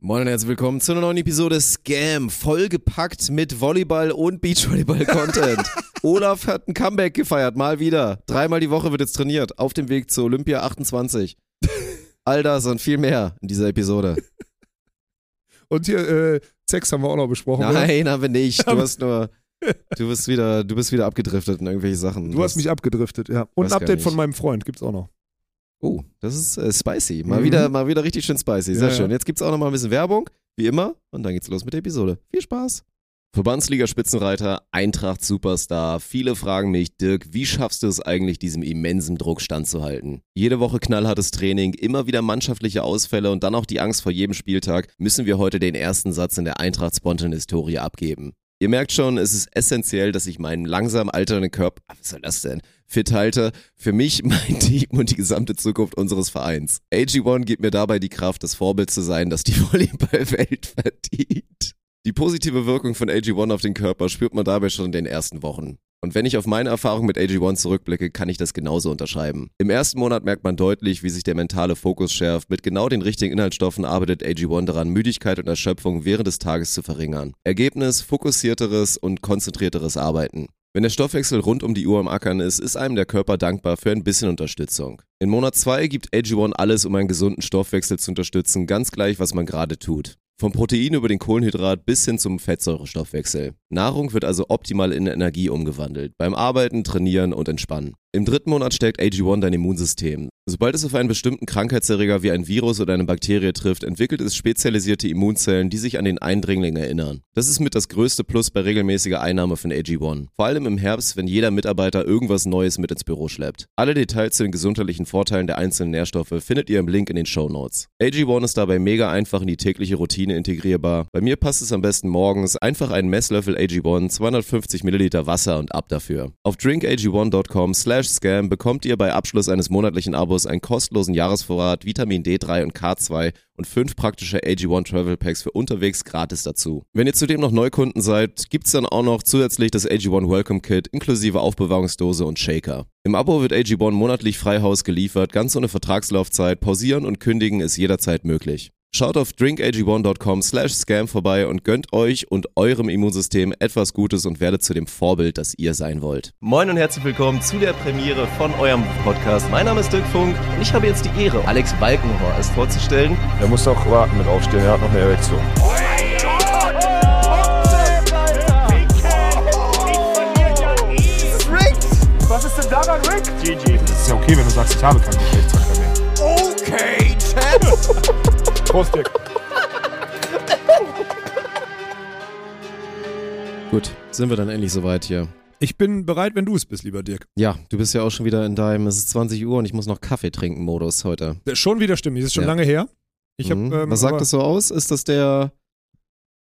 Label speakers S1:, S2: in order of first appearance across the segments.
S1: Moin und herzlich willkommen zu einer neuen Episode Scam, vollgepackt mit Volleyball und Beachvolleyball-Content. Olaf hat ein Comeback gefeiert, mal wieder. Dreimal die Woche wird jetzt trainiert, auf dem Weg zur Olympia 28. All das und viel mehr in dieser Episode.
S2: Und hier, äh, Sex haben wir auch noch besprochen. oder?
S1: Nein, haben wir nicht. Du hast nur, du bist wieder, du bist wieder abgedriftet in irgendwelche Sachen.
S2: Du hast mich abgedriftet, ja. Und ein Update von meinem Freund gibt's auch noch.
S1: Oh, das ist äh, spicy. Mal
S2: Mhm.
S1: wieder, mal wieder richtig schön spicy. Sehr
S2: Ja,
S1: schön. Jetzt gibt's auch noch mal ein bisschen Werbung, wie immer. Und dann geht's los mit der Episode. Viel Spaß. Verbandsliga-Spitzenreiter, Eintracht-Superstar. Viele fragen mich, Dirk, wie schaffst du es eigentlich, diesem immensen Druck standzuhalten? Jede Woche knallhartes Training, immer wieder mannschaftliche Ausfälle und dann auch die Angst vor jedem Spieltag, müssen wir heute den ersten Satz in der Eintracht-Spontan-Historie abgeben. Ihr merkt schon, es ist essentiell, dass ich meinen langsam alternden Körper, ah, was soll das denn, fit halte. Für mich, mein Team und die gesamte Zukunft unseres Vereins. AG1 gibt mir dabei die Kraft, das Vorbild zu sein, das die Volleyballwelt verdient. Die positive Wirkung von AG1 auf den Körper spürt man dabei schon in den ersten Wochen. Und wenn ich auf meine Erfahrung mit AG1 zurückblicke, kann ich das genauso unterschreiben. Im ersten Monat merkt man deutlich, wie sich der mentale Fokus schärft. Mit genau den richtigen Inhaltsstoffen arbeitet AG1 daran, Müdigkeit und Erschöpfung während des Tages zu verringern. Ergebnis, fokussierteres und konzentrierteres Arbeiten. Wenn der Stoffwechsel rund um die Uhr am Ackern ist, ist einem der Körper dankbar für ein bisschen Unterstützung. In Monat 2 gibt AG1 alles, um einen gesunden Stoffwechsel zu unterstützen, ganz gleich, was man gerade tut. Vom Protein über den Kohlenhydrat bis hin zum Fettsäurestoffwechsel. Nahrung wird also optimal in Energie umgewandelt. Beim Arbeiten, Trainieren und Entspannen. Im dritten Monat stärkt AG1 dein Immunsystem. Sobald es auf einen bestimmten Krankheitserreger wie ein Virus oder eine Bakterie trifft, entwickelt es spezialisierte Immunzellen, die sich an den Eindringling erinnern. Das ist mit das größte Plus bei regelmäßiger Einnahme von AG1. Vor allem im Herbst, wenn jeder Mitarbeiter irgendwas Neues mit ins Büro schleppt. Alle Details zu den gesundheitlichen Vorteilen der einzelnen Nährstoffe findet ihr im Link in den Show Notes. AG1 ist dabei mega einfach in die tägliche Routine integrierbar. Bei mir passt es am besten morgens einfach einen Messlöffel AG1, 250 Milliliter Wasser und ab dafür. Auf drinkag1.com slash scam bekommt ihr bei Abschluss eines monatlichen Abos einen kostenlosen Jahresvorrat Vitamin D3 und K2 und fünf praktische AG1 Travel Packs für unterwegs gratis dazu. Wenn ihr zudem noch Neukunden seid, gibt's dann auch noch zusätzlich das AG1 Welcome Kit inklusive Aufbewahrungsdose und Shaker. Im Abo wird AG1 monatlich Freihaus geliefert, ganz ohne Vertragslaufzeit, pausieren und kündigen ist jederzeit möglich. Schaut auf drinkag1.com slash scam vorbei und gönnt euch und eurem Immunsystem etwas Gutes und werdet zu dem Vorbild, das ihr sein wollt.
S3: Moin und herzlich willkommen zu der Premiere von eurem Podcast. Mein Name ist Dirk Funk und ich habe jetzt die Ehre, Alex Balkenhorst vorzustellen.
S4: Er muss auch warten mit aufstehen, er hat noch eine Erektion.
S5: Was ist denn daran, Rick?
S4: GG.
S5: Das ist ja okay, wenn du sagst, ich habe keinen Geschlechtsverkehr mehr.
S4: Okay, Chat.
S5: Prost, Dick.
S1: Gut, sind wir dann endlich soweit hier.
S2: Ich bin bereit, wenn du es bist, lieber Dirk.
S1: Ja, du bist ja auch schon wieder in deinem, es ist 20 Uhr und ich muss noch Kaffee trinken Modus heute.
S2: Äh, Schon wieder stimmt, das ist schon
S1: Ja.
S2: lange her. Ich hab,
S1: Mhm.
S2: ähm,
S1: Was sagt das so aus? Ist das der,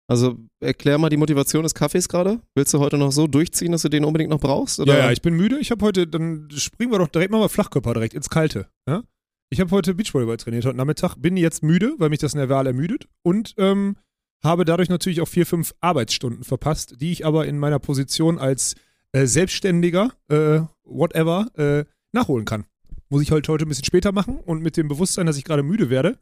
S1: also erklär mal die Motivation des Kaffees gerade. Willst du heute noch so durchziehen, dass du den unbedingt noch brauchst? Oder?
S2: Ja, ja, ich bin müde. Ich habe heute, dann springen wir doch direkt mal Flachkörper direkt ins Kalte. Ja? Ich habe heute Beachvolleyball trainiert heute Nachmittag, bin jetzt müde, weil mich das Nerval ermüdet und ähm, habe dadurch natürlich auch vier, fünf Arbeitsstunden verpasst, die ich aber in meiner Position als äh, Selbstständiger, äh, whatever, äh, nachholen kann. Muss ich halt heute ein bisschen später machen und mit dem Bewusstsein, dass ich gerade müde werde,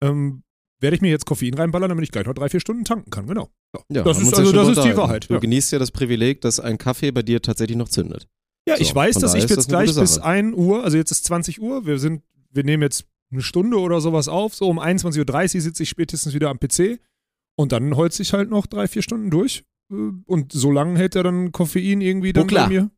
S2: ähm, werde ich mir jetzt Koffein reinballern, damit ich gleich noch drei, vier Stunden tanken kann. Genau.
S1: Ja,
S2: Das ist- also das ist die. Wahrheit,
S1: Du
S2: ja.
S1: genießt ja das Privileg, dass ein Kaffee bei dir tatsächlich noch zündet.
S2: Ja,
S1: So,
S2: ich weiß, dass ich jetzt
S1: das
S2: gleich bis
S1: Sache.
S2: 1 Uhr, also jetzt ist 20 Uhr, wir sind, wir nehmen jetzt eine Stunde oder sowas auf, so um 21.30 Uhr sitze ich spätestens wieder am PC und dann holz ich halt noch drei, vier Stunden durch äh, und so lange hält er dann Koffein irgendwie dann
S1: Buckler.
S2: bei mir.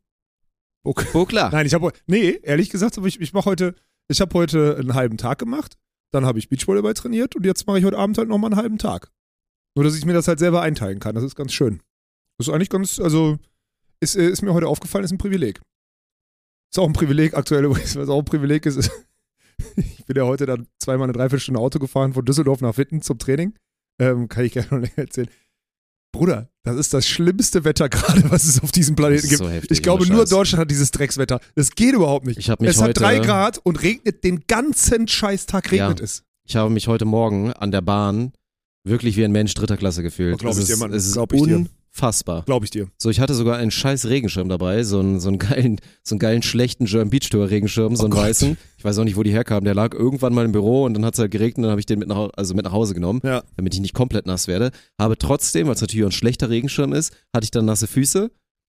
S2: Okay.
S1: Oh klar.
S2: Nein, ich habe, nee, ehrlich gesagt, ich, ich mache heute, ich habe heute einen halben Tag gemacht, dann habe ich Beachvolleyball trainiert und jetzt mache ich heute Abend halt nochmal einen halben Tag. Nur, dass ich mir das halt selber einteilen kann, das ist ganz schön. Das ist eigentlich ganz, also, ist, ist mir heute aufgefallen, ist ein Privileg. Ist auch ein Privileg aktuell übrigens, was auch ein Privileg ist. ist ich bin ja heute dann zweimal eine Dreiviertelstunde Auto gefahren von Düsseldorf nach Witten zum Training. Ähm, kann ich gerne noch länger erzählen. Bruder, das ist das schlimmste Wetter gerade, was es auf diesem Planeten
S1: ist
S2: gibt.
S1: so heftig,
S2: ich glaube, nur
S1: Scheiß.
S2: Deutschland hat dieses Dreckswetter. Das geht überhaupt nicht. Es hat drei Grad und regnet den ganzen Scheißtag regnet
S1: Ja.
S2: es.
S1: Ich habe mich heute Morgen an der Bahn wirklich wie ein Mensch dritter Klasse gefühlt.
S2: Oh, glaub
S1: es
S2: ich dir,
S1: ist,
S2: Mann.
S1: Es ist
S2: Glaub dir.
S1: Unfassbar.
S2: Glaube ich dir.
S1: So, ich hatte sogar einen scheiß Regenschirm dabei, so einen, so einen geilen, so einen geilen schlechten German Beach Tour Regenschirm, so
S2: Oh
S1: einen
S2: Gott.
S1: weißen. Ich weiß auch nicht, wo die herkamen. Der lag irgendwann mal im Büro und dann hat es halt geregnet und dann habe ich den mit nach, also mit nach Hause genommen,
S2: Ja.
S1: damit ich nicht komplett nass werde. Habe trotzdem, weil es natürlich auch ein schlechter Regenschirm ist, hatte ich dann nasse Füße.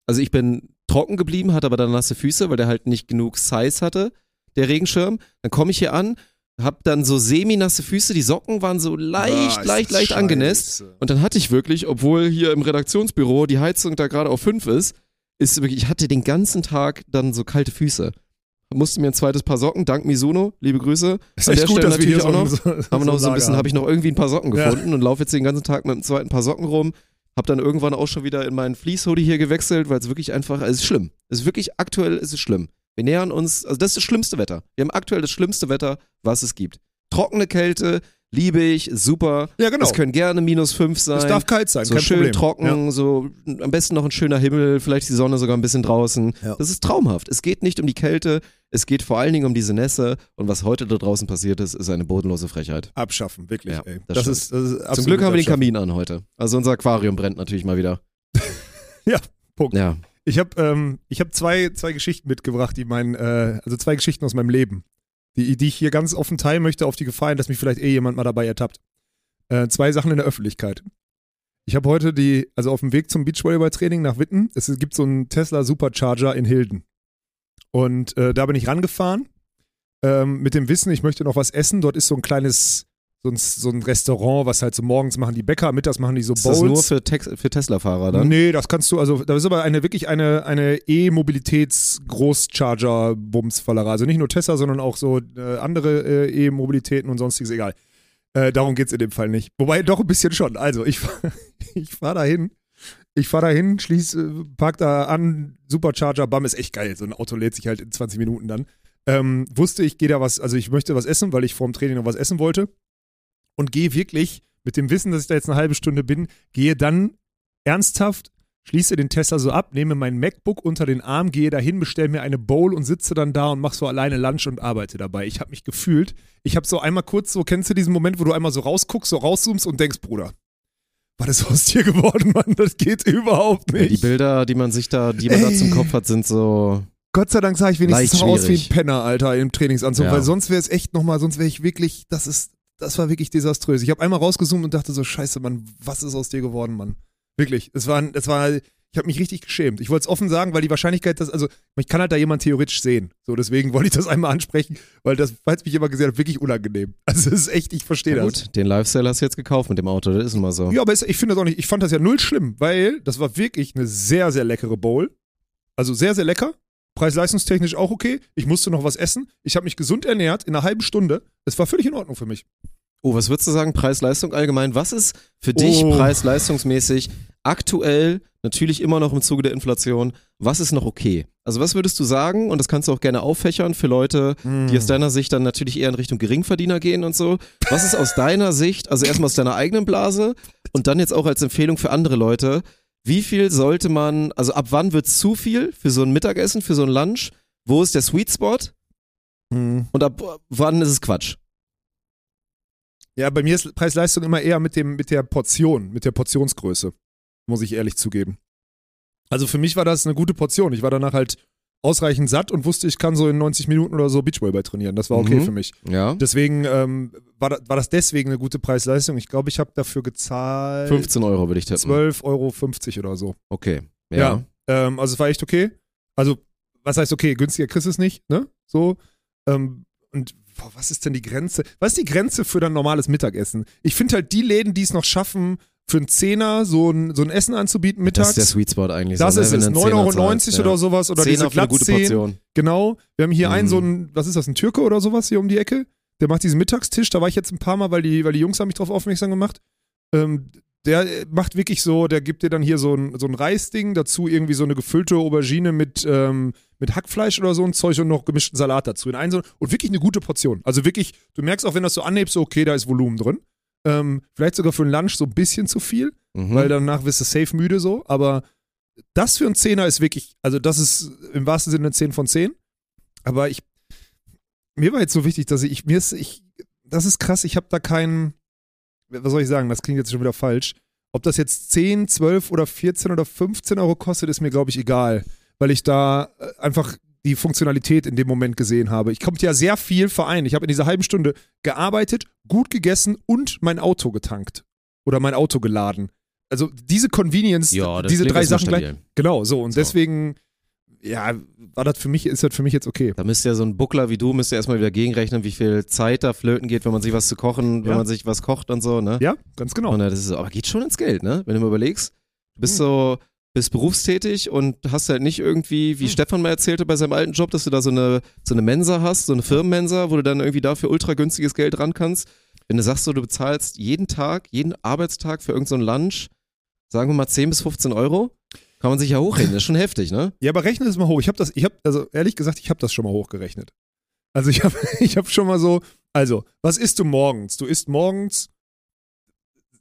S1: Also ich bin trocken geblieben, hatte aber dann nasse Füße, weil der halt nicht genug Size hatte, der Regenschirm. Dann komme ich hier an, hab dann so semi-nasse Füße, die Socken waren so leicht,
S2: Ah,
S1: leicht,
S2: das
S1: leicht angenässt.
S2: scheiße.
S1: Und dann hatte ich wirklich, obwohl hier im Redaktionsbüro die Heizung da gerade auf 5 ist, ist wirklich, ich hatte den ganzen Tag dann so kalte Füße. Musste mir ein zweites Paar Socken, dank Misuno, liebe Grüße.
S2: Ist
S1: An
S2: echt
S1: der
S2: gut,
S1: Stelle
S2: dass wir hier so,
S1: natürlich
S2: so,
S1: Haben wir noch so ein bisschen, habe ich noch irgendwie ein paar Socken
S2: Ja.
S1: gefunden und laufe jetzt den ganzen Tag mit einem zweiten Paar Socken rum. Hab dann irgendwann auch schon wieder in meinen Fleece-Hoodie hier gewechselt, weil es wirklich einfach, es ist schlimm. Es ist wirklich, aktuell ist es schlimm. Wir nähern uns, also das ist das schlimmste Wetter. Wir haben aktuell das schlimmste Wetter, was es gibt. Trockene Kälte, liebe ich, super.
S2: Ja, genau.
S1: Es können gerne minus 5 sein.
S2: Es darf kalt sein,
S1: so
S2: kein
S1: schön
S2: Problem.
S1: trocken, so am besten noch ein schöner Himmel, vielleicht die Sonne sogar ein bisschen draußen.
S2: Ja.
S1: Das ist traumhaft. Es geht nicht um die Kälte, es geht vor allen Dingen um diese Nässe und was heute da draußen passiert ist, ist eine bodenlose Frechheit.
S2: Abschaffen, wirklich,
S1: Ja,
S2: ey.
S1: das
S2: Das, ist, das ist
S1: Zum Glück haben wir den. Kamin an heute. Also unser Aquarium brennt natürlich mal wieder.
S2: Ja, Punkt.
S1: Ja.
S2: Ich habe ähm, ich hab zwei, zwei Geschichten mitgebracht, die mein, äh, also zwei Geschichten aus meinem Leben, die, die ich hier ganz offen teilen möchte, auf die Gefahr dass mich vielleicht eh jemand mal dabei ertappt. Äh, zwei Sachen in der Öffentlichkeit. Ich habe heute die, also auf dem Weg zum Beachvolleyball-Training nach Witten, es gibt so einen Tesla Supercharger in Hilden. Und äh, da bin ich rangefahren ähm, mit dem Wissen, ich möchte noch was essen. Dort ist so ein kleines, so ein, so ein Restaurant, was halt so morgens machen die Bäcker, mittags machen die so
S1: Ist
S2: Bowls.
S1: das nur für, Tex für Tesla-Fahrer dann?
S2: Nee, das kannst du, also da ist aber eine wirklich eine, eine E-Mobilitäts-Großcharger-Bumsfallerei. Also nicht nur Tesla, sondern auch so äh, andere äh, E-Mobilitäten und sonstiges, egal. Äh, darum geht's in dem Fall nicht. Wobei doch ein bisschen schon. Also ich, ich fahre dahin. Ich fahre dahin, schließ, äh, park da an, Supercharger, bam, ist echt geil. So ein Auto lädt sich halt in 20 Minuten dann. Ähm, wusste ich, gehe da was, also ich möchte was essen, weil ich vorm Training noch was essen wollte. Und gehe wirklich mit dem Wissen, dass ich da jetzt eine halbe Stunde bin, gehe dann ernsthaft, schließe den Tesla so ab, nehme mein MacBook unter den Arm, gehe dahin, bestelle mir eine Bowl und sitze dann da und mache so alleine Lunch und arbeite dabei. Ich habe mich gefühlt, ich habe so einmal kurz so, kennst du diesen Moment, wo du einmal so rausguckst, so rauszoomst und denkst, Bruder, was ist aus dir geworden, Mann? Das geht überhaupt
S1: Ja,
S2: nicht.
S1: die Bilder, die man sich da, die man da
S2: Ey.
S1: zum Kopf hat, sind so.
S2: Gott sei Dank sah ich wenigstens aus wie ein. Penner, Alter, im Trainingsanzug,
S1: Ja.
S2: weil sonst wäre es echt nochmal, sonst wäre ich wirklich, das ist, das war wirklich desaströs. Ich habe einmal rausgezoomt und dachte so, scheiße, Mann, was ist aus dir geworden, Mann? Wirklich, es war, es war, ich habe mich richtig geschämt. Ich wollte es offen sagen, weil die Wahrscheinlichkeit, dass, also, ich kann halt da jemand theoretisch sehen. So, deswegen wollte ich das einmal ansprechen, weil das, falls mich jemand gesehen hat, wirklich unangenehm. Also, es ist echt, ich verstehe
S1: Ja,
S2: das.
S1: gut, den Lifestyle hast du jetzt gekauft mit dem Auto, das ist immer so.
S2: Ja, aber es, ich finde das auch nicht, ich fand das ja null schlimm, weil das war wirklich eine sehr, sehr leckere Bowl. Also sehr, sehr lecker. Preis-leistungstechnisch auch okay. Ich musste noch was essen. Ich habe mich gesund ernährt in einer halben Stunde. Es war völlig in Ordnung für mich.
S1: Oh, was würdest du sagen, Preis-Leistung allgemein? Was ist für dich
S2: Oh.
S1: preis-leistungsmäßig aktuell, natürlich immer noch im Zuge der Inflation, was ist noch okay? Also was würdest du sagen, und das kannst du auch gerne auffächern für Leute, die aus deiner Sicht dann natürlich eher in Richtung Geringverdiener gehen und so. Was ist aus deiner Sicht, also erstmal aus deiner eigenen Blase und dann jetzt auch als Empfehlung für andere Leute, wie viel sollte man, also ab wann wird zu viel für so ein Mittagessen, für so ein Lunch? Wo ist der Sweet Spot?
S2: Hm.
S1: Und ab wann ist es Quatsch?
S2: Ja, bei mir ist Preis-Leistung immer eher mit, dem, mit der Portion, mit der Portionsgröße. Muss ich ehrlich zugeben. Also für mich war das eine gute Portion. Ich war danach halt ausreichend satt und wusste, ich kann so in 90 Minuten oder so Beachvolleyball trainieren. Das war okay
S1: Mhm.
S2: für mich.
S1: Ja.
S2: Deswegen ähm, war, da, war das deswegen eine gute Preis-Leistung. Ich glaube, ich habe dafür gezahlt
S1: 15 Euro würde ich tippen.
S2: 12,50 Euro oder so.
S1: Okay. Ja.
S2: Ja. Ähm, also es war echt okay. Also, was heißt okay? Günstiger kriegst du es nicht, ne? So. Ähm, und boah, was ist denn die Grenze? Was ist die Grenze für dein normales Mittagessen? Ich finde halt die Läden, die es noch schaffen, für einen Zehner so ein, so ein Essen anzubieten mittags.
S1: Das ist der Sweet Spot eigentlich.
S2: Das
S1: so, ne?
S2: ist
S1: Wenn
S2: es,
S1: du einen
S2: 9,90
S1: Zehner
S2: Euro
S1: zahlst, ja.
S2: oder sowas. Oder diese
S1: für eine gute. Portion.
S2: Genau. Wir haben hier einen
S1: Mhm.
S2: so einen, was ist das, ein Türke oder sowas hier um die Ecke? Der macht diesen Mittagstisch. Da war ich jetzt ein paar Mal, weil die, weil die Jungs haben mich drauf aufmerksam gemacht. Ähm, der macht wirklich so, der gibt dir dann hier so ein, so ein Reisding, dazu irgendwie so eine gefüllte Aubergine mit, ähm, mit Hackfleisch oder so ein Zeug und noch gemischten Salat dazu. In einen so, und wirklich eine gute Portion. Also wirklich, du merkst auch, wenn das so anhebst, okay, da ist Volumen drin. Ähm, vielleicht sogar für einen Lunch so ein bisschen zu viel
S1: Mhm.
S2: weil danach wirst du safe müde so. Aber das für einen Zehner ist wirklich, also das ist im wahrsten Sinne eine 10 von 10. Aber ich, mir war jetzt so wichtig, dass ich, ich mir ist, ich, das ist krass, ich habe da keinen, was soll ich sagen, das klingt jetzt schon wieder falsch. Ob das jetzt 10, 12 oder 14 oder 15 Euro kostet, ist mir, glaube ich, egal. Weil ich da äh, einfach die Funktionalität in dem Moment gesehen habe. Ich kommt ja sehr viel verein. Ich habe in dieser halben Stunde gearbeitet, gut gegessen und mein Auto getankt. Oder mein Auto geladen. Also diese Convenience,
S1: Ja,
S2: diese drei Sachen gleich. Genau, so. Und
S1: So.
S2: deswegen, ja, war das für mich, ist das für mich jetzt okay.
S1: Da müsste ja so ein Buckler wie du, müsste erstmal wieder gegenrechnen, wie viel Zeit da flöten geht, wenn man sich was zu kochen, wenn
S2: Ja.
S1: man sich was kocht und so, ne?
S2: Ja, ganz genau.
S1: Und, das ist aber geht schon ins Geld, ne? Wenn du mal überlegst, du bist
S2: Hm.
S1: so, bist berufstätig und hast halt nicht irgendwie, wie
S2: Hm.
S1: Stefan mal erzählte bei seinem alten Job, dass du da so eine, so eine Mensa hast, so eine Firmenmensa, wo du dann irgendwie dafür ultra günstiges Geld ran kannst. Wenn du sagst so, du bezahlst jeden Tag, jeden Arbeitstag für irgendein so Lunch, sagen wir mal 10 bis 15 Euro, kann man sich ja hochrechnen, das ist schon heftig, ne?
S2: Ja, aber rechne es mal hoch. Ich habe das, ich habe, also ehrlich gesagt, ich habe das schon mal hochgerechnet. Also ich habe, ich habe schon mal so, also, was isst du morgens? Du isst morgens,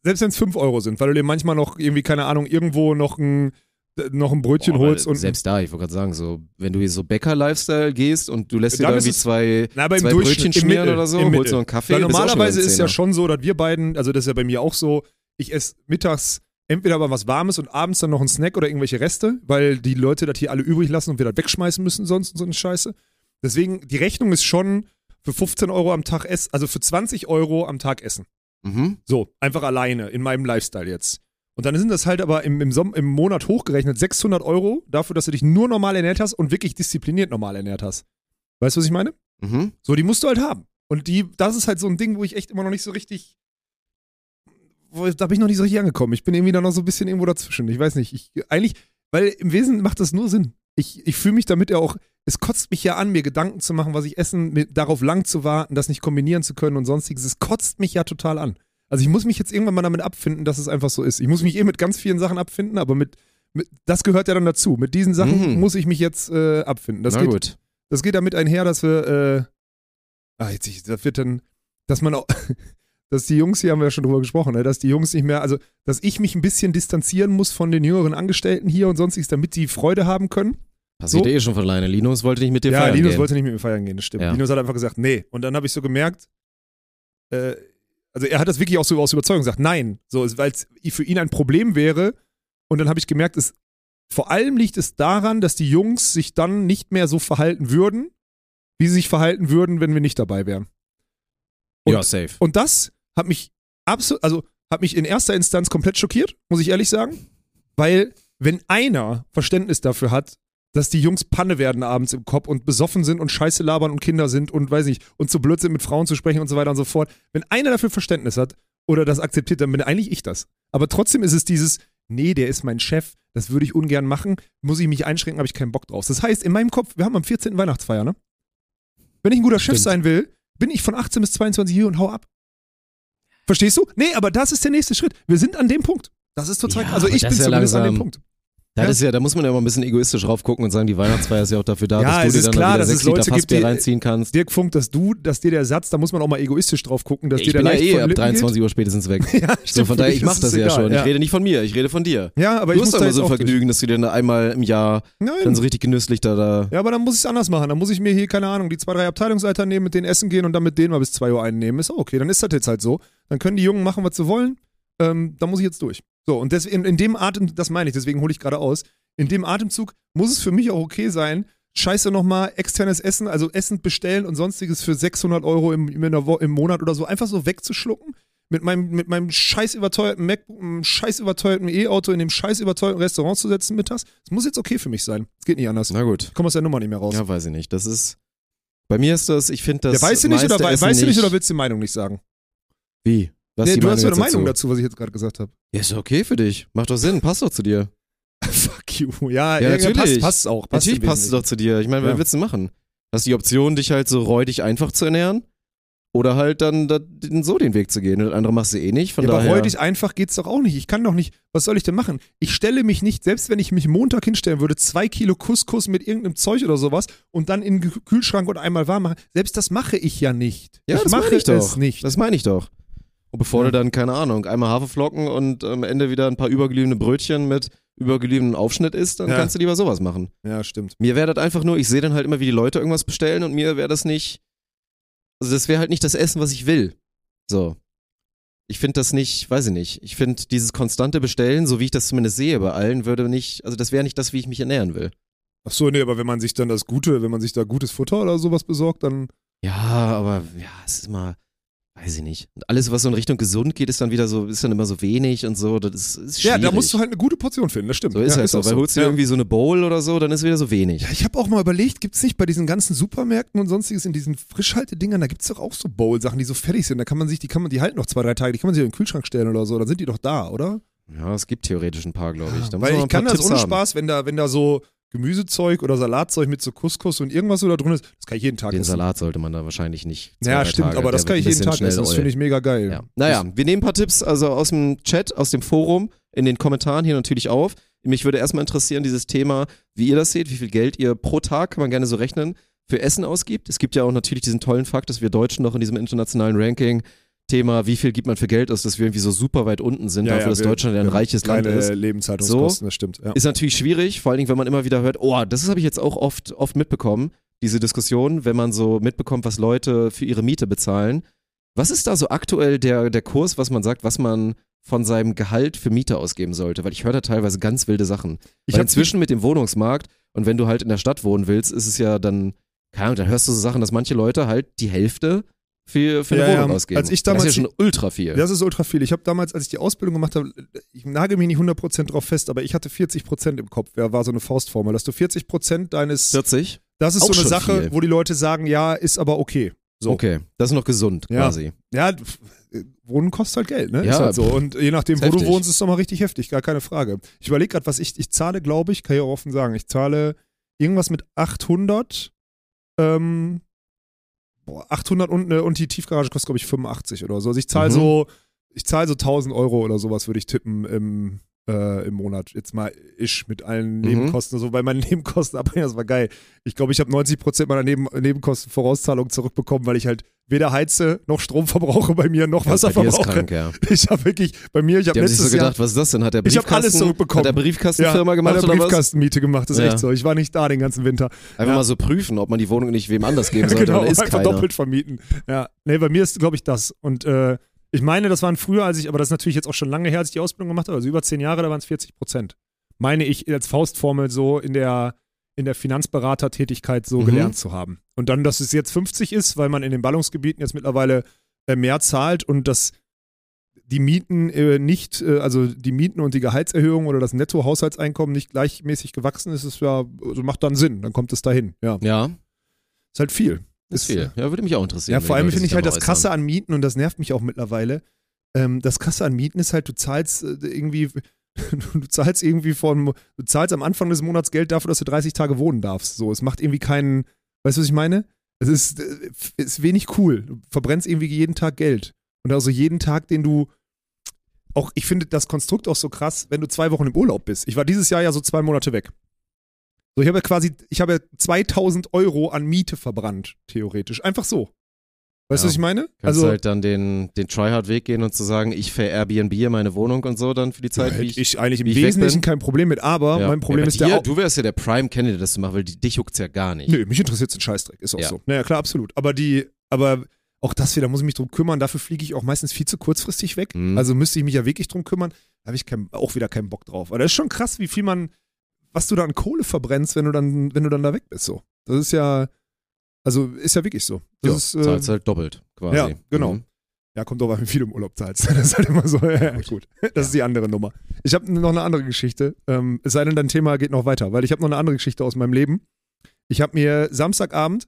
S2: selbst wenn es 5 Euro sind, weil du dir manchmal noch irgendwie, keine Ahnung, irgendwo noch ein, noch ein Brötchen
S1: Boah,
S2: holst und.
S1: selbst da, ich wollte gerade sagen, so, wenn du hier so Bäcker-Lifestyle gehst und du lässt dir
S2: Dann
S1: da irgendwie
S2: es-
S1: zwei,
S2: na,
S1: zwei Brötchen schmieren
S2: Mittel,
S1: oder so, holst
S2: Mittel.
S1: noch einen Kaffee,
S2: Weil normalerweise ist ja schon so, dass wir beiden, also das ist ja bei mir auch so, ich esse mittags entweder aber was Warmes und abends dann noch einen Snack oder irgendwelche Reste, weil die Leute das hier alle übrig lassen und wir das wegschmeißen müssen sonst und so eine Scheiße. Deswegen, die Rechnung ist schon für 15 Euro am Tag essen, also für 20 Euro am Tag essen.
S1: Mhm.
S2: So, einfach alleine in meinem Lifestyle jetzt. Und dann sind das halt aber im, im, Som im Monat hochgerechnet 600 Euro dafür, dass du dich nur normal ernährt hast und wirklich diszipliniert normal ernährt hast. Weißt du, was ich meine?
S1: Mhm.
S2: So, die musst du halt haben. Und die, das ist halt so ein Ding, wo ich echt immer noch nicht so richtig. Da bin ich noch nicht so richtig angekommen. Ich bin irgendwie da noch so ein bisschen irgendwo dazwischen. Ich weiß nicht. Ich, eigentlich, weil im Wesen macht das nur Sinn. Ich, ich fühle mich damit ja auch. Es kotzt mich ja an, mir Gedanken zu machen, was ich essen, mit, darauf lang zu warten, das nicht kombinieren zu können und sonstiges. Es kotzt mich ja total an. Also ich muss mich jetzt irgendwann mal damit abfinden, dass es einfach so ist. Ich muss mich eh mit ganz vielen Sachen abfinden, aber mit, mit das gehört ja dann dazu. Mit diesen Sachen
S1: Mhm.
S2: muss ich mich jetzt äh, abfinden. Das
S1: Na
S2: geht,
S1: gut.
S2: das geht damit einher, dass wir, äh, ah, jetzt, ich- das wird dann, dass man auch, dass die Jungs, hier haben wir ja schon drüber gesprochen, ne, dass die Jungs nicht mehr, also, dass ich mich ein bisschen distanzieren muss von den jüngeren Angestellten hier und sonstiges, damit die Freude haben können.
S1: Passiert
S2: So.
S1: eh schon von alleine. Linus wollte nicht mit dir
S2: ja,
S1: feiern
S2: Linus
S1: gehen.
S2: wollte nicht mit mir feiern gehen, das stimmt.
S1: Ja.
S2: Linus hat einfach gesagt, nee. Und dann habe ich so gemerkt, äh, also er hat das wirklich auch so aus Überzeugung gesagt, nein, so, weil es für ihn ein Problem wäre. Und dann habe ich gemerkt, es, vor allem liegt es daran, dass die Jungs sich dann nicht mehr so verhalten würden, wie sie sich verhalten würden, wenn wir nicht dabei wären. Und,
S1: ja, safe.
S2: und das hat mich absolut, also hat mich in erster Instanz komplett schockiert, muss ich ehrlich sagen. Weil, wenn einer Verständnis dafür hat, dass die Jungs Panne werden abends im Kopf und besoffen sind und Scheiße labern und Kinder sind und weiß nicht, und zu blöd sind, mit Frauen zu sprechen und so weiter und so fort. Wenn einer dafür Verständnis hat oder das akzeptiert, dann bin eigentlich ich das. Aber trotzdem ist es dieses, nee, der ist mein Chef, das würde ich ungern machen, muss ich mich einschränken, habe ich keinen Bock drauf. Das heißt, in meinem Kopf, wir haben am 14. Weihnachtsfeier, ne? Wenn ich ein guter Chef
S1: Stimmt.
S2: sein will, bin ich von 18 bis 22 hier und hau ab. Verstehst du? Nee, aber das ist der nächste Schritt. Wir sind an dem Punkt. Das ist total,
S1: Ja,
S2: also ich bin zumindest an dem
S1: langsam-
S2: Punkt.
S1: Das
S2: Ja.
S1: ist ja, da muss man ja mal ein bisschen egoistisch drauf gucken und sagen, die Weihnachtsfeier ist ja auch dafür da,
S2: Ja,
S1: dass du dir dann
S2: klar,
S1: wieder sechs Liter
S2: die-
S1: reinziehen kannst.
S2: Dirk Funk, dass du, dass dir der Satz, da muss man auch mal egoistisch drauf gucken, dass
S1: Ich
S2: dir der
S1: bin ja eh ab
S2: Lippen
S1: 23 Uhr spätestens weg.
S2: geht. Ja,
S1: So, von daher, ich mach das ja
S2: egal,
S1: schon.
S2: Ja.
S1: Ich rede nicht von mir, ich rede von dir.
S2: ja, aber
S1: du
S2: ich
S1: hast
S2: da
S1: immer so. Vergnügen, dass du dir dann einmal im Jahr dann so
S2: Nein.
S1: richtig genüsslich da, da
S2: Ja, aber dann muss ich es anders machen. Dann muss ich mir hier, keine Ahnung, die zwei, drei Abteilungsleiter nehmen, mit denen essen gehen und dann mit denen mal bis 2 Uhr einnehmen. Ist auch okay, dann ist das jetzt halt so. Dann können die Jungen machen, was sie wollen. Ähm, da muss ich jetzt durch. So, und des, in, in dem Atem, das meine ich, deswegen hole ich gerade aus, in dem Atemzug muss es für mich auch okay sein, scheiße nochmal externes Essen, also Essen bestellen und sonstiges für 600 Euro im, im Monat oder so, einfach so wegzuschlucken. Mit meinem, mit meinem scheiß überteuerten MacBook, einem scheiß überteuerten E-Auto in dem scheiß überteuerten Restaurant zu setzen mittags. Das muss jetzt okay für mich sein. Es geht nicht anders.
S1: Na gut.
S2: Ich komme aus der Nummer nicht mehr raus.
S1: Ja, weiß ich nicht. Das ist. Bei mir ist das, ich finde das.
S2: ja, weißt du nicht oder, weißt du nicht oder willst du die Meinung nicht sagen?
S1: Wie? Was
S2: Nee, du hast ja eine Meinung dazu, was ich jetzt gerade gesagt habe.
S1: Ja, ist okay für dich. Macht doch Sinn, passt doch zu dir.
S2: Fuck you. Ja,
S1: Ja,
S2: ja,
S1: natürlich.
S2: passt, passt auch. Passt
S1: Natürlich passt es doch zu dir. Ich meine, was
S2: Ja.
S1: willst du machen? Hast die Option, dich halt so räudig einfach zu ernähren? Oder halt dann da, so den Weg zu gehen. Und das andere machst du eh nicht. Von
S2: Ja, aber
S1: daher.
S2: räudig einfach geht's doch auch nicht. Ich kann doch nicht, was soll ich denn machen? Ich stelle mich nicht, selbst wenn ich mich Montag hinstellen würde, zwei Kilo Couscous mit irgendeinem Zeug oder sowas und dann in den Kü- Kühlschrank und einmal warm machen, selbst das mache ich ja nicht.
S1: ja,
S2: ich
S1: das
S2: mache
S1: ich doch.
S2: es nicht.
S1: Das meine ich doch. Und bevor
S2: Ja.
S1: du dann, keine Ahnung, einmal Haferflocken und am Ende wieder ein paar übergeliebene Brötchen mit übergeliebenem Aufschnitt isst, dann
S2: Ja.
S1: kannst du lieber sowas machen.
S2: ja, stimmt.
S1: Mir wäre das einfach nur, ich sehe dann halt immer, wie die Leute irgendwas bestellen und mir wäre das nicht, also das wäre halt nicht das Essen, was ich will. So. ich finde das nicht, weiß ich nicht. Ich finde dieses konstante Bestellen, so wie ich das zumindest sehe bei allen, würde nicht, also das wäre nicht das, wie ich mich ernähren will.
S2: Ach so, nee, aber wenn man sich dann das Gute, wenn man sich da gutes Futter oder sowas besorgt, dann.
S1: Ja, aber ja, es ist mal, weiß ich nicht. Und alles, was so in Richtung gesund geht, ist dann wieder so, ist dann immer so wenig und so. Das ist, ist
S2: Ja,
S1: schwierig.
S2: da musst du halt eine gute Portion finden, das stimmt.
S1: so ist
S2: ja,
S1: halt so.
S2: auch
S1: Weil holst du
S2: ja.
S1: irgendwie so eine Bowl oder so, dann ist wieder so wenig.
S2: Ja, ich habe auch mal überlegt, gibt's nicht bei diesen ganzen Supermärkten und sonstiges in diesen Frischhaltedingern, da gibt's doch auch so Bowl-Sachen, die so fertig sind. Da kann man sich, die kann man, die halten noch zwei, drei Tage, die kann man sich in den Kühlschrank stellen oder so, dann sind die doch da, oder?
S1: Ja, es gibt theoretisch ein paar, glaube ich. Da
S2: Weil ich kann das
S1: Tipps
S2: ohne
S1: haben.
S2: Spaß, wenn da, wenn da so Gemüsezeug oder Salatzeug mit so Couscous und irgendwas so da drin ist, das kann ich jeden Tag
S1: Den
S2: essen.
S1: Salat sollte man da wahrscheinlich nicht. zwei,
S2: Ja,
S1: drei
S2: stimmt,
S1: Tage.
S2: aber das kann ich jeden Tag essen, das finde ich mega geil.
S1: Ja. Naja, wir nehmen ein paar Tipps also aus dem Chat, aus dem Forum, in den Kommentaren hier natürlich auf. Mich würde erstmal interessieren, dieses Thema, wie ihr das seht, wie viel Geld ihr pro Tag, kann man gerne so rechnen, für Essen ausgibt. Es gibt ja auch natürlich diesen tollen Fakt, dass wir Deutschen noch in diesem internationalen Ranking Thema, wie viel gibt man für Geld aus, dass wir irgendwie so super weit unten sind,
S2: Ja,
S1: dafür,
S2: ja,
S1: dass
S2: wir-
S1: Deutschland ja ein reiches Land
S2: Keine
S1: ist.
S2: Lebenshaltungskosten, das stimmt. Ja.
S1: Ist natürlich schwierig, vor allen Dingen, wenn man immer wieder hört, oh, das habe ich jetzt auch oft, oft mitbekommen, diese Diskussion, wenn man so mitbekommt, was Leute für ihre Miete bezahlen. Was ist da so aktuell der, der Kurs, was man sagt, was man von seinem Gehalt für Miete ausgeben sollte? Weil ich höre da teilweise ganz wilde Sachen.
S2: Ich
S1: Weil
S2: hab
S1: inzwischen mit dem Wohnungsmarkt und wenn du halt in der Stadt wohnen willst, ist es ja dann, keine Ahnung, dann hörst du so Sachen, dass manche Leute halt die Hälfte für, für eine
S2: Ja, ja,
S1: Wohnung ausgeben.
S2: als ich
S1: das
S2: damals
S1: ist ja schon ultra viel.
S2: Das ist ultra viel. Ich habe damals, als ich die Ausbildung gemacht habe, ich nagel mich nicht 100% drauf fest, aber ich hatte 40% im Kopf. Ja, war so eine Faustformel, dass du 40% deines,
S1: 40?
S2: das ist
S1: auch
S2: so eine Sache,
S1: viel.
S2: wo die Leute sagen, ja, ist aber okay. So.
S1: Okay, das ist noch gesund
S2: Ja.
S1: quasi.
S2: Ja, Wohnen kostet halt Geld, ne?
S1: Ja,
S2: ist halt so. Und je nachdem, wo du
S1: heftig.
S2: wohnst, ist es doch mal richtig heftig, gar keine Frage. Ich überlege gerade, was ich, ich zahle, glaube ich, kann ich auch offen sagen, ich zahle irgendwas mit 800, ähm, boah, 800 und, und die Tiefgarage kostet, glaube ich, 85 oder so. Also ich zahle
S1: Mhm.
S2: so, ich zahle so 1000 Euro oder sowas, würde ich tippen im, äh, im Monat. Jetzt mal ich mit allen
S1: Mhm.
S2: Nebenkosten und so, weil meine Nebenkosten abbringen, das war geil. Ich glaube, ich habe 90% meiner Neben Nebenkostenvorauszahlung zurückbekommen, weil ich halt weder heize, noch Strom verbrauche bei mir, noch Wasser
S1: Ja, ist
S2: verbrauche.
S1: krank, ja.
S2: Ich habe wirklich, bei mir, ich habe
S1: sich
S2: letztes
S1: so
S2: Jahr
S1: gedacht, was ist das denn? Hat der
S2: Ich
S1: Briefkasten,
S2: alles zurückbekommen.
S1: Hat der Briefkastenfirma
S2: ja,
S1: gemacht
S2: bei der? Briefkastenmiete gemacht, das ist echt so. Ich war nicht da den ganzen Winter.
S1: Einfach mal so prüfen, ob man die Wohnung nicht wem anders geben sollte,
S2: genau,
S1: ist
S2: einfach
S1: keiner.
S2: doppelt vermieten. Ja, nee, bei mir ist, glaube ich, das. Und äh, ich meine, das waren früher, als ich, aber das ist natürlich jetzt auch schon lange her, als ich die Ausbildung gemacht habe, also über zehn Jahre, da waren es 40 Prozent. Meine ich als Faustformel so in der, in der Finanzberatertätigkeit so
S1: Mhm.
S2: gelernt zu haben. Und dann, dass es jetzt 50 ist, weil man in den Ballungsgebieten jetzt mittlerweile äh, mehr zahlt und dass die Mieten äh, nicht, äh, also die Mieten und die Gehaltserhöhung oder das Nettohaushaltseinkommen nicht gleichmäßig gewachsen ist, ist ja, also macht dann Sinn, dann kommt es dahin. Ja,
S1: Ja,
S2: ist halt viel.
S1: Ist viel. Ja, würde mich auch interessieren.
S2: Ja, vor allem finde ich halt
S1: da
S2: das Krasse an Mieten und das nervt mich auch mittlerweile. Ähm, das Krasse an Mieten ist halt, du zahlst äh, irgendwie, du zahlst irgendwie von, du zahlst am Anfang des Monats Geld dafür, dass du 30 Tage wohnen darfst. So, es macht irgendwie keinen, weißt du, was ich meine? Es ist, äh, ist wenig cool. Du verbrennst irgendwie jeden Tag Geld. Und also jeden Tag, den du, auch, ich finde das Konstrukt auch so krass, wenn du zwei Wochen im Urlaub bist. Ich war dieses Jahr ja so zwei Monate weg. So, ich habe ja quasi, ich habe ja 2000 Euro an Miete verbrannt, theoretisch. Einfach so. Weißt du,
S1: Ja.
S2: was ich meine?
S1: Kannst
S2: also,
S1: halt dann den, den Tryhard-Weg gehen und zu sagen, ich ver Airbnb meine Wohnung und so dann für die Zeit,
S2: ja,
S1: wie ich.
S2: ich eigentlich im
S1: ich
S2: Wesentlichen kein Problem mit, aber
S1: Ja.
S2: mein Problem ist
S1: dir,
S2: der.
S1: Du wärst ja der Prime-Candidate, das zu machen, weil die, dich juckt's ja gar nicht.
S2: Nö, mich interessiert ein Scheißdreck, ist auch
S1: Ja.
S2: so. Naja, klar, absolut. Aber die, aber auch das wieder, da muss ich mich drum kümmern, dafür fliege ich auch meistens viel zu kurzfristig weg.
S1: Mhm.
S2: Also müsste ich mich ja wirklich drum kümmern. Da habe ich kein, auch wieder keinen Bock drauf. Aber das ist schon krass, wie viel man, was du da an Kohle verbrennst, wenn du dann, wenn du dann da weg bist. So. Das ist ja, also ist ja wirklich so. Das
S1: ja,
S2: ist, äh,
S1: zahlst halt doppelt quasi.
S2: ja, genau.
S1: Mhm.
S2: Ja, kommt drauf an, wie viel du im Urlaub zahlst. Das ist halt immer so, ja, gut. Das ist die andere Nummer. Ich habe noch eine andere Geschichte. Ähm, es sei denn, dein Thema geht noch weiter, weil ich habe noch eine andere Geschichte aus meinem Leben. Ich habe mir Samstagabend,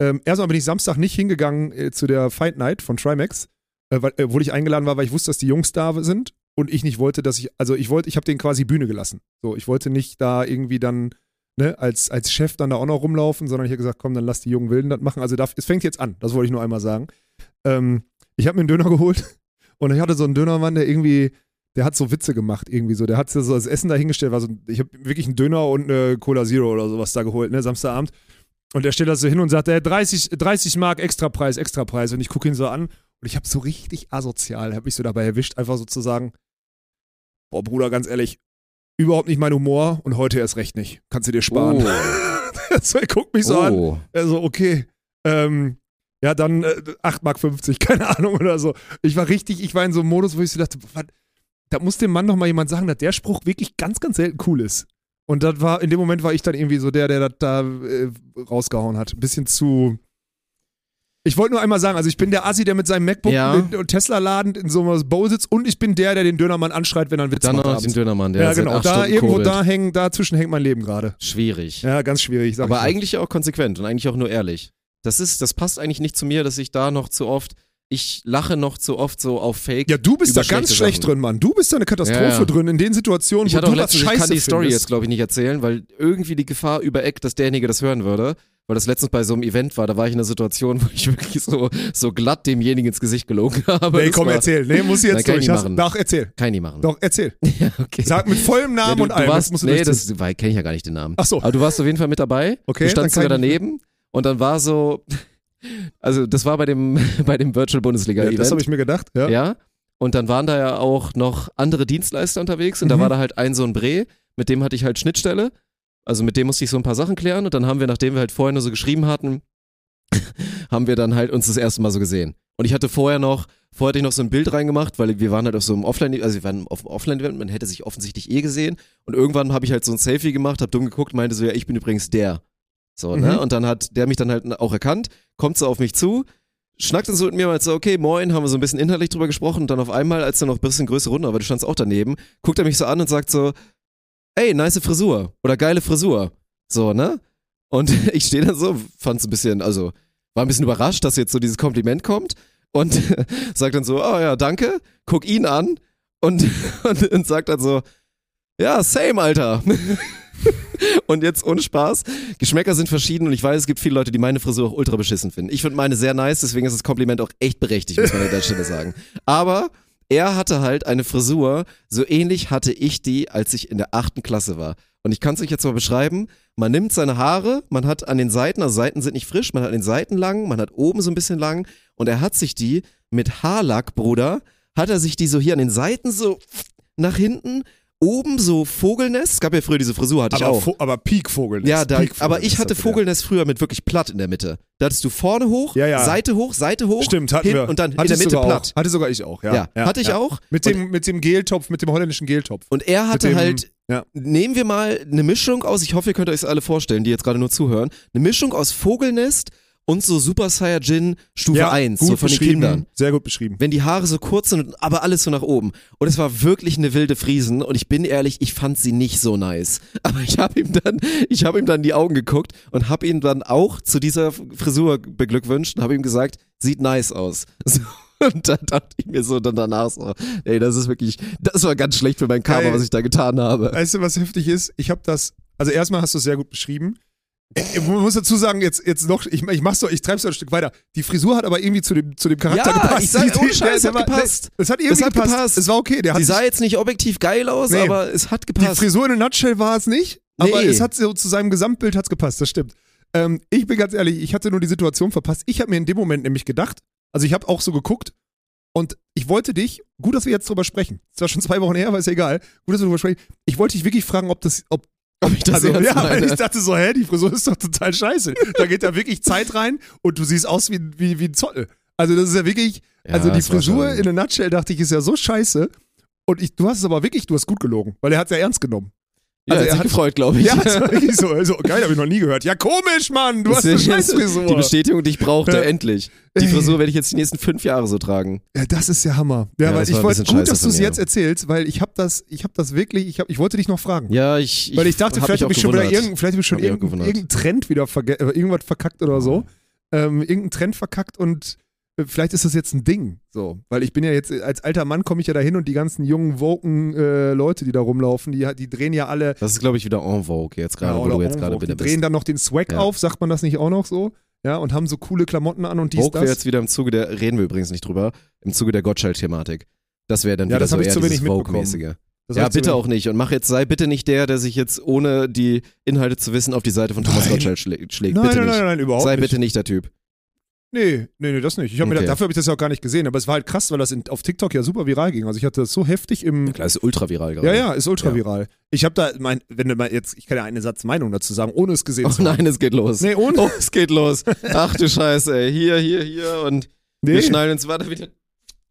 S2: ähm, erstmal bin ich Samstag nicht hingegangen äh, zu der Fight Night von Trimax, äh, weil, obwohl ich eingeladen war, weil ich wusste, dass die Jungs da sind und ich nicht wollte, dass ich, also ich wollte, ich habe denen quasi Bühne gelassen. So, ich wollte nicht da irgendwie dann ne, als, als Chef dann da auch noch rumlaufen, sondern ich habe gesagt, komm, dann lass die jungen Wilden das machen. Also da, es fängt jetzt an, das wollte ich nur einmal sagen. Ähm, ich habe mir einen Döner geholt und ich hatte so einen Dönermann, der irgendwie, der hat so Witze gemacht irgendwie so. Der hat so das Essen dahingestellt, war so, ich habe wirklich einen Döner und eine Cola Zero oder sowas da geholt, ne, Samstagabend. Und der stellt das so hin und sagt, äh, 30, 30 Mark Extrapreis, Extrapreis. Und ich gucke ihn so an und ich habe so richtig asozial, habe ich so dabei erwischt, einfach so zu sagen, boah Bruder, ganz ehrlich, überhaupt nicht mein Humor und heute erst recht nicht. Kannst du dir sparen.
S1: Oh.
S2: so, er guckt mich so an.
S1: oh.
S2: Also, okay. Ähm, Ja, dann äh, 8,50 Mark, keine Ahnung oder so. Ich war richtig, ich war in so einem Modus, wo ich so dachte, was, da muss dem Mann doch mal jemand sagen, dass der Spruch wirklich ganz, ganz selten cool ist. Und das war, in dem Moment war ich dann irgendwie so der, der das da äh, rausgehauen hat. Ein bisschen zu. Ich wollte nur einmal sagen, also ich bin der Assi, der mit seinem MacBook
S1: Ja.
S2: und Tesla-Laden in so einem Bow sitzt und ich bin der, der den Dönermann anschreit, wenn er einen Witz
S1: Dann
S2: macht.
S1: noch den. Dönermann, der
S2: ja, genau. Da
S1: Stunden
S2: irgendwo
S1: kurbelt.
S2: da hängen, dazwischen hängt mein Leben gerade.
S1: Schwierig.
S2: Ja, ganz schwierig.
S1: Aber
S2: ich
S1: eigentlich auch konsequent und eigentlich auch nur ehrlich. Das ist, das passt eigentlich nicht zu mir, dass ich da noch zu oft, ich lache noch zu oft so auf Fake.
S2: Ja, du bist da ganz schlecht
S1: Sachen.
S2: drin, Mann. Du bist da eine Katastrophe
S1: Ja, ja.
S2: drin in den Situationen,
S1: Ich
S2: wo du was
S1: letztens, ich
S2: scheiße
S1: kann die Story
S2: findest.
S1: jetzt glaube ich nicht erzählen, weil irgendwie die Gefahr übereckt, dass derjenige das hören würde. Weil das letztens bei so einem Event war, da war ich in einer Situation, wo ich wirklich so, so glatt demjenigen ins Gesicht gelogen habe.
S2: Nee,
S1: Das
S2: komm,
S1: war-
S2: erzähl. Nee, muss ich
S1: Nein,
S2: jetzt
S1: kann
S2: durch. Hast-
S1: machen.
S2: Doch, erzähl.
S1: Kann ich machen.
S2: Doch, erzähl.
S1: Ja, okay.
S2: Sag mit vollem Namen
S1: ja, du,
S2: und allem.
S1: Warst,
S2: das musst du
S1: nee,
S2: durchziehen.
S1: das kenne ich ja gar nicht den Namen.
S2: Ach so.
S1: Aber du warst auf jeden Fall mit dabei.
S2: Okay,
S1: du standst sogar daneben und dann war so, also das war bei dem, bei dem Virtual Bundesliga
S2: Ja,
S1: Event.
S2: das habe ich mir gedacht. Ja.
S1: Ja. Und dann waren da ja auch noch andere Dienstleister unterwegs und da
S2: Mhm.
S1: war da halt ein so ein Bre, mit dem hatte ich halt Schnittstelle. Also mit dem musste ich so ein paar Sachen klären und dann haben wir, nachdem wir halt vorher nur so geschrieben hatten, haben wir dann halt uns das erste Mal so gesehen. Und ich hatte vorher noch, vorher hatte ich noch so ein Bild reingemacht, weil wir waren halt auf so einem Offline, also wir waren auf einem Offline-Event, man hätte sich offensichtlich eh gesehen. Und irgendwann habe ich halt so ein Selfie gemacht, hab dumm geguckt, meinte so, ja, ich bin übrigens der. So, ne?
S2: Mhm.
S1: Und dann hat der mich dann halt auch erkannt, kommt so auf mich zu, schnackt dann so mit mir mal so, okay, moin, haben wir so ein bisschen inhaltlich drüber gesprochen und dann auf einmal, als dann noch ein bisschen größere Runde, aber du standst auch daneben, guckt er mich so an und sagt so, ey, nice Frisur oder geile Frisur. So, ne? Und ich stehe dann so, fand es ein bisschen, also war ein bisschen überrascht, dass jetzt so dieses Kompliment kommt und sagt dann so, oh ja, danke, guck ihn an und, und, und sagt dann so, ja, same, Alter. und jetzt ohne Spaß, Geschmäcker sind verschieden und ich weiß, es gibt viele Leute, die meine Frisur auch ultra beschissen finden. Ich finde meine sehr nice, deswegen ist das Kompliment auch echt berechtigt, muss man an der Stelle sagen. Aber er hatte halt eine Frisur, so ähnlich hatte ich die, als ich in der achten Klasse war. Und ich kann es euch jetzt mal beschreiben. Man nimmt seine Haare, man hat an den Seiten, also Seiten sind nicht frisch, man hat an den Seiten lang, man hat oben so ein bisschen lang und er hat sich die mit Haarlack, Bruder, hat er sich die so hier an den Seiten so nach hinten, oben so Vogelnest. Es gab ja früher diese Frisur, hatte ich
S2: aber,
S1: auch.
S2: Vo- aber Peak-Vogel.
S1: Ja, da,
S2: Peak-Vogel
S1: aber ich hatte. Vogelnest früher mit wirklich platt in der Mitte. Da hattest du vorne hoch,
S2: Ja, ja.
S1: Seite hoch, Seite hoch,
S2: Stimmt, hatten
S1: hin
S2: wir.
S1: und dann in der
S2: ich
S1: Mitte platt.
S2: Auch. Hatte sogar ich auch, ja.
S1: Ja, hatte ich auch.
S2: Mit dem, mit dem Geltopf, mit dem holländischen Geltopf.
S1: Und er hatte
S2: dem-
S1: halt,
S2: ja.
S1: nehmen wir mal eine Mischung aus, ich hoffe, ihr könnt euch das alle vorstellen, die jetzt gerade nur zuhören, eine Mischung aus Vogelnest und so Super Saiyajin Stufe
S2: ja,
S1: 1,
S2: gut
S1: so von den Kindern.
S2: Sehr gut beschrieben.
S1: Wenn die Haare so kurz sind, aber alles so nach oben. Und es war wirklich eine wilde Friesen und ich bin ehrlich, ich fand sie nicht so nice. Aber ich habe ihm dann, ich habe ihm dann in die Augen geguckt und habe ihn dann auch zu dieser Frisur beglückwünscht und habe ihm gesagt, sieht nice aus. So. Und da dachte ich mir so dann danach so, ey, das ist wirklich, das war ganz schlecht für mein Karma,
S2: Geil.
S1: was ich da getan habe.
S2: Weißt du, was heftig ist? Ich habe das, also erstmal hast du es sehr gut beschrieben. Ich muss dazu sagen, jetzt, jetzt noch, ich, ich mach's doch, ich treib's doch ein Stück weiter. Die Frisur hat aber irgendwie zu dem, zu dem Charakter
S1: Ja,
S2: gepasst.
S1: ich sag,
S2: Die-
S1: ohne
S2: die-
S1: Scheiß,
S2: der-
S1: es hat
S2: der war-
S1: gepasst.
S2: Es hat irgendwie
S1: Es hat
S2: gepasst.
S1: gepasst.
S2: Es war okay. Der
S1: Sie sah jetzt nicht objektiv geil aus,
S2: Nee.
S1: aber es hat
S2: Die
S1: gepasst.
S2: Frisur in a nutshell war es nicht, aber
S1: Nee.
S2: es hat so zu seinem Gesamtbild hat's gepasst, das stimmt. Ähm, ich bin ganz ehrlich, ich hatte nur die Situation verpasst. Ich habe mir in dem Moment nämlich gedacht, also ich habe auch so geguckt und ich wollte dich, gut, dass wir jetzt drüber sprechen. Ist zwar schon zwei Wochen her, aber ist ja egal. Gut, dass wir drüber sprechen. Ich wollte dich wirklich fragen, ob das, ob
S1: Ob ich das
S2: also,
S1: ernst
S2: ja, weil
S1: meine.
S2: ich dachte so, hä, die Frisur ist doch total scheiße. Da geht da wirklich Zeit rein und du siehst aus wie, wie, wie ein Zottel. Also das ist ja wirklich,
S1: Ja,
S2: also die Frisur in a nutshell dachte ich, ist ja so scheiße. Und ich, du hast es aber wirklich, du hast gut gelogen, weil er hat es ja ernst genommen.
S1: Ja,
S2: also
S1: hat
S2: er
S1: sich
S2: hat-
S1: gefreut, glaube ich.
S2: Ja, das war wirklich so, also, geil, habe ich noch nie gehört. Ja, komisch, Mann, du
S1: Das
S2: hast eine
S1: ist
S2: scheiß
S1: Die. Bestätigung, die ich brauchte,
S2: Ja.
S1: endlich. Die. Frisur werde ich jetzt die nächsten fünf Jahre so tragen.
S2: Ja, das ist ja Hammer. Ja,
S1: Ja,
S2: weil ich wollte, gut, dass du es jetzt erzählst, weil ich habe das, ich habe das wirklich, ich, hab, ich wollte dich noch fragen.
S1: Ja, ich.
S2: Weil ich dachte, vielleicht habe ich schon wieder irgendein, vielleicht hab ich schon
S1: gewundert.
S2: irgendein Trend wieder verge äh, irgendwas verkackt oder so. Ähm, irgendeinen Trend verkackt und vielleicht ist das jetzt ein Ding. So, weil ich bin ja jetzt, äh, als alter Mann komme ich ja dahin und die ganzen jungen, woken äh, Leute, die da rumlaufen, die, die drehen ja alle.
S1: Das ist, glaube ich, wieder en vogue jetzt gerade,
S2: ja,
S1: wo
S2: oder
S1: du jetzt gerade wieder
S2: Die drehen
S1: bist.
S2: dann noch den Swag
S1: Ja.
S2: auf, sagt man das nicht auch noch so? Ja, und haben so coole Klamotten an und dies,
S1: Vogue wäre
S2: das.
S1: jetzt wieder im Zuge der, reden wir übrigens nicht drüber, im Zuge der Gottschalk-Thematik. Das wäre dann
S2: Ja,
S1: wieder
S2: das
S1: so
S2: ich
S1: eher
S2: zu wenig.
S1: Vogue-mäßige. Ja, bitte auch nicht. Und mach jetzt, sei bitte nicht der, der sich jetzt ohne die Inhalte zu wissen auf die Seite von Thomas
S2: Nein.
S1: Gottschalk schlä- schlägt.
S2: Nein,
S1: bitte
S2: nein, nein, nein, überhaupt
S1: sei
S2: nicht.
S1: bitte nicht der Typ.
S2: Nee, nee, nee, das nicht. Ich hab mir
S1: Okay.
S2: da, dafür habe ich das ja auch gar nicht gesehen, aber es war halt krass, weil das in, auf TikTok ja super viral ging. Also ich hatte das so heftig im.
S1: Ja, klar, ist ultra viral gerade.
S2: Ja, ja, ist ultra viral. Ich habe da, mein, wenn du mal jetzt, ich kann ja einen Satz Meinung dazu sagen, ohne es gesehen
S1: Oh
S2: zu haben.
S1: nein, es geht los.
S2: Nee, ohne.
S1: Oh, es geht los. Ach du Scheiße, ey. Hier, hier, hier und wir
S2: Nee.
S1: schnallen uns weiter wieder.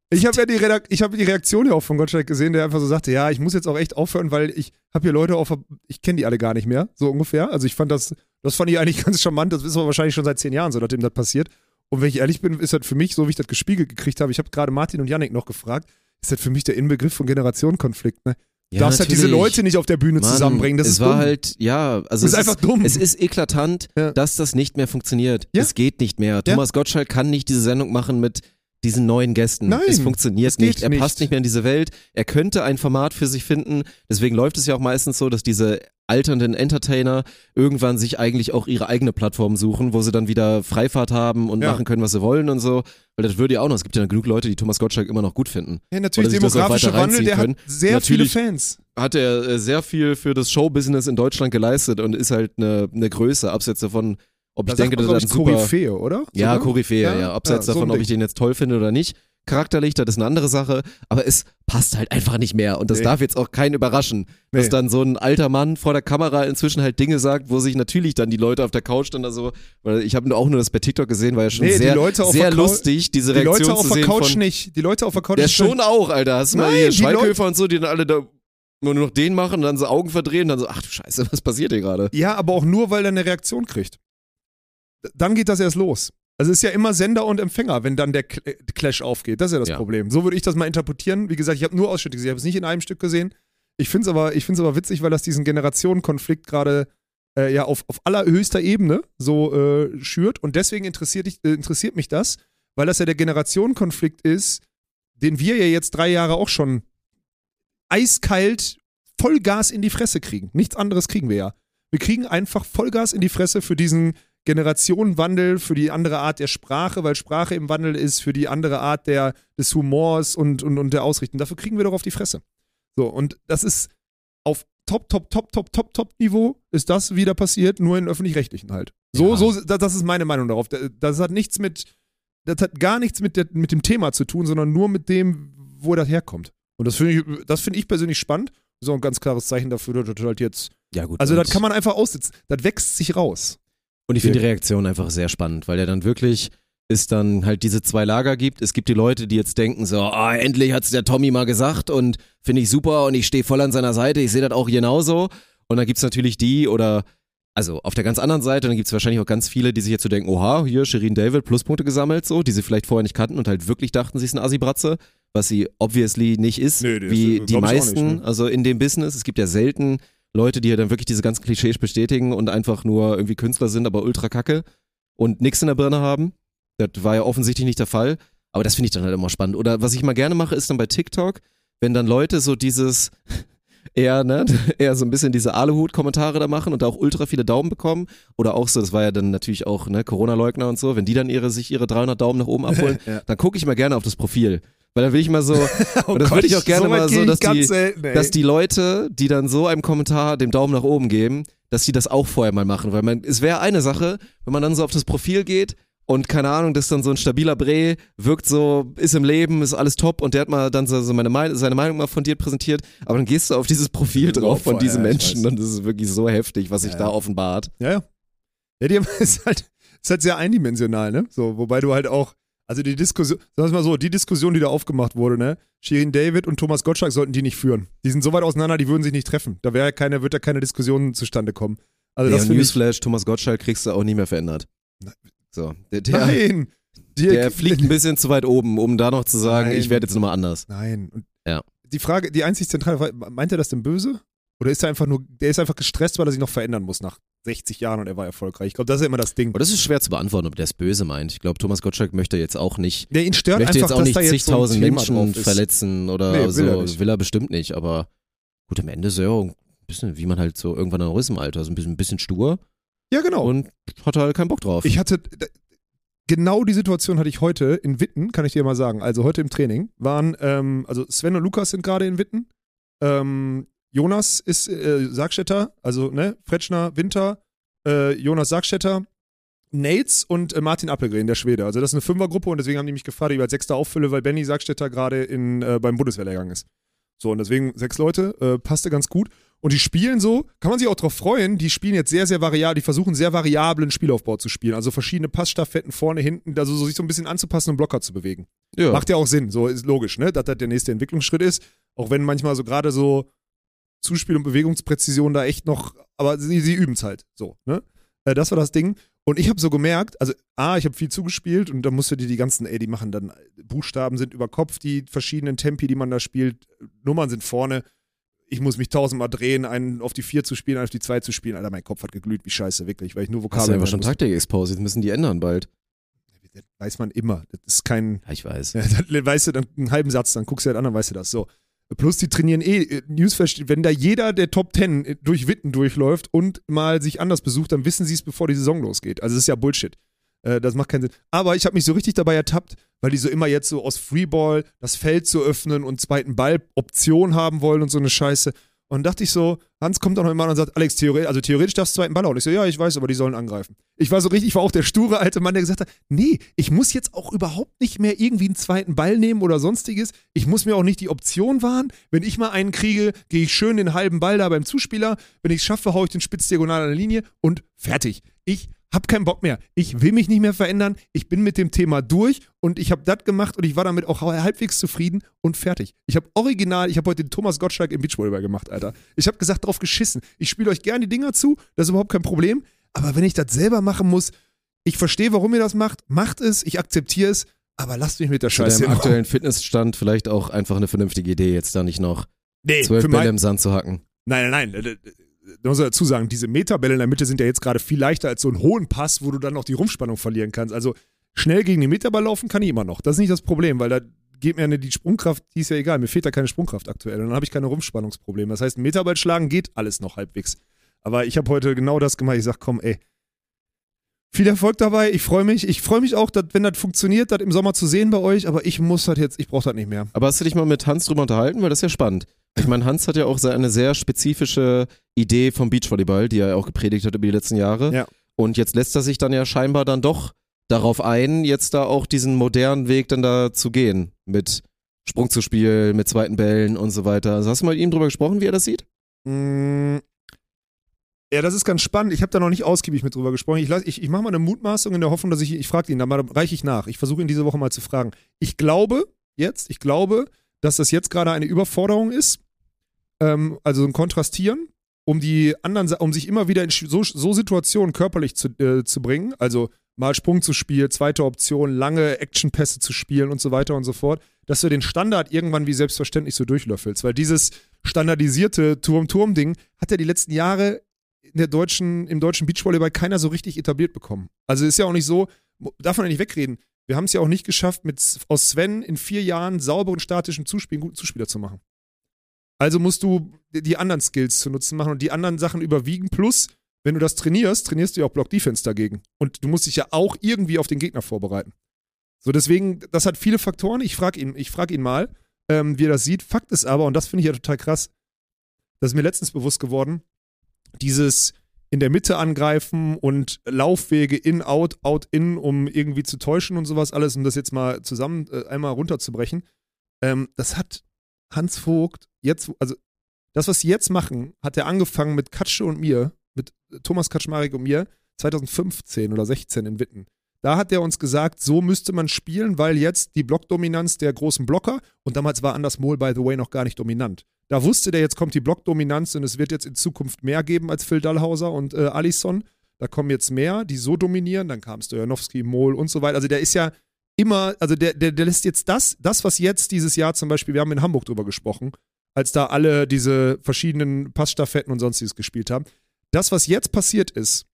S2: Ich habe ja die, Redak ich hab die Reaktion ja auch von Gottschalk gesehen, der einfach so sagte, ja, ich muss jetzt auch echt aufhören, weil ich habe hier Leute auf, ich kenne die alle gar nicht mehr, so ungefähr. Also ich fand das, das fand ich eigentlich ganz charmant. Das ist aber wahrscheinlich schon seit zehn Jahren so, nachdem das passiert. Und wenn ich ehrlich bin, ist das für mich, so wie ich das gespiegelt gekriegt habe, ich habe gerade Martin und Yannick noch gefragt, ist das für mich der Inbegriff von Generationenkonflikt. Ne? Du darfst halt diese Leute nicht auf der Bühne
S1: Mann,
S2: zusammenbringen. Das
S1: es
S2: ist
S1: war
S2: dumm.
S1: halt, ja, also es
S2: ist einfach dumm.
S1: Es ist eklatant,
S2: Ja.
S1: dass das nicht mehr funktioniert.
S2: Ja.
S1: Es geht nicht mehr. Thomas Gottschalk kann nicht diese Sendung machen mit diesen neuen Gästen.
S2: Nein,
S1: es funktioniert nicht. Er passt nicht mehr in diese Welt. Er könnte ein Format für sich finden. Deswegen läuft es ja auch meistens so, dass diese alternden Entertainer irgendwann sich eigentlich auch ihre eigene Plattform suchen, wo sie dann wieder Freifahrt haben und
S2: Ja.
S1: machen können, was sie wollen und so. Weil das würde ja auch noch. Es gibt ja genug Leute, die Thomas Gottschalk immer noch gut finden.
S2: ja, natürlich,
S1: oder sich das auch
S2: demografische
S1: weiter
S2: Wandel, der
S1: können.
S2: hat sehr
S1: Natürlich.
S2: viele Fans.
S1: Hat er äh, sehr viel für das Showbusiness in Deutschland geleistet und ist halt eine, eine Größe, abseits davon, ob
S2: Da
S1: ich denke,
S2: man,
S1: dass er
S2: glaub
S1: ein super...
S2: Koryphäe, oder?
S1: Ja? Koryphäe, ja.
S2: Ja?
S1: Abseits
S2: Ja, so
S1: davon,
S2: ein
S1: ob ich den jetzt toll finde oder nicht. Charakterlich, das ist eine andere Sache, aber es passt halt einfach nicht mehr. Und das
S2: Nee.
S1: darf jetzt auch keinen überraschen, dass
S2: Nee.
S1: dann so ein alter Mann vor der Kamera inzwischen halt Dinge sagt, wo sich natürlich dann die Leute auf der Couch dann da so, weil ich habe auch nur das bei TikTok gesehen, war ja schon
S2: Nee, die
S1: sehr, sehr
S2: der
S1: lustig, diese
S2: Die
S1: Reaktion
S2: Leute auf
S1: zu
S2: der
S1: sehen
S2: Couch
S1: von,
S2: nicht. Die Leute auf der Couch
S1: der
S2: nicht.
S1: schon auch, Alter. Hast du mal
S2: Nein,
S1: hier
S2: die
S1: Schweighöfer und so, die dann alle da nur noch den machen und dann so Augen verdrehen und dann so, ach du Scheiße, was passiert hier gerade?
S2: Ja, aber auch nur, weil er eine Reaktion kriegt. Dann geht das erst los. Also es ist ja immer Sender und Empfänger, wenn dann der äh, Clash aufgeht. Das ist ja das
S1: Ja.
S2: Problem. So würde ich das mal interpretieren. Wie gesagt, ich habe nur Ausschnitte gesehen, ich habe es nicht in einem Stück gesehen. Ich finde es aber, ich find's aber witzig, weil das diesen Generationenkonflikt gerade äh, ja auf, auf allerhöchster Ebene so äh, schürt. Und deswegen interessiert, ich, äh, interessiert mich das, weil das ja der Generationenkonflikt ist, den wir ja jetzt drei Jahre auch schon eiskalt Vollgas in die Fresse kriegen. Nichts anderes kriegen wir ja. Wir kriegen einfach Vollgas in die Fresse für diesen Generationenwandel, für die andere Art der Sprache, weil Sprache im Wandel ist, für die andere Art der, des Humors und, und, und der Ausrichtung. Dafür kriegen wir doch auf die Fresse. So, und das ist auf Top, Top, Top, Top, Top, Top Niveau ist das wieder passiert, nur in öffentlich-rechtlichen halt. So,
S1: Ja.
S2: so, das, ist meine Meinung darauf. Das, hat nichts mit, das hat gar nichts mit, der, mit dem Thema zu tun, sondern nur mit dem, wo das herkommt. Und das finde ich, das finde ich persönlich spannend. Das ist auch ein ganz klares Zeichen dafür, dass das halt jetzt.
S1: Ja gut.
S2: Also, das kann man einfach aussitzen. Das wächst sich raus.
S1: Und ich finde die Reaktion einfach sehr spannend, weil er dann wirklich es dann halt diese zwei Lager gibt. Es gibt die Leute, die jetzt denken so, ah, endlich hat's der Tommy mal gesagt und finde ich super und ich stehe voll an seiner Seite, ich sehe das auch genauso. Und dann gibt's natürlich die oder also auf der ganz anderen Seite, dann gibt's wahrscheinlich auch ganz viele, die sich jetzt so denken, oha, hier Shirin David Pluspunkte gesammelt, so, die sie vielleicht vorher nicht kannten und halt wirklich dachten, sie ist eine Assi-Bratze, was sie obviously nicht ist,
S2: Nee,
S1: wie
S2: äh,
S1: die meisten,
S2: nicht, ne?
S1: also in dem Business. Es gibt ja selten Leute, die ja dann wirklich diese ganzen Klischees bestätigen und einfach nur irgendwie Künstler sind, aber ultra kacke und nix in der Birne haben. Das war ja offensichtlich nicht der Fall. Aber das finde ich dann halt immer spannend. Oder was ich mal gerne mache, ist dann bei TikTok, wenn dann Leute so dieses eher, ne, eher so ein bisschen diese Aluhut-Kommentare da machen und da auch ultra viele Daumen bekommen. Oder auch so, das war ja dann natürlich auch, ne, Corona-Leugner und so, wenn die dann ihre, sich ihre 300 Daumen nach oben abholen,
S2: Ja.
S1: dann gucke ich mal gerne auf das Profil. Weil dann will ich mal so,
S2: Oh
S1: und das würde ich auch gerne
S2: so
S1: mal so, dass die,
S2: selten,
S1: dass die Leute, die dann so einem Kommentar dem Daumen nach oben geben, dass sie das auch vorher mal machen. Weil man, es wäre eine Sache, wenn man dann so auf das Profil geht und keine Ahnung, das ist dann so ein stabiler Bre, wirkt so, ist im Leben, ist alles top und der hat mal dann so, meine Meinung, seine Meinung mal von dir präsentiert, aber dann gehst du auf dieses Profil drauf von diesen
S2: ja,
S1: Menschen und das ist wirklich so heftig, was sich
S2: Ja,
S1: da
S2: ja.
S1: offenbart.
S2: Ja, ja. Ja, die ist halt, ist halt sehr eindimensional, ne? So, wobei du halt auch, also die Diskussion, sagen wir mal so, die Diskussion, die da aufgemacht wurde, ne? Shirin David und Thomas Gottschalk sollten die nicht führen. Die sind so weit auseinander, die würden sich nicht treffen. Da wäre keine, wird da keine Diskussion zustande kommen. Also
S1: Ja,
S2: das.
S1: Newsflash, Thomas Gottschalk kriegst du auch nie mehr verändert. So, der, der,
S2: Nein! Die-
S1: der fliegt ein bisschen zu weit oben, um da noch zu sagen,
S2: Nein.
S1: ich werde jetzt nochmal anders.
S2: Nein. Und
S1: Ja.
S2: Die Frage, die einzig zentrale Frage, meint er das denn böse? Oder ist er einfach nur, der ist einfach gestresst, weil er sich noch verändern muss nach 60 Jahren und er war erfolgreich. Ich glaube, das ist ja immer das Ding.
S1: Aber das ist schwer zu beantworten, ob der es böse meint. Ich glaube, Thomas Gottschalk möchte jetzt auch nicht,
S2: Der ihn stört
S1: möchte
S2: einfach,
S1: jetzt auch
S2: dass
S1: nicht
S2: so
S1: zigtausend
S2: Thema
S1: Menschen verletzen oder
S2: Nee, will
S1: so.
S2: er.
S1: Will er bestimmt nicht, aber gut, am Ende ist er ja auch ein bisschen, wie man halt so irgendwann ist im Alter, so ein bisschen, ein bisschen stur
S2: Ja, genau.
S1: und hat halt keinen Bock drauf.
S2: Ich hatte genau die Situation hatte ich heute in Witten, kann ich dir mal sagen. Also heute im Training waren, ähm, also Sven und Lukas sind gerade in Witten. Ähm, Jonas ist äh, Sargstetter, also ne, Fretschner, Winter, äh, Jonas Sargstetter Nates und äh, Martin Appelgren, der Schwede. Also das ist eine Fünfergruppe und deswegen haben die mich gefragt, ob ich als Sechster auffülle, weil Benny Sagstetter gerade in, äh, beim Bundeswehrlehrgang ist. So, und deswegen sechs Leute, äh, passte ganz gut. Und die spielen so, kann man sich auch drauf freuen, die spielen jetzt sehr, sehr variabel, die versuchen sehr variablen Spielaufbau zu spielen. Also verschiedene Passstaffetten vorne, hinten, also so sich so ein bisschen anzupassen und Blocker zu bewegen.
S1: Ja.
S2: Macht ja auch Sinn, so ist logisch, ne, dass das der nächste Entwicklungsschritt ist. Auch wenn manchmal so gerade so Zuspiel- und Bewegungspräzision da echt noch, aber sie, sie üben es halt so, ne? Äh, das war das Ding. Und ich habe so gemerkt, also A, ich habe viel zugespielt und da musst du dir die ganzen, ey, die machen dann, Buchstaben sind über Kopf, die verschiedenen Tempi, die man da spielt, Nummern sind vorne. Ich muss mich tausendmal drehen, einen auf die vier zu spielen, einen auf die zwei zu spielen. Alter, mein Kopf hat geglüht, wie scheiße, wirklich, weil ich nur
S1: Hast du
S2: Vokabeln
S1: einfach schon Taktik-Expose, jetzt müssen die ändern bald.
S2: Das weiß man immer. Das ist kein,
S1: Ja, ich weiß.
S2: ja, dann weißt du, dann einen halben Satz, dann guckst du halt an, dann weißt du das. So. Plus die trainieren eh, äh, Newsflash, wenn da jeder der Top Ten äh, durch Witten durchläuft und mal sich anders besucht, dann wissen sie es, bevor die Saison losgeht. Also das ist ja Bullshit. Äh, Das macht keinen Sinn. Aber ich habe mich so richtig dabei ertappt, weil die so immer jetzt so aus Freeball das Feld zu öffnen und zweiten Ball Option haben wollen und so eine Scheiße. Und dachte ich so, Hans kommt dann noch immer und sagt, Alex, theoretisch, also theoretisch darfst du zweiten Ball hauen. Ich so, ja, ich weiß, aber die sollen angreifen. Ich war so richtig, ich war auch der sture alte Mann, der gesagt hat, nee, ich muss jetzt auch überhaupt nicht mehr irgendwie einen zweiten Ball nehmen oder sonstiges. Ich muss mir auch nicht die Option wahren. Wenn ich mal einen kriege, gehe ich schön den halben Ball da beim Zuspieler. Wenn ich es schaffe, haue ich den spitz diagonal an der Linie und fertig. Ich hab keinen Bock mehr. Ich will mich nicht mehr verändern. Ich bin mit dem Thema durch und ich habe das gemacht und ich war damit auch halbwegs zufrieden und fertig. Ich habe original, ich habe heute den Thomas Gottschalk im Beachvolleyball gemacht, Alter. Ich habe gesagt, drauf geschissen. Ich spiele euch gerne die Dinger zu, das ist überhaupt kein Problem. Aber wenn ich das selber machen muss, ich verstehe, warum ihr das macht, macht es, ich akzeptiere es, aber lasst mich mit der
S1: Zu
S2: Scheiße
S1: deinem
S2: in Ruhe.
S1: aktuellen Fitnessstand vielleicht auch einfach eine vernünftige Idee, jetzt da nicht noch
S2: Nee,
S1: zwölf Bälle im Sand zu hacken.
S2: Nein, nein, nein. Da muss ich dazu sagen, diese Meterbälle in der Mitte sind ja jetzt gerade viel leichter als so einen hohen Pass, wo du dann noch die Rumpfspannung verlieren kannst. Also schnell gegen den Meterball laufen kann ich immer noch. Das ist nicht das Problem, weil da geht mir die Sprungkraft, die ist ja egal. Mir fehlt da keine Sprungkraft aktuell. Und dann habe ich keine Rumpfspannungsprobleme. Das heißt, einen Meterball schlagen geht alles noch halbwegs. Aber ich habe heute genau das gemacht. Ich sag, komm, ey. Viel Erfolg dabei. Ich freue mich. Ich freue mich auch, dass, wenn das funktioniert, das im Sommer zu sehen bei euch. Aber ich muss das jetzt, ich brauche das nicht mehr.
S1: Aber hast du dich mal mit Hans drüber unterhalten? Weil das ist ja spannend. Ich meine, Hans hat ja auch eine sehr spezifische Idee vom Beachvolleyball, die er auch gepredigt hat über die letzten Jahre.
S2: Ja.
S1: Und jetzt lässt er sich dann ja scheinbar dann doch darauf ein, jetzt da auch diesen modernen Weg dann da zu gehen. Mit Sprung zu spielen, mit zweiten Bällen und so weiter. Also hast du mal mit ihm drüber gesprochen, wie er das sieht?
S2: Mm. Ja, das ist ganz spannend. Ich habe da noch nicht ausgiebig mit drüber gesprochen. Ich, ich, ich mache mal eine Mutmaßung in der Hoffnung, dass ich, ich frage ihn, dann reiche ich nach. Ich versuche ihn diese Woche mal zu fragen. Ich glaube jetzt, ich glaube, dass das jetzt gerade eine Überforderung ist, ähm, also ein Kontrastieren, um die anderen, um sich immer wieder in so, so Situationen körperlich zu, äh, zu bringen. Also mal Sprung zu spielen, zweite Option, lange Actionpässe zu spielen und so weiter und so fort, dass du den Standard irgendwann wie selbstverständlich so durchlöffelst. Weil dieses standardisierte Turm-Turm-Ding hat ja die letzten Jahre in der deutschen, im deutschen Beachvolleyball keiner so richtig etabliert bekommen. Also ist ja auch nicht so, darf man ja nicht wegreden. Wir haben es ja auch nicht geschafft, mit aus Sven in vier Jahren sauberen statischen Zuspiel einen guten Zuspieler zu machen. Also musst du die anderen Skills zu nutzen machen und die anderen Sachen überwiegen. Plus, wenn du das trainierst, trainierst du ja auch Block Defense dagegen. Und du musst dich ja auch irgendwie auf den Gegner vorbereiten. So, deswegen, das hat viele Faktoren. Ich frage ihn, ich frag ihn mal, ähm, wie er das sieht. Fakt ist aber, und das finde ich ja total krass, das ist mir letztens bewusst geworden, dieses in der Mitte angreifen und Laufwege in, out, out, in, um irgendwie zu täuschen und sowas alles, um das jetzt mal zusammen äh, einmal runterzubrechen. Ähm, das hat Hans Vogt jetzt, also das, was sie jetzt machen, hat er angefangen mit Katsche und mir, mit Thomas Kaczmarek und mir, 2015 oder 16 in Witten. Da hat er uns gesagt, so müsste man spielen, weil jetzt die Blockdominanz der großen Blocker, und damals war Anders Mohl, by the way, noch gar nicht dominant. Da wusste der, jetzt kommt die Blockdominanz und es wird jetzt in Zukunft mehr geben als Phil Dallhauser und äh, Alisson. Da kommen jetzt mehr, die so dominieren. Dann kam Stojanowski, Mohl und so weiter. Also der ist ja immer, also der, der, der lässt jetzt das, das, was jetzt dieses Jahr zum Beispiel, wir haben in Hamburg drüber gesprochen, als da alle diese verschiedenen Passstaffetten und sonstiges gespielt haben. Das, was jetzt passiert ist,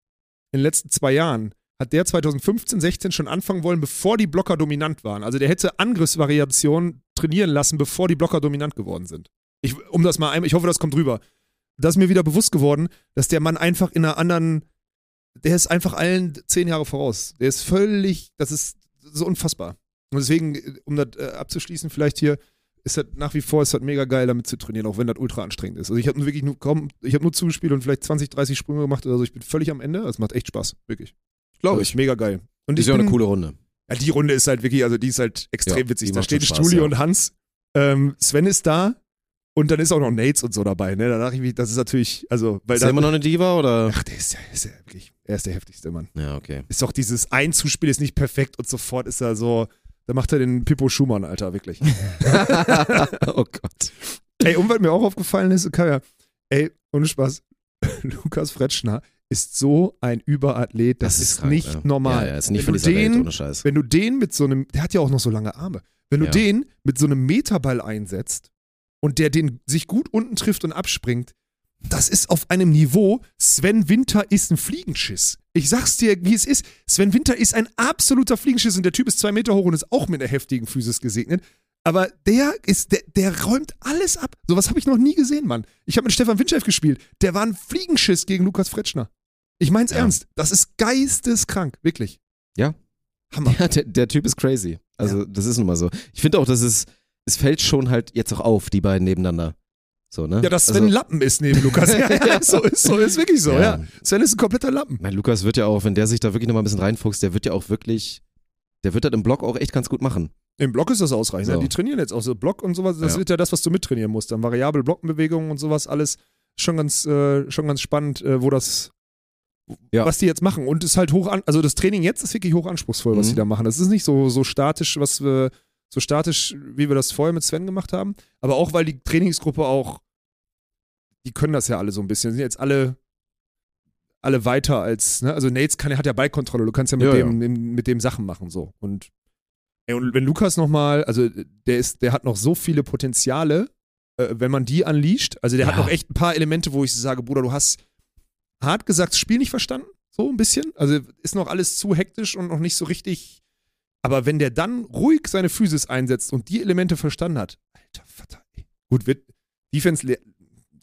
S2: in den letzten zwei Jahren, hat der 2015, 16 schon anfangen wollen, bevor die Blocker dominant waren. Also der hätte Angriffsvariationen trainieren lassen, bevor die Blocker dominant geworden sind. Ich, um das mal ich hoffe, das kommt rüber. Das ist mir wieder bewusst geworden, dass der Mann einfach in einer anderen, der ist einfach allen zehn Jahre voraus. Der ist völlig, das ist so unfassbar. Und deswegen, um das äh, abzuschließen, vielleicht hier, ist das nach wie vor ist das mega geil, damit zu trainieren, auch wenn das ultra anstrengend ist. Also ich habe nur wirklich nur kaum, ich habe nur zugespielt und vielleicht 20, 30 Sprünge gemacht oder so. Ich bin völlig am Ende. Das macht echt Spaß, wirklich.
S1: Glaube ich.
S2: mega geil. Und
S1: Ist ja auch
S2: bin,
S1: eine coole Runde.
S2: Ja, die Runde ist halt wirklich, also die ist halt extrem
S1: Ja,
S2: witzig. Da
S1: schon Spaß,
S2: Stuli
S1: ja.
S2: und Hans. Ähm, Sven ist da und dann ist auch noch Nates und so dabei. Ne? Da dachte ich mir, das ist natürlich, also, weil
S1: Ist er immer noch eine Diva oder?
S2: Ach, der ist ja, ist ja wirklich, er ist der heftigste Mann.
S1: Ja, okay.
S2: Ist doch dieses Einzuspiel ist nicht perfekt und sofort ist er so, da macht er den Pippo Schumann, Alter, wirklich.
S1: oh Gott.
S2: ey, und was mir auch aufgefallen ist, kann ja, ey, ohne Spaß, Lukas Fretschner ist so ein Überathlet, das, ist
S1: krank,
S2: nicht
S1: ja.
S2: normal.
S1: Ja, ja, ist nicht
S2: Wenn
S1: von dieser
S2: den,
S1: Welt, ohne Scheiß.
S2: Wenn du den mit so einem, der hat ja auch noch so lange Arme, wenn du
S1: Ja.
S2: den mit so einem Meterball einsetzt und der den sich gut unten trifft und abspringt, das ist auf einem Niveau, Sven Winter ist ein Fliegenschiss. Ich sag's dir, wie es ist. Sven Winter ist ein absoluter Fliegenschiss und der Typ ist zwei Meter hoch und ist auch mit einer heftigen Physis gesegnet. Aber der ist, der, der räumt alles ab. Sowas habe ich noch nie gesehen, Mann. Ich habe mit Stefan Windschef gespielt. Der war ein Fliegenschiss gegen Lukas Fretschner. Ich mein's
S1: Ja.
S2: ernst. Das ist geisteskrank, wirklich.
S1: Ja.
S2: Hammer.
S1: Ja, der, der Typ ist crazy. Also, das ist nun mal so. Ich finde auch, dass es, es fällt schon halt jetzt auch auf, die beiden nebeneinander. So, ne?
S2: Ja, dass Sven
S1: also,
S2: Lappen ist neben Lukas. Ja, ja, so ist, so ist wirklich so, ja.
S1: Ja.
S2: Sven ist ein kompletter Lappen.
S1: Mein Lukas wird ja auch, wenn der sich da wirklich nochmal ein bisschen reinfuchst, der wird ja auch wirklich, der wird das im Block auch echt ganz gut machen.
S2: Im Block ist das ausreichend.
S1: So.
S2: Ja, die trainieren jetzt auch so Block und sowas. Das
S1: Ja.
S2: wird ja das, was du mittrainieren musst. Dann variable Blockenbewegungen und sowas alles. Schon ganz, äh, schon ganz spannend, äh, wo das,
S1: Ja.
S2: was die jetzt machen. Und ist halt hoch an, also das Training jetzt ist wirklich hoch anspruchsvoll, was
S1: Mhm.
S2: die da machen. Das ist nicht so, so statisch, was wir, so statisch, wie wir das vorher mit Sven gemacht haben. Aber auch, weil die Trainingsgruppe auch, die können das ja alle so ein bisschen. Sind jetzt alle, alle weiter als, ne? Also Nates kann, hat ja Ballkontrolle, du kannst ja mit,
S1: Ja,
S2: dem, mit dem Sachen machen so. Und, ey, und wenn Lukas nochmal, also der ist, der hat noch so viele Potenziale, äh, wenn man die unleasht. Also der hat
S1: Ja.
S2: noch echt ein paar Elemente, wo ich sage, Bruder, du hast hart gesagt das Spiel nicht verstanden, so ein bisschen. Also ist noch alles zu hektisch und noch nicht so richtig. Aber wenn der dann ruhig seine Physis einsetzt und die Elemente verstanden hat, alter Vater, ey. Gut, wird Defense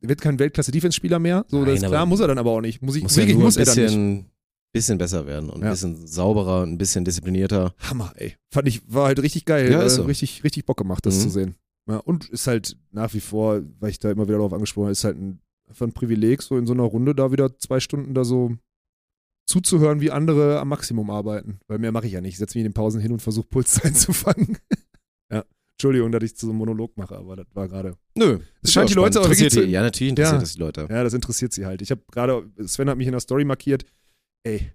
S2: wird kein Weltklasse-Defense-Spieler mehr, so das
S1: Nein,
S2: ist
S1: aber
S2: klar, muss er dann aber auch nicht. Muss ich,
S1: Muss ja
S2: wirklich,
S1: nur
S2: muss
S1: ein
S2: er dann nicht.
S1: bisschen, bisschen besser werden und
S2: Ja.
S1: ein bisschen sauberer, ein bisschen disziplinierter.
S2: Hammer, ey. Fand ich, war halt richtig geil.
S1: Ja, ist
S2: äh,
S1: so.
S2: richtig, richtig Bock gemacht, das
S1: Mhm.
S2: zu sehen. Ja, und ist halt nach wie vor, weil ich da immer wieder darauf angesprochen habe, ist halt ein, einfach ein Privileg, so in so einer Runde da wieder zwei Stunden da so zuzuhören, wie andere am Maximum arbeiten. Weil mehr mache ich ja nicht. Ich setze mich in den Pausen hin und versuche Puls einzufangen. ja. Entschuldigung, dass ich zu so einem Monolog mache, aber das war gerade.
S1: Nö.
S2: Es scheint die Leute auch
S1: interessiert die, Ja, natürlich interessiert
S2: Ja.
S1: das die Leute.
S2: Ja, das interessiert sie halt. Ich habe gerade, Sven hat mich in der Story markiert. Ey,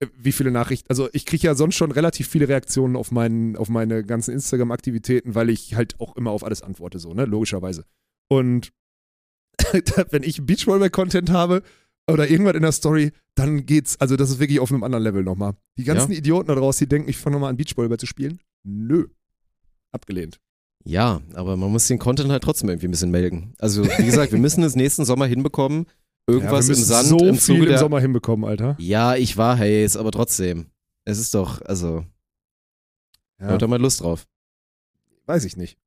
S2: äh, wie viele Nachrichten. Also ich kriege ja sonst schon relativ viele Reaktionen auf, meinen, auf meine ganzen Instagram-Aktivitäten, weil ich halt auch immer auf alles antworte, so, ne? Logischerweise. Und wenn ich Beachvolleyball-Content habe oder irgendwas in der Story, dann geht's, also das ist wirklich auf einem anderen Level nochmal. Die ganzen
S1: Ja.
S2: Idioten da draußen, die denken, ich fange nochmal an Beachvolleyball zu spielen. Nö. Abgelehnt.
S1: Ja, aber man muss den Content halt trotzdem irgendwie ein bisschen melken. Also, wie gesagt, wir müssen es nächsten Sommer hinbekommen. Irgendwas
S2: ja,
S1: im Sand,
S2: so
S1: im
S2: viel
S1: Zuge
S2: im
S1: der,
S2: Sommer hinbekommen, Alter.
S1: Ja, ich war Hayes, aber trotzdem. Es ist doch, also,
S2: Ja,
S1: hört da mal Lust drauf.
S2: weiß ich nicht.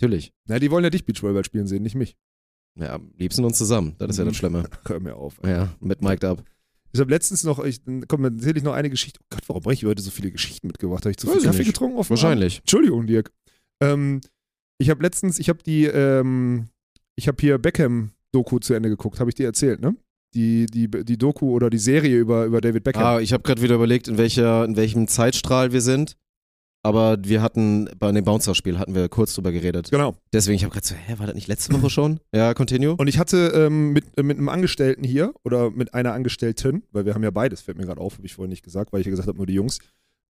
S1: Natürlich.
S2: Na, die wollen ja dich Beachvolleyball spielen sehen, nicht mich.
S1: Ja, am liebsten uns zusammen. Das ist ja das
S2: Mhm.
S1: Schlimme.
S2: Hör mir auf.
S1: Ja, mit Mic'd up.
S2: Ich habe letztens noch, ich, komm, dann erzähle ich noch eine Geschichte. Oh Gott, warum habe ich heute so viele Geschichten mitgebracht? Habe ich zu
S1: Weiß
S2: viel
S1: ich
S2: Kaffee
S1: nicht.
S2: getrunken? Abend?
S1: Wahrscheinlich.
S2: Entschuldigung, Dirk. Ähm, ich habe letztens, ich habe die, ähm, ich habe hier Beckham-Doku zu Ende geguckt. Habe ich dir erzählt, ne? Die, die, die Doku oder die Serie über, über David Beckham.
S1: Ah, ich habe gerade wieder überlegt, in, welcher, in welchem Zeitstrahl wir sind. Aber wir hatten, bei dem Bouncer-Spiel hatten wir kurz drüber geredet.
S2: Genau.
S1: Deswegen, ich habe gerade so, hä, war das nicht letzte Woche schon? Ja, continue.
S2: Und ich hatte ähm, mit, äh, mit einem Angestellten hier oder mit einer Angestellten, weil wir haben ja beides, fällt mir gerade auf, habe ich vorhin nicht gesagt, weil ich ja gesagt habe, nur die Jungs,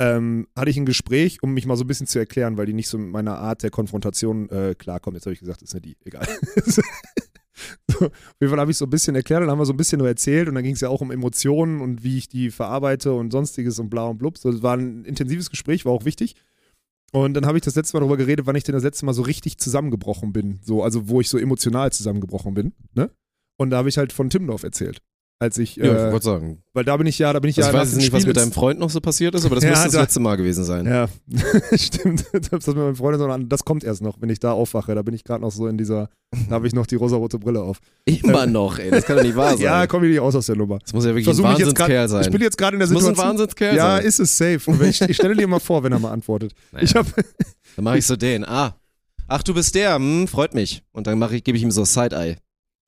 S2: ähm, hatte ich ein Gespräch, um mich mal so ein bisschen zu erklären, weil die nicht so mit meiner Art der Konfrontation äh, klarkommen. Jetzt habe ich gesagt, das ist nicht die, egal. auf jeden Fall habe ich so ein bisschen erklärt, dann haben wir so ein bisschen nur erzählt und dann ging es ja auch um Emotionen und wie ich die verarbeite und sonstiges und bla und blub. So, es war ein intensives Gespräch, war auch wichtig. Und dann habe ich das letzte Mal darüber geredet, wann ich denn das letzte Mal so richtig zusammengebrochen bin. So, also wo ich so emotional zusammengebrochen bin. Ne? Und da habe ich halt von Timdorf erzählt. Als ich,
S1: ja, ich
S2: äh,
S1: wollte sagen.
S2: weil da bin ich ja, da bin ich
S1: Also
S2: ja
S1: ich weiß jetzt nicht, was mit deinem Freund noch so passiert ist, aber das
S2: Ja,
S1: müsste das
S2: da-
S1: letzte Mal gewesen sein.
S2: Ja, stimmt. Das mit meinem Freund, sondern das kommt erst noch, wenn ich da aufwache. Da bin ich gerade noch so in dieser, da habe ich noch die rosarote Brille auf.
S1: Immer noch, ey. Das kann doch nicht wahr sein.
S2: Ja, komme ich nicht aus aus der Nummer.
S1: das muss ja wirklich
S2: Versuch
S1: ein
S2: grad-
S1: Wahnsinnskerl sein.
S2: Ich bin jetzt gerade in der
S1: das muss ein
S2: Situation.
S1: Wahnsinnskerl
S2: ja,
S1: sein.
S2: ist es safe. Ich, ich stelle dir mal vor, wenn er mal antwortet.
S1: Naja.
S2: Ich habe
S1: Dann mache ich so den. Ah. Ach, du bist der. Hm, freut mich. Und dann mache ich, gebe ich ihm so Side-Eye.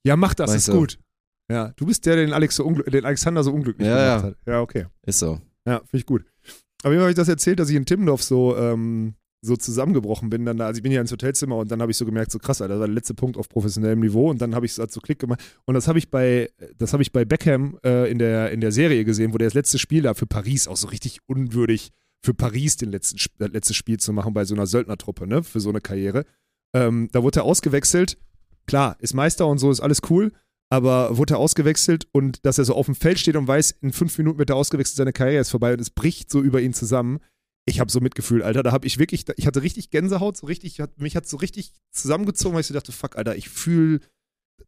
S2: Ja, mach das,
S1: Weißt
S2: ist
S1: du.
S2: gut. Ja, du bist der, den, Alex so den Alexander so unglücklich
S1: Ja,
S2: gemacht
S1: ja.
S2: hat. Ja, okay.
S1: Ist so.
S2: Ja, finde ich gut. Aber wie habe ich das erzählt, dass ich in Timmendorf so, ähm, so zusammengebrochen bin. Dann da, also ich bin ja ins Hotelzimmer und dann habe ich so gemerkt, so krass, Alter, das war der letzte Punkt auf professionellem Niveau und dann habe ich es halt so Klick gemacht. Und das habe ich bei, das habe ich bei Beckham äh, in, der, in der Serie gesehen, wo der das letzte Spiel da für Paris auch so richtig unwürdig für Paris den letzten, das letzte Spiel zu machen bei so einer Söldnertruppe, ne, für so eine Karriere. Ähm, da wurde er ausgewechselt. Klar, ist Meister und so, ist alles cool. Aber wurde er ausgewechselt und dass er so auf dem Feld steht und weiß, in fünf Minuten wird er ausgewechselt, seine Karriere ist vorbei und es bricht so über ihn zusammen. Ich habe so mitgefühlt, Alter. Da habe ich wirklich, ich hatte richtig Gänsehaut, so richtig, hat, mich hat so richtig zusammengezogen, weil ich so dachte, fuck, Alter, ich fühle,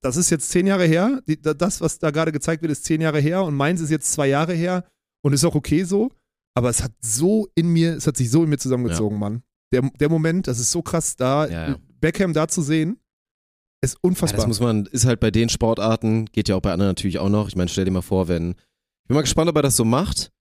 S2: das ist jetzt zehn Jahre her. Das, was da gerade gezeigt wird, ist zehn Jahre her und meins ist jetzt zwei Jahre her und ist auch okay so. Aber es hat so in mir, es hat sich so in mir zusammengezogen, Mann. Der, der Moment, das ist so krass, da
S1: Ja, ja.
S2: Beckham da zu sehen, ist
S1: Ja,
S2: unfassbar.
S1: das muss man, ist halt bei den Sportarten, geht ja auch bei anderen natürlich auch noch. Ich meine, stell dir mal vor, wenn, ich bin mal gespannt, ob er das so macht.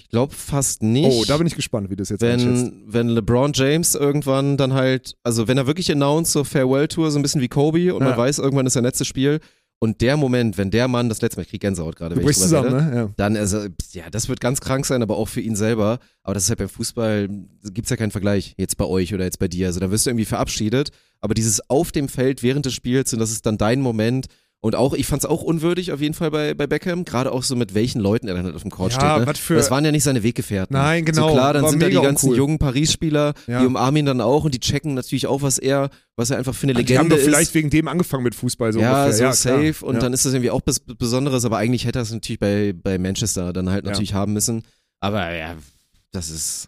S1: Ich glaube fast nicht.
S2: oh, da bin ich gespannt, wie das jetzt
S1: wenn, wenn LeBron James irgendwann dann halt, also wenn er wirklich announced, so Farewell-Tour, so ein bisschen wie Kobe und
S2: Ja.
S1: man weiß, irgendwann ist sein letztes Spiel und der Moment, wenn der Mann das letzte Mal, ich krieg Gänsehaut gerade, wenn ich
S2: zusammen,
S1: rede,
S2: ne? Ja.
S1: dann, also, ja, das wird ganz krank sein, aber auch für ihn selber. Aber das ist halt beim Fußball, gibt's ja keinen Vergleich, jetzt bei euch oder jetzt bei dir. Also da wirst du irgendwie verabschiedet, aber dieses auf dem Feld während des Spiels und das ist dann dein Moment. Und auch, ich fand's auch unwürdig auf jeden Fall bei, bei Beckham, gerade auch so mit welchen Leuten er dann halt auf dem Court
S2: Ja,
S1: steht. Ne?
S2: was für-
S1: das waren ja nicht seine Weggefährten.
S2: Nein, genau,
S1: So klar, dann sind da die ganzen
S2: uncool.
S1: jungen Paris-Spieler,
S2: Ja.
S1: die umarmen ihn dann auch und die checken natürlich auch, was er, was er einfach für eine
S2: Die haben
S1: Legende
S2: doch vielleicht
S1: ist.
S2: wegen dem angefangen mit Fußball so
S1: ja,
S2: ungefähr.
S1: so
S2: klar.
S1: safe und
S2: ja.
S1: dann ist das irgendwie auch was Besonderes, aber eigentlich hätte er es natürlich bei, bei Manchester dann halt
S2: Ja.
S1: natürlich haben müssen. Aber ja, das ist,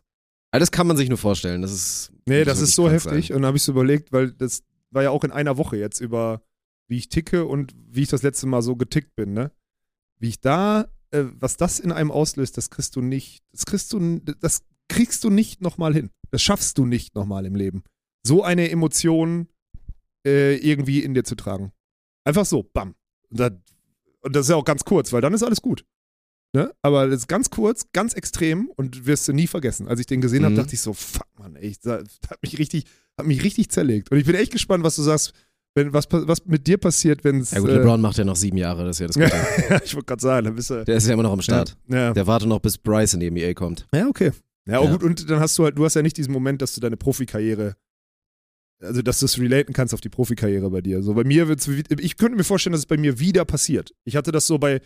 S1: also das kann man sich nur vorstellen. Das ist.
S2: Nee, das ist so heftig.
S1: sein.
S2: Und dann habe ich so überlegt, weil das war ja auch in einer Woche jetzt über, wie ich ticke und wie ich das letzte Mal so getickt bin, ne? Wie ich da, äh, was das in einem auslöst, das kriegst du nicht, das kriegst du, das kriegst du nicht nochmal hin. Das schaffst du nicht nochmal im Leben. So eine Emotion äh, irgendwie in dir zu tragen. Einfach so, bam. Und, da, und das ist ja auch ganz kurz, weil dann ist alles gut. Ne? Aber das ist ganz kurz, ganz extrem und wirst du nie vergessen. Als ich den gesehen habe,
S1: Mhm.
S2: dachte ich so, fuck, Mann, ey, das hat mich richtig, hat mich richtig zerlegt. Und ich bin echt gespannt, was du sagst, wenn, was, was mit dir passiert, wenn es.
S1: Ja gut, LeBron macht ja noch sieben Jahre, das ist ja das Gute.
S2: ich wollte gerade sagen, dann bist du.
S1: Der ist ja immer noch am Start.
S2: Ja,
S1: Der wartet noch, bis Bryce in die NBA kommt.
S2: ja okay. Ja, oh
S1: Ja.
S2: gut, und dann hast du halt, du hast ja nicht diesen Moment, dass du deine Profikarriere, also dass du es relaten kannst auf die Profikarriere bei dir. So bei mir wird's, ich könnte mir vorstellen, dass es bei mir wieder passiert. Ich hatte das so bei,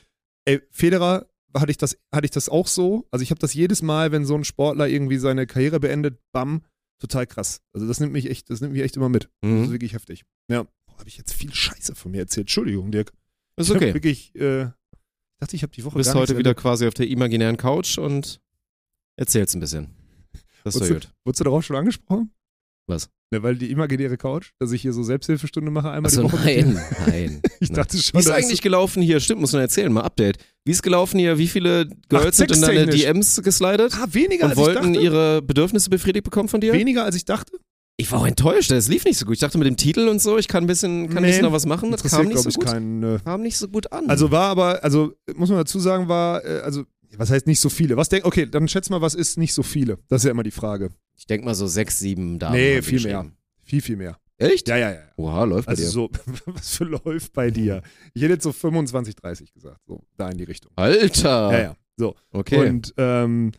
S2: ey, Federer hatte ich das, hatte ich das auch so. Also ich habe das jedes Mal, wenn so ein Sportler irgendwie seine Karriere beendet, bam, total krass. Also das nimmt mich echt, das nimmt mich echt immer mit. Das ist
S1: Mhm.
S2: wirklich heftig. Ja. Habe ich jetzt viel Scheiße von mir erzählt. Entschuldigung, Dirk.
S1: Ist
S2: Ich hab
S1: okay.
S2: wirklich, äh, ich dachte, ich habe die Woche
S1: Du bist heute wieder quasi auf der imaginären Couch und erzählst ein bisschen. Das ist gut.
S2: Wurdest du darauf schon angesprochen?
S1: Was?
S2: Ne, weil die imaginäre Couch, dass ich hier so Selbsthilfestunde mache einmal
S1: Achso,
S2: die Woche.
S1: nein, nein.
S2: Ich
S1: nein.
S2: dachte schon,
S1: Wie ist eigentlich gelaufen hier? Stimmt, muss man erzählen, mal Update. Wie ist gelaufen hier? Wie viele Girls sind in deine. DMs geslidet
S2: ah, weniger
S1: und
S2: als ich
S1: wollten
S2: dachte.
S1: ihre Bedürfnisse befriedigt bekommen von dir?
S2: Weniger als ich dachte.
S1: Ich war auch enttäuscht, es lief nicht so gut. Ich dachte mit dem Titel und so, ich kann ein bisschen, kann ein
S2: Nee,
S1: bisschen noch was machen. Das kam nicht so
S2: ich,
S1: gut.
S2: keinen. Äh,
S1: Kam nicht so gut an.
S2: also war aber, also muss man dazu sagen, war, äh, also, was heißt nicht so viele? Was denk, okay, dann schätz mal, was ist nicht so viele? Das ist ja immer die Frage.
S1: ich denke mal so sechs, sieben Damen.
S2: Nee, viel mehr. Viel, viel mehr.
S1: Echt?
S2: Ja, ja, ja.
S1: Oha, läuft bei
S2: Also
S1: dir.
S2: so, was für läuft bei dir? Ich hätte jetzt so 25, 30 gesagt. So, da in die Richtung.
S1: Alter.
S2: Ja, ja. So.
S1: Okay.
S2: Und ähm,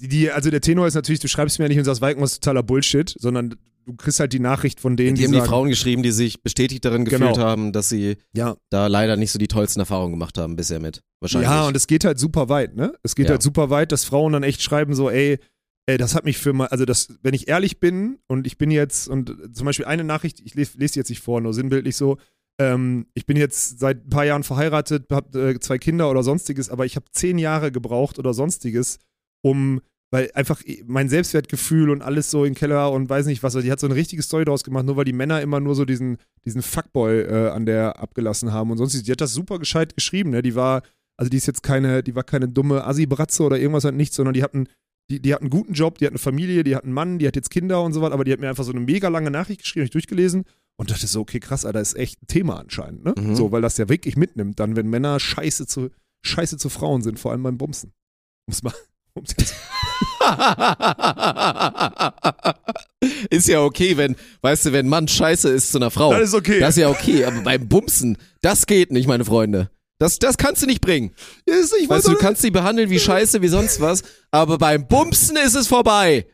S2: die, die, also der Tenor ist natürlich, du schreibst mir ja nicht und sagst, was ist totaler Bullshit, sondern du kriegst halt die Nachricht von denen,
S1: die haben die
S2: sagen,
S1: Frauen geschrieben, die sich bestätigt darin gefühlt
S2: Genau.
S1: haben, dass sie
S2: ja,
S1: da leider nicht so die tollsten Erfahrungen gemacht haben bisher mit. Wahrscheinlich.
S2: ja, und es geht halt super weit, ne? Es geht
S1: Ja.
S2: halt super weit, dass Frauen dann echt schreiben so, ey, ey, das hat mich für mal, also das, wenn ich ehrlich bin und ich bin jetzt, und zum Beispiel eine Nachricht, ich lese, lese die jetzt nicht vor, nur sinnbildlich so, ähm, ich bin jetzt seit ein paar Jahren verheiratet, habe äh, zwei Kinder oder sonstiges, aber ich habe zehn Jahre gebraucht oder sonstiges, um, weil einfach mein Selbstwertgefühl und alles so im Keller und weiß nicht was, also die hat so eine richtige Story daraus gemacht, nur weil die Männer immer nur so diesen, diesen Fuckboy äh, an der abgelassen haben und sonstiges. Die hat das super gescheit geschrieben, ne? Die war, also die ist jetzt keine, die war keine dumme Assi-Bratze oder irgendwas halt nicht, sondern die hatten, die, die hat einen guten Job, die hat eine Familie, die hat einen Mann, die hat jetzt Kinder und so was, aber die hat mir einfach so eine mega lange Nachricht geschrieben, ich durchgelesen und dachte so, okay, krass, Alter, ist echt ein Thema anscheinend, ne?
S1: Mhm.
S2: So, weil das ja wirklich mitnimmt, dann, wenn Männer scheiße zu, scheiße zu Frauen sind, vor allem beim Bumsen. Um's mal, um's jetzt,
S1: ist ja okay, wenn, weißt du, wenn Mann scheiße ist zu einer Frau.
S2: das ist okay.
S1: Das ist ja okay, aber beim Bumsen, das geht nicht, meine Freunde. Das, das kannst du nicht bringen.
S2: Ist, ich
S1: Weißt du, du kannst sie behandeln wie Scheiße, wie sonst was, aber beim Bumsen ist es vorbei.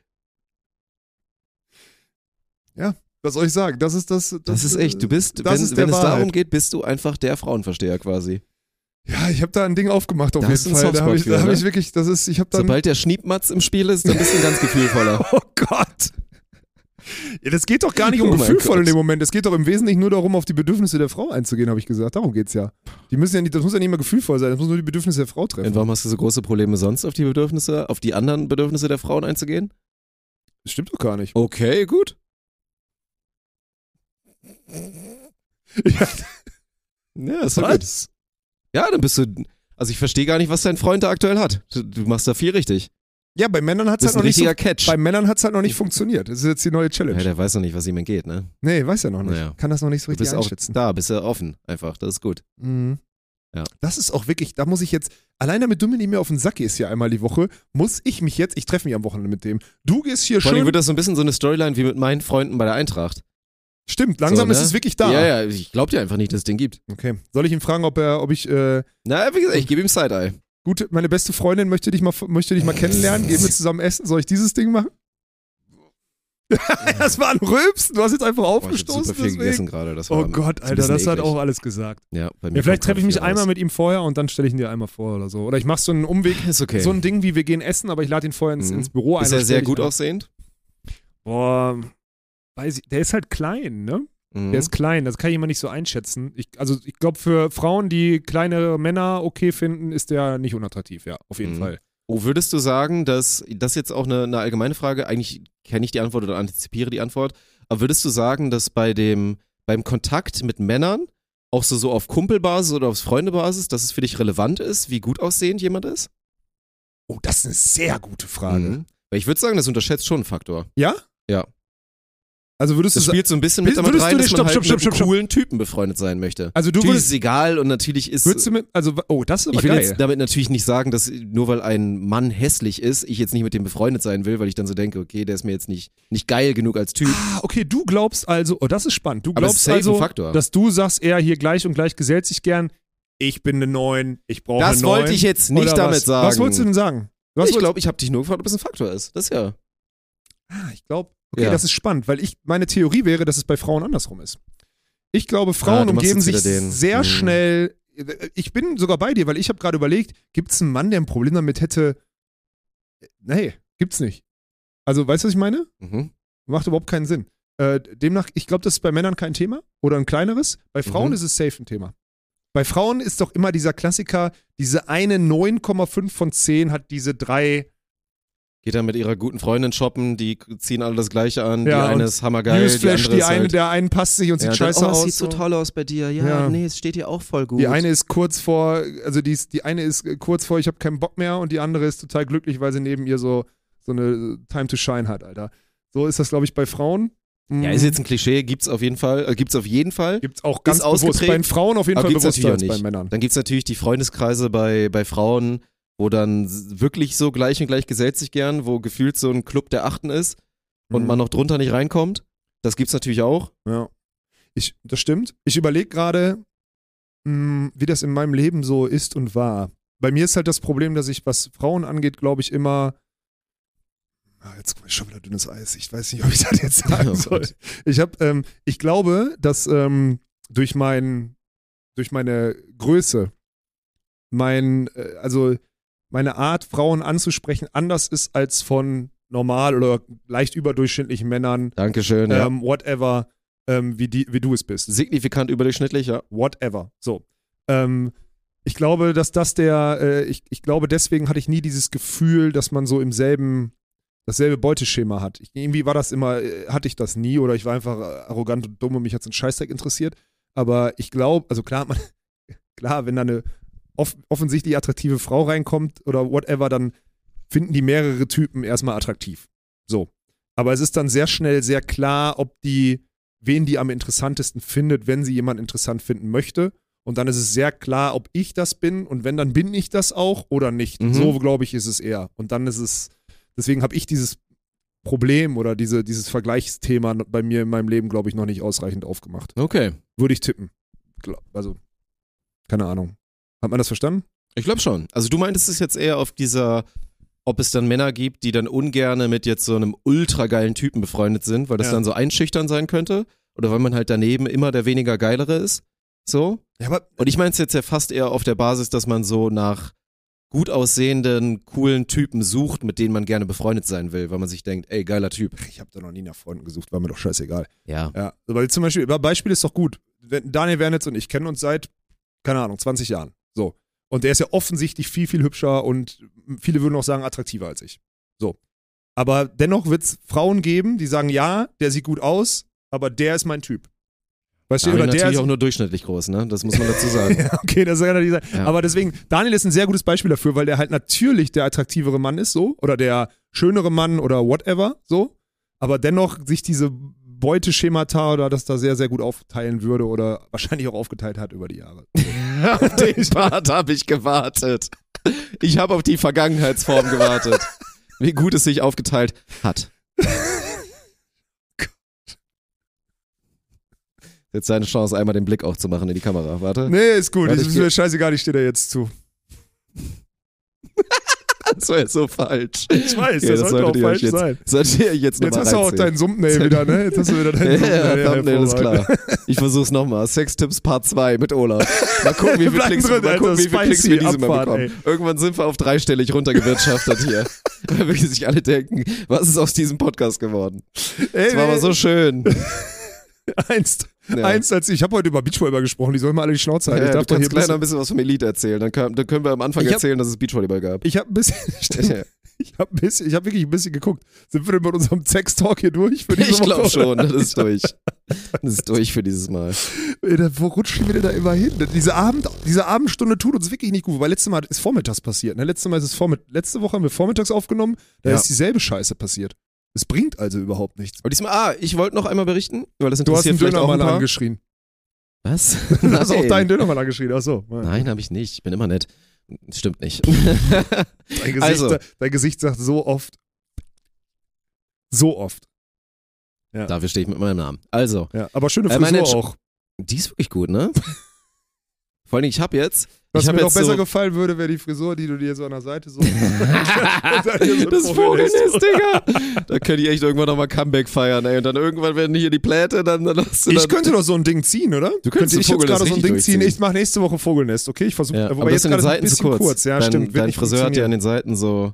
S2: was soll ich sagen? Das ist das. Das,
S1: Das ist echt, du bist,
S2: das
S1: wenn, wenn es
S2: Wahrheit.
S1: darum geht, bist du einfach der Frauenversteher quasi.
S2: Ja, ich habe da ein Ding aufgemacht auf
S1: Da
S2: jeden Fall. Da habe ich, da hab
S1: ne?
S2: ich wirklich, das ist, ich habe dann.
S1: Sobald der Schniepmatz im Spiel ist, dann bist du ganz gefühlvoller.
S2: oh Gott. Ja, das geht doch gar nicht um
S1: Oh
S2: gefühlvoll in dem Moment. Es geht doch im Wesentlichen nur darum, auf die Bedürfnisse der Frau einzugehen, habe ich gesagt. Darum geht's ja. Die müssen ja nicht, das muss ja nicht mal gefühlvoll sein. Das muss nur die Bedürfnisse der Frau treffen.
S1: Und warum hast du so große Probleme sonst auf die Bedürfnisse, auf die anderen Bedürfnisse der Frauen einzugehen?
S2: Das stimmt doch gar nicht.
S1: Okay, gut.
S2: Ja,
S1: Ja, doch gut. Ja, dann bist du. Also ich verstehe gar nicht, was dein Freund da aktuell hat. Du, du machst da viel richtig.
S2: Ja, bei Männern
S1: Du bist
S2: halt noch nicht so,
S1: Catch.
S2: bei Männern hat's halt noch nicht funktioniert. Das ist jetzt die neue Challenge.
S1: Ja, der weiß noch nicht, was ihm entgeht, ne?
S2: nee, weiß ja noch nicht.
S1: Naja.
S2: Kann das noch nicht so
S1: Du
S2: richtig
S1: bist auch
S2: einschätzen.
S1: da, bist ja offen, einfach. Das ist gut.
S2: Mhm.
S1: Ja.
S2: Das ist auch wirklich, da muss ich jetzt, allein damit du mir nicht mehr auf den Sack gehst hier einmal die Woche, muss ich mich jetzt, ich treffe mich am Wochenende mit dem. Du gehst hier
S1: Vor allem
S2: schön,
S1: wird das so ein bisschen so eine Storyline wie mit meinen Freunden bei der Eintracht.
S2: Stimmt, langsam
S1: so,
S2: ist
S1: ne?
S2: es wirklich da.
S1: Ja, ja, ich glaub dir einfach nicht, dass es den gibt.
S2: Okay, soll ich ihn fragen, ob er, ob ich, äh,
S1: Na, wie gesagt, ich gebe ihm Side-Eye.
S2: gut, meine beste Freundin möchte dich mal, möchte dich mal kennenlernen, gehen wir zusammen essen, soll ich dieses Ding machen? das war ein Rülpsen, du hast jetzt einfach
S1: Boah, ich
S2: aufgestoßen.
S1: viel gegessen gerade. Das war
S2: Oh Gott,
S1: ist
S2: Alter, das hat
S1: eklig.
S2: auch alles gesagt.
S1: Ja, bei mir
S2: Ja, vielleicht treffe ich mich einmal
S1: raus.
S2: mit ihm vorher und dann stelle ich ihn dir einmal vor oder so. Oder ich mache so einen Umweg,
S1: Ist okay.
S2: so ein Ding wie wir gehen essen, aber ich lade ihn vorher ins,
S1: Mhm.
S2: ins Büro ein.
S1: ist er sehr gut aussehend?
S2: Boah, weiß ich, der ist halt klein, ne?
S1: Mhm.
S2: Der ist klein, das kann ich immer nicht so einschätzen. Ich, also ich glaube, für Frauen, die kleinere Männer okay finden, ist der nicht unattraktiv, ja, auf jeden
S1: Mhm.
S2: Fall.
S1: Oh, würdest du sagen, dass das jetzt auch eine, eine allgemeine Frage, eigentlich kenne ich die Antwort oder antizipiere die Antwort, aber würdest du sagen, dass bei dem, beim Kontakt mit Männern, auch so, so auf Kumpelbasis oder auf Freundebasis, dass es für dich relevant ist, wie gut aussehend jemand ist?
S2: Oh, das ist eine sehr gute Frage.
S1: Mhm. Weil ich würde sagen, das unterschätzt schon einen Faktor.
S2: Ja?
S1: Ja.
S2: Also würdest du
S1: Das
S2: sagen,
S1: spielt so ein bisschen mit damit
S2: du
S1: rein, dass man
S2: stopp,
S1: halt
S2: stopp, stopp,
S1: mit coolen Typen befreundet sein möchte.
S2: also du
S1: natürlich
S2: würdest,
S1: ist es egal und natürlich ist...
S2: würdest du mit, also, oh, das ist aber
S1: ich will
S2: geil.
S1: jetzt damit natürlich nicht sagen, dass nur weil ein Mann hässlich ist, ich jetzt nicht mit dem befreundet sein will, weil ich dann so denke, okay, der ist mir jetzt nicht, nicht geil genug als Typ.
S2: Ah, okay, du glaubst also, oh, das ist spannend. Du glaubst also,
S1: Faktor.
S2: dass du sagst, er hier gleich und gleich gesellt sich gern. Ich bin eine Neun, ich brauche eine
S1: Das
S2: Neun.
S1: wollte ich jetzt nicht damit
S2: was?
S1: sagen.
S2: Was wolltest du denn sagen? Was
S1: ich glaube, ich habe dich nur gefragt, ob es ein Faktor ist. Das ja.
S2: Ah, ich glaube, okay,
S1: Ja.
S2: das ist spannend, weil ich, meine Theorie wäre, dass es bei Frauen andersrum ist. Ich glaube,
S1: Ah,
S2: Frauen
S1: machst
S2: umgeben sich sehr
S1: Hm.
S2: schnell. Ich bin sogar bei dir, weil ich habe gerade überlegt, gibt es einen Mann, der ein Problem damit hätte? Nee, gibt's nicht. Also, weißt du, was ich meine?
S1: Mhm.
S2: Macht überhaupt keinen Sinn. Äh, demnach, ich glaube, das ist bei Männern kein Thema oder ein kleineres. Bei Frauen
S1: Mhm.
S2: ist es safe ein Thema. Bei Frauen ist doch immer dieser Klassiker, diese eine 9,5 von 10 hat diese drei
S1: Geht dann mit ihrer guten Freundin shoppen, die ziehen alle das Gleiche an.
S2: Ja,
S1: die eine ist hammergeil,
S2: Newsflash,
S1: die
S2: die,
S1: andere ist
S2: eine,
S1: halt,
S2: der einen passt sich und sieht
S1: ja,
S2: scheiße
S1: dann, oh,
S2: aus.
S1: sieht so toll aus bei dir. Ja,
S2: Ja.
S1: nee, es steht dir auch voll gut.
S2: Die eine ist kurz vor, also die, ist, die eine ist äh, kurz vor, ich habe keinen Bock mehr und die andere ist total glücklich, weil sie neben ihr so, so eine Time to Shine hat, Alter. So ist das, glaube ich, bei Frauen.
S1: ja, ist jetzt ein Klischee, gibt's auf jeden Fall. Äh, gibt's auf jeden Fall.
S2: Gibt es auch ganz
S1: ist
S2: bewusst. Bei Frauen auf jeden Fall
S1: gibt's
S2: bewusster als bei Männern.
S1: Dann gibt's natürlich die Freundeskreise bei, bei Frauen, wo dann wirklich so gleich und gleich gesellt sich gern, wo gefühlt so ein Club der Achten ist und
S2: Mhm.
S1: man noch drunter nicht reinkommt. Das gibt's natürlich auch.
S2: Ja. Ich, das stimmt. Ich überlege gerade, mh, wie das in meinem Leben so ist und war. Bei mir ist halt das Problem, dass ich, was Frauen angeht, glaube ich, immer. Ah, jetzt komme ich schon wieder dünnes Eis. Ich weiß nicht, ob ich das jetzt sagen
S1: Oh
S2: soll.
S1: Gott.
S2: Ich habe, ähm, ich glaube, dass ähm, durch mein, durch meine Größe, mein, äh, also meine Art, Frauen anzusprechen, anders ist als von normal oder leicht überdurchschnittlichen Männern,
S1: Dankeschön. Ja.
S2: ähm, whatever, ähm, wie, die, wie du es bist.
S1: Signifikant überdurchschnittlich, ja.
S2: Whatever. So. Ähm, ich glaube, dass das der, äh, ich, ich glaube, deswegen hatte ich nie dieses Gefühl, dass man so im selben, dasselbe Beuteschema hat. Ich, irgendwie war das immer, äh, hatte ich das nie oder ich war einfach arrogant und dumm und mich hat es ein Scheißdreck interessiert. Aber ich glaube, also klar, man, klar, wenn da eine off offensichtlich attraktive Frau reinkommt oder whatever, dann finden die mehrere Typen erstmal attraktiv. So. Aber es ist dann sehr schnell sehr klar, ob die, wen die am interessantesten findet, wenn sie jemanden interessant finden möchte. Und dann ist es sehr klar, ob ich das bin und wenn, dann bin ich das auch oder nicht.
S1: Mhm.
S2: So, glaube ich, ist es eher. Und dann ist es, deswegen habe ich dieses Problem oder diese, dieses Vergleichsthema bei mir in meinem Leben, glaube ich, noch nicht ausreichend aufgemacht.
S1: Okay.
S2: Würde ich tippen. Also, keine Ahnung. Hat man das verstanden?
S1: Ich glaube schon. Also du meintest es jetzt eher auf dieser, ob es dann Männer gibt, die dann ungerne mit jetzt so einem ultra geilen Typen befreundet sind, weil das
S2: Ja.
S1: dann so einschüchtern sein könnte. Oder weil man halt daneben immer der weniger geilere ist. So.
S2: Ja, aber
S1: Und ich meine es jetzt ja fast eher auf der Basis, dass man so nach gut aussehenden, coolen Typen sucht, mit denen man gerne befreundet sein will, weil man sich denkt, ey, geiler Typ.
S2: ich habe da noch nie nach Freunden gesucht, war mir doch scheißegal.
S1: Ja.
S2: Ja, weil zum Beispiel, Beispiel ist doch gut. Daniel Wernitz und ich kennen uns seit, keine Ahnung, 20 Jahren. So. Und der ist ja offensichtlich viel, viel hübscher und viele würden auch sagen, attraktiver als ich. So. Aber dennoch wird es Frauen geben, die sagen, ja, der sieht gut aus, aber der ist mein Typ. Weißt du, oder der
S1: natürlich
S2: ist,
S1: auch nur durchschnittlich groß, ne? Das muss man dazu sagen.
S2: ja, okay, das kann natürlich sein.
S1: Ja.
S2: Aber deswegen, Daniel ist ein sehr gutes Beispiel dafür, weil der halt natürlich der attraktivere Mann ist, so, oder der schönere Mann oder whatever, so, aber dennoch sich diese Beuteschemata oder das da sehr, sehr gut aufteilen würde oder wahrscheinlich auch aufgeteilt hat über die Jahre.
S1: auf den Part habe ich gewartet. Ich habe auf die Vergangenheitsform gewartet. Wie gut es sich aufgeteilt hat. Jetzt seine Chance, einmal den Blick auch zu machen in die Kamera. Warte.
S2: Nee, ist gut,
S1: Warte,
S2: ist mir scheißegal, ich stehe da jetzt zu.
S1: Das war jetzt so falsch.
S2: Ich weiß,
S1: Ja,
S2: das,
S1: das
S2: sollte auch falsch
S1: jetzt,
S2: sein.
S1: Solltet ihr jetzt
S2: Jetzt hast du auch deinen Thumbnail wieder, ne? Jetzt hast du wieder deinen
S1: Ja, ja, Thumbnail ist klar. Ich versuch's nochmal. Sextipps Part 2 mit Olaf. Mal gucken, wie
S2: Bleiben
S1: Klicks,
S2: drin,
S1: mal gucken, wie viele Klicks wir diesmal bekommen. Irgendwann sind wir auf dreistellig runtergewirtschaftet hier. Weil wirklich sich alle denken, was ist aus diesem Podcast geworden?
S2: Ey,
S1: Das war aber so schön.
S2: Einst,
S1: Ja.
S2: einst als ich habe heute über Beachvolleyball gesprochen, die sollen mal alle die Schnauze halten.
S1: Ja,
S2: ich darf doch hier
S1: noch
S2: ein
S1: bisschen was vom Elite erzählen. Dann können, dann können wir am Anfang
S2: hab-
S1: erzählen, dass es Beachvolleyball gab.
S2: ich habe ein bisschen, stimmt, ich habe bisschen, ich habe wirklich ein bisschen geguckt. Sind wir denn mit unserem Sex-Talk hier durch für
S1: Ich glaube schon, das ist durch. Das ist durch für dieses Mal.
S2: Wo rutschen wir denn da immer hin? Diese, Abend, diese Abendstunde tut uns wirklich nicht gut, weil letztes Mal ist vormittags passiert. Ne? Letzte, Mal ist es vormitt letzte Woche haben wir vormittags aufgenommen, da
S1: Ja.
S2: ist dieselbe Scheiße passiert. Es bringt also überhaupt nichts.
S1: Aber diesmal, ah, ich wollte noch einmal berichten, weil das
S2: Du hast
S1: interessiert vielleicht auch ein
S2: Dönermann
S1: paar.
S2: angeschrien.
S1: Was?
S2: Du hast auch
S1: Nein.
S2: deinen Dönermann angeschrien. Ach so.
S1: Nein, habe ich nicht. Ich bin immer nett. Stimmt nicht.
S2: Dein Gesicht,
S1: Also.
S2: dein Gesicht sagt so oft. So oft.
S1: Dafür stehe ich mit meinem Namen. Also,
S2: Ja, aber schöne
S1: Äh,
S2: Frisur
S1: Entsch-
S2: auch.
S1: die ist wirklich gut, ne? Vor allen Dingen, ich habe jetzt.
S2: Was
S1: ich
S2: mir noch besser
S1: so,
S2: gefallen würde, wäre die Frisur, die du dir so an der Seite so.
S1: das Vogelnest, Digga. Da könnte ich echt irgendwann nochmal Comeback feiern, ey. Und dann irgendwann werden hier die Pläte, dann, dann hast du
S2: Ich
S1: dann,
S2: könnte doch so ein Ding ziehen, oder?
S1: Du könntest
S2: ich jetzt gerade so ein Ding ziehen. Ich mache nächste Woche Vogelnest, okay? Ich versuche,
S1: ja,
S2: wobei
S1: aber
S2: jetzt gerade
S1: Seiten
S2: ein
S1: zu
S2: bisschen
S1: kurz.
S2: Ja,
S1: dein,
S2: stimmt.
S1: Dein Friseur hat ja an den Seiten so,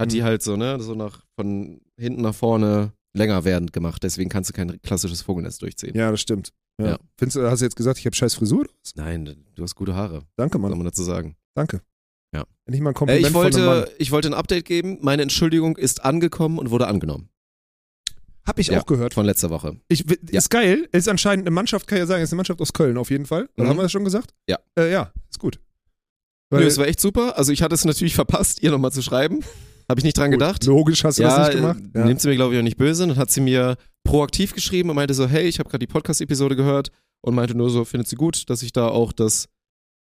S1: hat die
S2: Hm.
S1: halt so, ne, so nach, von hinten nach vorne länger werdend gemacht. Deswegen kannst du kein klassisches Vogelnest durchziehen.
S2: Ja, das stimmt. Ja.
S1: Ja.
S2: Findest du, hast du jetzt gesagt, ich habe scheiß Frisur?
S1: Nein, du hast gute Haare,
S2: Danke,
S1: soll
S2: Mann.
S1: man dazu sagen.
S2: Danke.
S1: Ja.
S2: Endlich mal ein
S1: Äh,
S2: Kompliment
S1: ich,
S2: von einem Mann.
S1: wollte, ich wollte ein Update geben. Meine Entschuldigung ist angekommen und wurde angenommen.
S2: Hab ich
S1: Ja,
S2: auch gehört.
S1: Von letzter Woche.
S2: Ich,
S1: Ja.
S2: Ist geil. Ist anscheinend eine Mannschaft, kann ich ja sagen, ist eine Mannschaft aus Köln auf jeden Fall. Oder
S1: Mhm.
S2: haben wir das schon gesagt?
S1: Ja.
S2: Äh, ja, ist gut.
S1: Nö,
S2: Weil-
S1: es war echt super. Also ich hatte es natürlich verpasst, ihr nochmal zu schreiben. Habe ich nicht dran
S2: gut.
S1: gedacht.
S2: Logisch hast du
S1: ja,
S2: das nicht gemacht.
S1: äh, nimmt sie mir, glaube ich, auch nicht böse. Dann hat sie mir proaktiv geschrieben und meinte so, hey, ich habe gerade die Podcast-Episode gehört und meinte nur so, findet sie gut, dass ich da auch das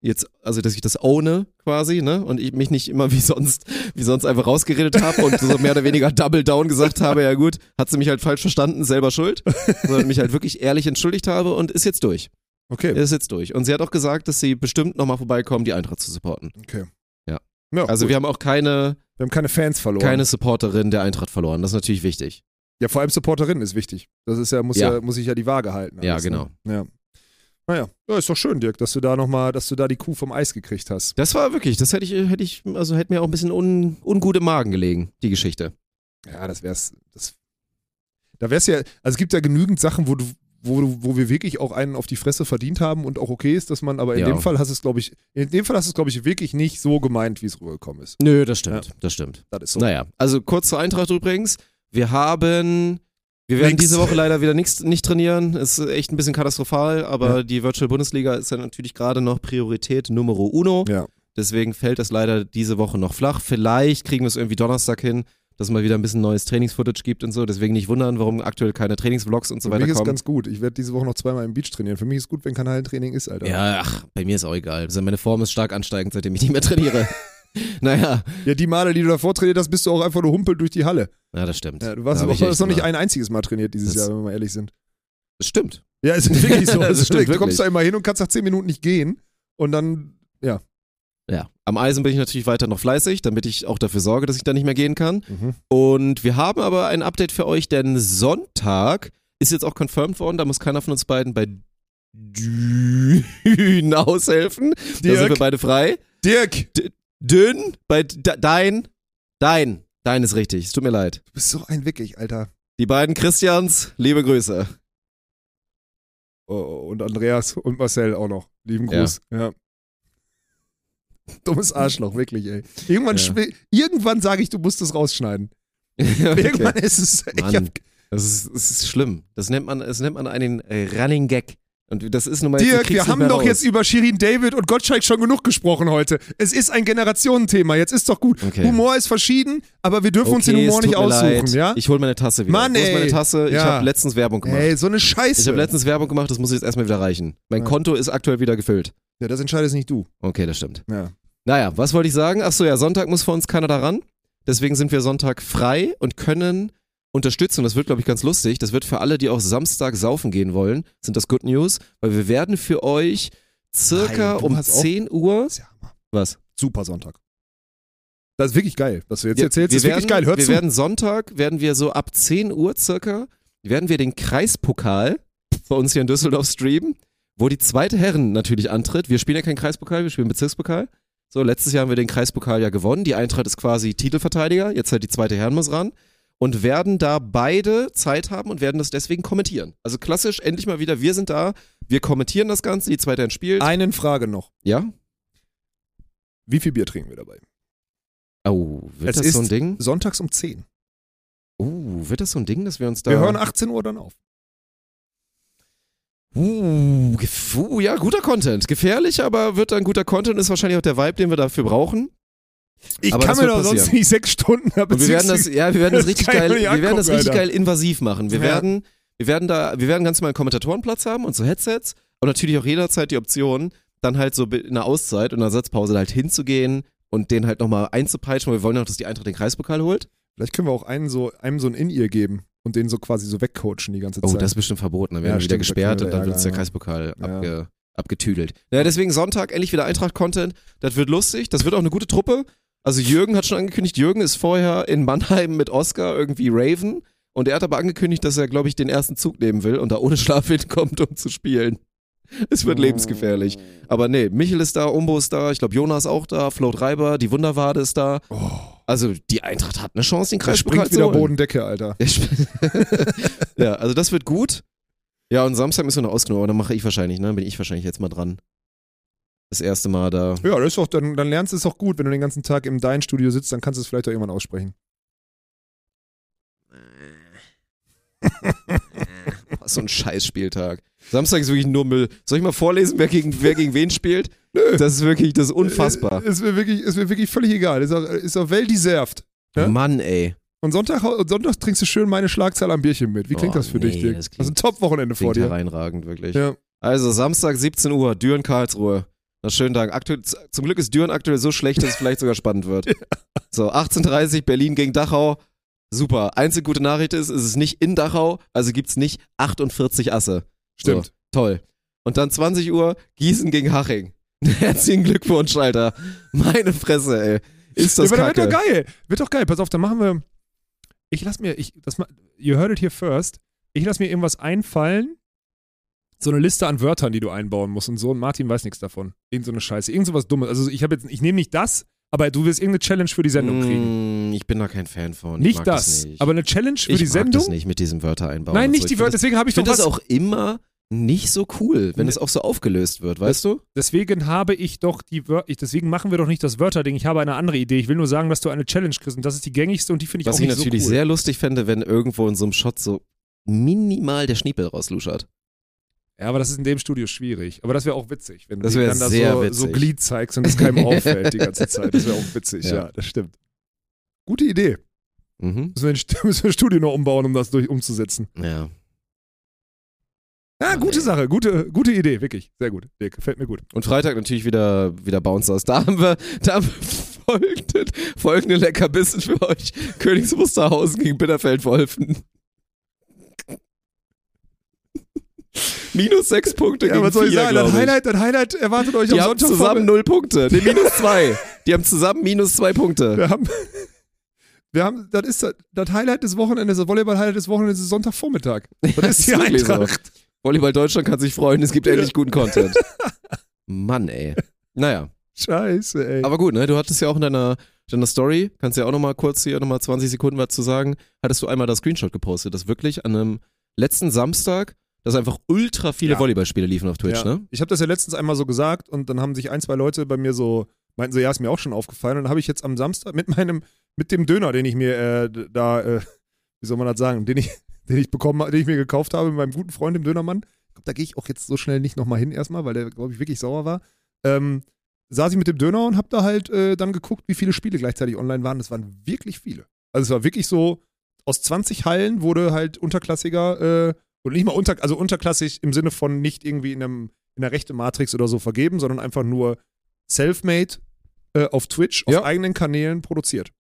S1: jetzt, also dass ich das owne quasi, ne? Und ich mich nicht immer wie sonst, wie sonst einfach rausgeredet habe und so mehr oder weniger Double Down gesagt habe, ja gut, hat sie mich halt falsch verstanden, selber schuld. Sondern mich halt wirklich ehrlich entschuldigt habe und ist jetzt durch.
S2: Okay.
S1: Ist jetzt durch. Und sie hat auch gesagt, dass sie bestimmt nochmal vorbeikommen, die Eintracht zu supporten.
S2: okay.
S1: Ja.
S2: ja
S1: Also
S2: gut.
S1: wir haben auch keine,
S2: wir haben keine Fans verloren.
S1: keine Supporterin der Eintracht verloren. Das ist natürlich wichtig.
S2: Ja, vor allem Supporterinnen ist wichtig. Das ist ja, muss ja,
S1: Ja.
S2: muss ich ja die Waage halten.
S1: Ja,
S2: alles,
S1: genau.
S2: Ne? Ja. Naja, ja, ist doch schön, Dirk, dass du da nochmal, dass du da die Kuh vom Eis gekriegt hast.
S1: Das war wirklich, das hätte ich, hätte ich, also hätte mir auch ein bisschen un, ungut im Magen gelegen, die Geschichte.
S2: Ja, das wär's. Das, da wär's ja, also es gibt ja genügend Sachen, wo du, wo, wo wir wirklich auch einen auf die Fresse verdient haben und auch okay ist, dass man, aber in
S1: Ja.
S2: dem Fall hast es, glaube ich, in dem Fall hast du es, glaube ich, wirklich nicht so gemeint, wie es rübergekommen ist.
S1: Nö, das stimmt, das stimmt.
S2: Das ist so.
S1: Naja, also kurz zur Eintracht übrigens. Wir haben, wir werden
S2: Nix.
S1: diese Woche leider wieder nichts, nicht trainieren. Ist echt ein bisschen katastrophal, aber
S2: Ja.
S1: die Virtual Bundesliga ist ja natürlich gerade noch Priorität Numero uno.
S2: Ja.
S1: Deswegen fällt das leider diese Woche noch flach. Vielleicht kriegen wir es irgendwie Donnerstag hin, dass es mal wieder ein bisschen neues Trainingsfootage gibt und so. Deswegen nicht wundern, warum aktuell keine Trainingsvlogs und so
S2: Für
S1: weiter
S2: mich ist
S1: kommen.
S2: ganz gut. Ich werde diese Woche noch zweimal im Beach trainieren. Für mich ist gut, wenn kein Hallentraining ist, Alter.
S1: Ja, ach, bei mir ist auch egal. Also meine Form ist stark ansteigend, seitdem ich nicht mehr trainiere. naja,
S2: Ja, die Male, die du davor trainiert hast, bist du auch einfach nur humpelt durch die Halle.
S1: ja, das stimmt.
S2: Ja, du warst aber hast noch nicht ein einziges Mal trainiert dieses
S1: Das-
S2: Jahr, wenn wir mal ehrlich sind.
S1: Das stimmt.
S2: Ja, es ist wirklich so.
S1: Das
S2: ist
S1: stimmt.
S2: Du kommst da immer hin und kannst nach zehn Minuten nicht gehen und dann, ja.
S1: Ja, am Eisen bin ich natürlich weiter noch fleißig, damit ich auch dafür sorge, dass ich da nicht mehr gehen kann.
S2: Mhm.
S1: Und wir haben aber ein Update für euch, denn Sonntag ist jetzt auch confirmed worden, da muss keiner von uns beiden bei Dün aushelfen. Da sind
S2: Dirk.
S1: wir beide frei.
S2: Dirk,
S1: Dünn, bei Dein, Dein, Dein ist richtig, es tut mir leid.
S2: du bist so ein Wickig, Alter.
S1: Die beiden Christians, liebe Grüße.
S2: Oh, und Andreas und Marcel auch noch. Lieben
S1: Ja.
S2: Gruß. Ja. Dummes Arschloch, wirklich, ey. Irgendwann,
S1: Ja.
S2: irgendwann sage ich, du musst es rausschneiden. Irgendwann ist es. Ich
S1: Mann, das ist, das ist schlimm. Das nennt man, das nennt man einen äh, Running Gag. Und das ist nun mal
S2: Dirk, wir haben doch
S1: raus.
S2: jetzt über Shirin David und Gottschalk schon genug gesprochen heute. Es ist ein Generationenthema, jetzt ist doch gut.
S1: Okay.
S2: Humor ist verschieden, aber wir dürfen uns den
S1: Okay,
S2: Humor nicht aussuchen,
S1: leid.
S2: ja?
S1: Ich hole meine Tasse wieder.
S2: Mann,
S1: ist meine
S2: ey.
S1: Tasse? Ich
S2: Ja.
S1: habe letztens Werbung gemacht.
S2: Ey, so eine Scheiße.
S1: Ich habe letztens Werbung gemacht, das muss jetzt erstmal wieder reichen. Mein
S2: Ja.
S1: Konto ist aktuell wieder gefüllt.
S2: ja, das entscheidest nicht du.
S1: Okay, das stimmt.
S2: Ja.
S1: Naja, was wollte ich sagen? Achso, ja, Sonntag muss für uns keiner daran. Deswegen sind wir Sonntag frei und können unterstützen. Das wird, glaube ich, ganz lustig. Das wird für alle, die auch Samstag saufen gehen wollen, sind das Good News, weil wir werden für euch circa
S2: Nein,
S1: um
S2: hast auch-
S1: 10 Uhr.
S2: Das ja.
S1: Was?
S2: Super Sonntag. Das ist wirklich geil, was du jetzt
S1: Wir-
S2: erzählst.
S1: wir
S2: ist wirklich
S1: werden,
S2: geil. Hört
S1: wir
S2: zu.
S1: werden Sonntag, werden wir so ab 10 Uhr circa, werden wir den Kreispokal bei uns hier in Düsseldorf streamen, wo die zweite Herren natürlich antritt. Wir spielen ja keinen Kreispokal, wir spielen Bezirkspokal. So, letztes Jahr haben wir den Kreispokal ja gewonnen. Die Eintracht ist quasi Titelverteidiger, jetzt halt die zweite Herren muss ran. Und werden da beide Zeit haben und werden das deswegen kommentieren. Also klassisch, endlich mal wieder, wir sind da, wir kommentieren das Ganze, die zweite Herren spielt.
S2: Einen Frage noch.
S1: Ja?
S2: Wie viel Bier trinken wir dabei?
S1: Oh, wird
S2: Es
S1: das so ein
S2: ist
S1: Ding?
S2: Sonntags um 10.
S1: Oh, wird das so ein Ding, dass wir uns da...
S2: Wir hören 18 Uhr dann auf.
S1: Uh, uh, ja, guter Content. Gefährlich, aber wird dann guter Content, ist wahrscheinlich auch der Vibe, den wir dafür brauchen.
S2: Ich
S1: Aber
S2: kann mir doch sonst nicht sechs Stunden da
S1: wir werden das, ja, wir werden das
S2: Das
S1: richtig geil, wir werden das richtig
S2: Alter.
S1: geil invasiv machen. Wir
S2: Ja.
S1: werden, wir werden da, wir werden ganz mal einen Kommentatorenplatz haben und so Headsets und natürlich auch jederzeit die Option, dann halt so in einer Auszeit und einer Satzpause halt hinzugehen und den halt nochmal einzupeitschen, weil wir wollen ja auch, dass die Eintracht den Kreispokal holt.
S2: Vielleicht können wir auch einen so, einem so ein In-Ear geben und den so quasi so wegcoachen die ganze
S1: Oh,
S2: Zeit.
S1: das ist bestimmt verboten. Dann werden
S2: Ja,
S1: wir wieder
S2: stimmt,
S1: gesperrt und dann wird der. Kreispokal
S2: Ja.
S1: abge, abgetüdelt. Naja, deswegen Sonntag endlich wieder Eintracht-Content. Das wird lustig. Das wird auch eine gute Truppe. Also Jürgen hat schon angekündigt, Jürgen ist vorher in Mannheim mit Oscar irgendwie Raven. Und er hat aber angekündigt, dass er, glaube ich, den ersten Zug nehmen will und da ohne Schlaf hinkommt, um zu spielen. Es wird lebensgefährlich. Aber nee, Michel ist da, Umbo ist da, ich glaube Jonas auch da, Float Reiber, die Wunderwade ist da.
S2: oh,
S1: Also die Eintracht hat eine Chance, den
S2: da
S1: Kreispokal
S2: springt
S1: zu
S2: wieder. Bodendecke, Alter.
S1: Ja, also das wird gut. Ja, und Samstag müssen wir noch ausgenommen, aber dann mache ich wahrscheinlich, ne? Bin ich wahrscheinlich jetzt mal dran. Das erste Mal da.
S2: Ja, das ist doch, dann, dann lernst du es auch gut. Wenn du den ganzen Tag im dein Studio sitzt, dann kannst du es vielleicht auch irgendwann aussprechen.
S1: Was so ein Scheißspieltag. Samstag ist wirklich nur Müll. Soll ich mal vorlesen, wer gegen, wer gegen wen spielt?
S2: Nö.
S1: Das ist wirklich, das ist unfassbar.
S2: Äh, Ist mir wirklich, ist mir wirklich völlig egal. Ist auch, ist auch well deserved. ja?
S1: Mann, ey.
S2: Und Sonntag, und Sonntag trinkst du schön meine Schlagzahl am Bierchen mit. Wie klingt
S1: Oh,
S2: das für
S1: nee,
S2: dich, Dirk?
S1: das
S2: Das ist ein Top-Wochenende vor dir.
S1: hereinragend, wirklich.
S2: Ja.
S1: Also Samstag 17 Uhr, Düren Karlsruhe. Na schönen Dank. Aktuell, zum Glück ist Düren aktuell so schlecht, dass es vielleicht sogar spannend wird. So, 18.30 Berlin gegen Dachau. Super. Einzige gute Nachricht ist, es ist nicht in Dachau, also gibt's nicht 48 Asse.
S2: Stimmt.
S1: So, toll. Und dann 20 Uhr Gießen gegen Haching. Herzlichen Glückwunsch, Alter. Meine Fresse, ey. Ist das
S2: ja,
S1: kacke.
S2: wird doch geil. Wird doch geil. Pass auf, dann machen wir. Ich lass mir, ich, das, you heard it here first. Ich lass mir irgendwas einfallen. So eine Liste an Wörtern, die du einbauen musst und so. Und Martin weiß nichts davon. Irgend so eine Scheiße. Irgend so was Dummes. Also ich habe jetzt, ich nehme nicht das, aber du wirst irgendeine Challenge für die Sendung kriegen.
S1: Mm, Ich bin da kein Fan von. Ich
S2: Nicht
S1: mag
S2: das,
S1: nicht.
S2: aber eine Challenge für
S1: ich
S2: die
S1: mag
S2: Sendung.
S1: das nicht mit diesem Wörter einbauen.
S2: Nein, nicht
S1: so.
S2: die
S1: Ich
S2: Wörter. Deswegen habe
S1: Das,
S2: ich doch
S1: ich das auch immer nicht so cool, wenn es auch so aufgelöst wird, weißt du?
S2: Deswegen habe ich doch die Wörter. Deswegen machen wir doch nicht das Wörterding. Ich habe eine andere Idee. Ich will nur sagen, dass du eine Challenge kriegst und das ist die gängigste und die finde ich
S1: Was
S2: auch
S1: ich
S2: nicht
S1: natürlich
S2: so cool.
S1: sehr lustig fände, wenn irgendwo in so einem Shot so minimal der Schniepel rausluschert.
S2: Ja, aber das ist in dem Studio schwierig. Aber das wäre auch witzig, wenn
S1: Das
S2: du dann da so, so Glied zeigst und es keinem auffällt die ganze Zeit. Das wäre auch witzig, ja.
S1: Ja.
S2: das stimmt. Gute Idee.
S1: Mhm.
S2: Wir, müssen wir ein Studio noch umbauen, um das durch umzusetzen.
S1: Ja.
S2: Ja,
S1: Mann,
S2: gute. Sache, gute, gute Idee, wirklich. Sehr gut. Dirk, gefällt mir gut.
S1: Und Freitag natürlich wieder, wieder Bouncers. Da haben wir, da haben wir folgende, folgende Leckerbissen für euch. Königs Wusterhausen gegen Bitterfeld-Wolfen. Minus sechs Punkte
S2: Ja,
S1: gegen
S2: was soll ich
S1: vier,
S2: sagen?
S1: glaub
S2: Das
S1: ich.
S2: Highlight, das Highlight erwartet euch
S1: Die
S2: am
S1: haben
S2: Sonntag.
S1: zusammen null Punkte. Nee, minus zwei. Die haben zusammen minus zwei Punkte.
S2: Wir haben, wir haben, das ist das, das Highlight des Wochenendes, das Volleyball-Highlight des Wochenendes ist Sonntagvormittag. Das ist die
S1: wirklich so. Volleyball Deutschland kann sich freuen, es gibt endlich guten Content. Mann, ey. Naja,
S2: Scheiße, ey.
S1: aber gut, ne? Du hattest ja auch in deiner, deiner Story, kannst ja auch nochmal kurz hier nochmal 20 Sekunden was zu sagen, hattest du einmal das Screenshot gepostet, dass wirklich an einem letzten Samstag, dass einfach ultra viele
S2: Ja.
S1: Volleyballspiele liefen auf Twitch,
S2: ja.
S1: ne?
S2: Ich habe das ja letztens einmal so gesagt und dann haben sich ein, zwei Leute bei mir so, meinten so, ja, ist mir auch schon aufgefallen. Und dann habe ich jetzt am Samstag mit meinem, mit dem Döner, den ich mir äh, da, äh, wie soll man das sagen, den ich, den ich bekommen, den ich mir gekauft habe mit meinem guten Freund, dem Dönermann. Da gehe ich auch jetzt so schnell nicht nochmal hin erstmal, weil der, glaube ich, wirklich sauer war. Ähm, saß ich mit dem Döner und habe da halt äh, dann geguckt, wie viele Spiele gleichzeitig online waren. Das waren wirklich viele. Also es war wirklich so, aus 20 Hallen wurde halt unterklassiger, äh, und nicht mal unter, also unterklassig im Sinne von nicht irgendwie in, einem, in einer rechten Matrix oder so vergeben, sondern einfach nur self-made äh, auf Twitch, auf
S1: Ja.
S2: eigenen Kanälen produziert.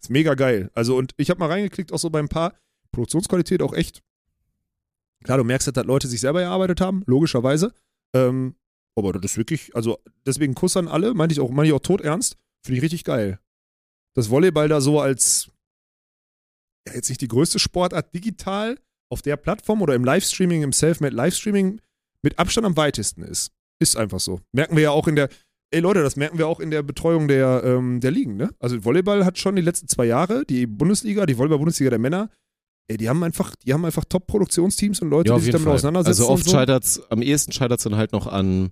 S2: Ist mega geil. Also, und ich habe mal reingeklickt, auch so bei ein paar Produktionsqualität auch echt. Klar, du merkst halt, dass Leute sich selber erarbeitet haben, logischerweise. Ähm, aber das ist wirklich, also deswegen Kuss an alle, meinte ich auch, meine ich auch tot ernst, finde ich richtig geil. Das Volleyball da so als ja, jetzt nicht die größte Sportart digital auf der Plattform oder im Livestreaming, im Selfmade Livestreaming mit Abstand am weitesten ist. Ist einfach so. Merken wir ja auch in der, ey Leute, das merken wir auch in der Betreuung der, ähm, der Ligen, ne? Also Volleyball hat schon die letzten zwei Jahre, die Bundesliga, die Volleyball-Bundesliga der Männer, ey, die haben einfach, die haben einfach Top-Produktionsteams und Leute, die sich damit auseinandersetzen.
S1: Also oft
S2: so.
S1: scheitert's, am ehesten scheitert's dann halt noch an,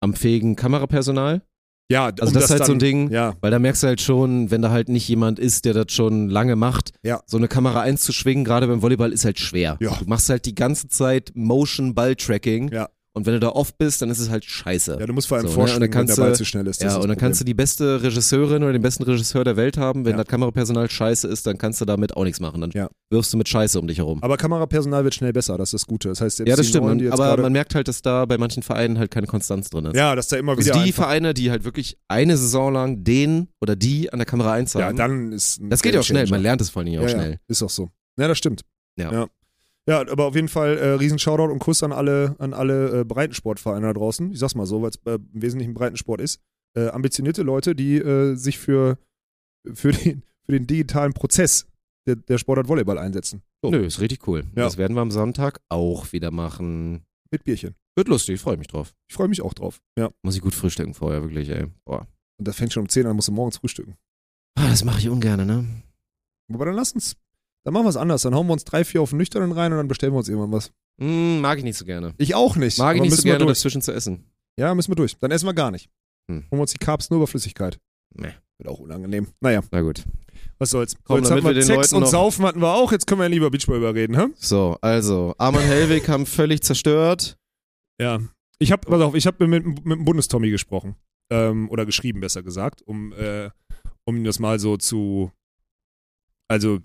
S1: am fähigen Kamerapersonal.
S2: Ja,
S1: Also
S2: um
S1: das ist halt
S2: dann,
S1: so ein Ding,
S2: Ja,
S1: weil da merkst du halt schon, wenn da halt nicht jemand ist, der das schon lange macht,
S2: Ja.
S1: so eine Kamera einzuschwingen, gerade beim Volleyball, ist halt schwer.
S2: Ja.
S1: Du machst halt die ganze Zeit Motion-Ball-Tracking
S2: Ja.
S1: Und wenn du da off bist, dann ist es halt scheiße.
S2: ja, du musst vor allem
S1: So, ne?
S2: vorstellen,
S1: dann
S2: wenn der Ball zu schnell ist.
S1: Ja,
S2: ist
S1: und dann kannst du die beste Regisseurin oder den besten Regisseur der Welt haben. Wenn
S2: Ja.
S1: das Kamerapersonal scheiße ist, dann kannst du damit auch nichts machen. Dann
S2: Ja.
S1: wirfst du mit Scheiße um dich herum.
S2: Aber Kamerapersonal wird schnell besser, das ist das Gute. Das heißt, jetzt
S1: ja, das
S2: die
S1: stimmt.
S2: Neuen, die
S1: aber man merkt halt, dass da bei manchen Vereinen halt keine Konstanz drin ist.
S2: ja, dass da immer
S1: also
S2: wieder
S1: die
S2: einfach,
S1: Vereine, die halt wirklich eine Saison lang den oder die an der Kamera eins
S2: ja, dann ist ein
S1: das geht ja auch schnell. Man lernt es vor allen Dingen auch
S2: ja,
S1: schnell.
S2: Ja, ist auch so. Ja, das stimmt.
S1: Ja.
S2: Ja, aber auf jeden Fall äh, riesen Shoutout und Kuss an alle, an alle äh, Breitensportvereine da draußen. Ich sag's mal so, weil es äh, im Wesentlichen Breitensport ist. Äh, ambitionierte Leute, die äh, sich für, für, den, für den digitalen Prozess der, der Sportart Volleyball einsetzen. So,
S1: Nö, ist richtig cool.
S2: Ja.
S1: Das werden wir am Sonntag auch wieder machen.
S2: mit Bierchen.
S1: Wird lustig, freue mich drauf.
S2: Ich freue mich auch drauf. Ja.
S1: Muss ich gut frühstücken vorher, wirklich, ey. Boah.
S2: Und das fängt schon um 10 an, musst du morgens frühstücken.
S1: Ah, das mache ich ungern, ne?
S2: Aber dann lass uns, dann machen wir es anders. Dann hauen wir uns drei, vier auf den Nüchternen rein und dann bestellen wir uns irgendwann was.
S1: Hm, mag ich nicht so gerne.
S2: Ich auch nicht.
S1: Mag ich nicht so
S2: müssen wir
S1: gerne, dazwischen zu essen.
S2: Ja, müssen wir durch. Dann essen wir gar nicht.
S1: Hm.
S2: Holen wir uns die Carbs nur über Flüssigkeit.
S1: Nee.
S2: Wird auch unangenehm. Naja,
S1: Na gut.
S2: was soll's.
S1: Komm,
S2: jetzt hatten wir
S1: wir
S2: Sex und Saufen hatten wir auch. Jetzt können wir ja lieber Beachball überreden, hä?
S1: So, also, Arman Hellwig haben völlig zerstört.
S2: Ja. Ich habe, pass auf, ich habe mit, mit dem Bundestommy gesprochen. Ähm, oder geschrieben, besser gesagt, um, äh, um das mal so zu. Also,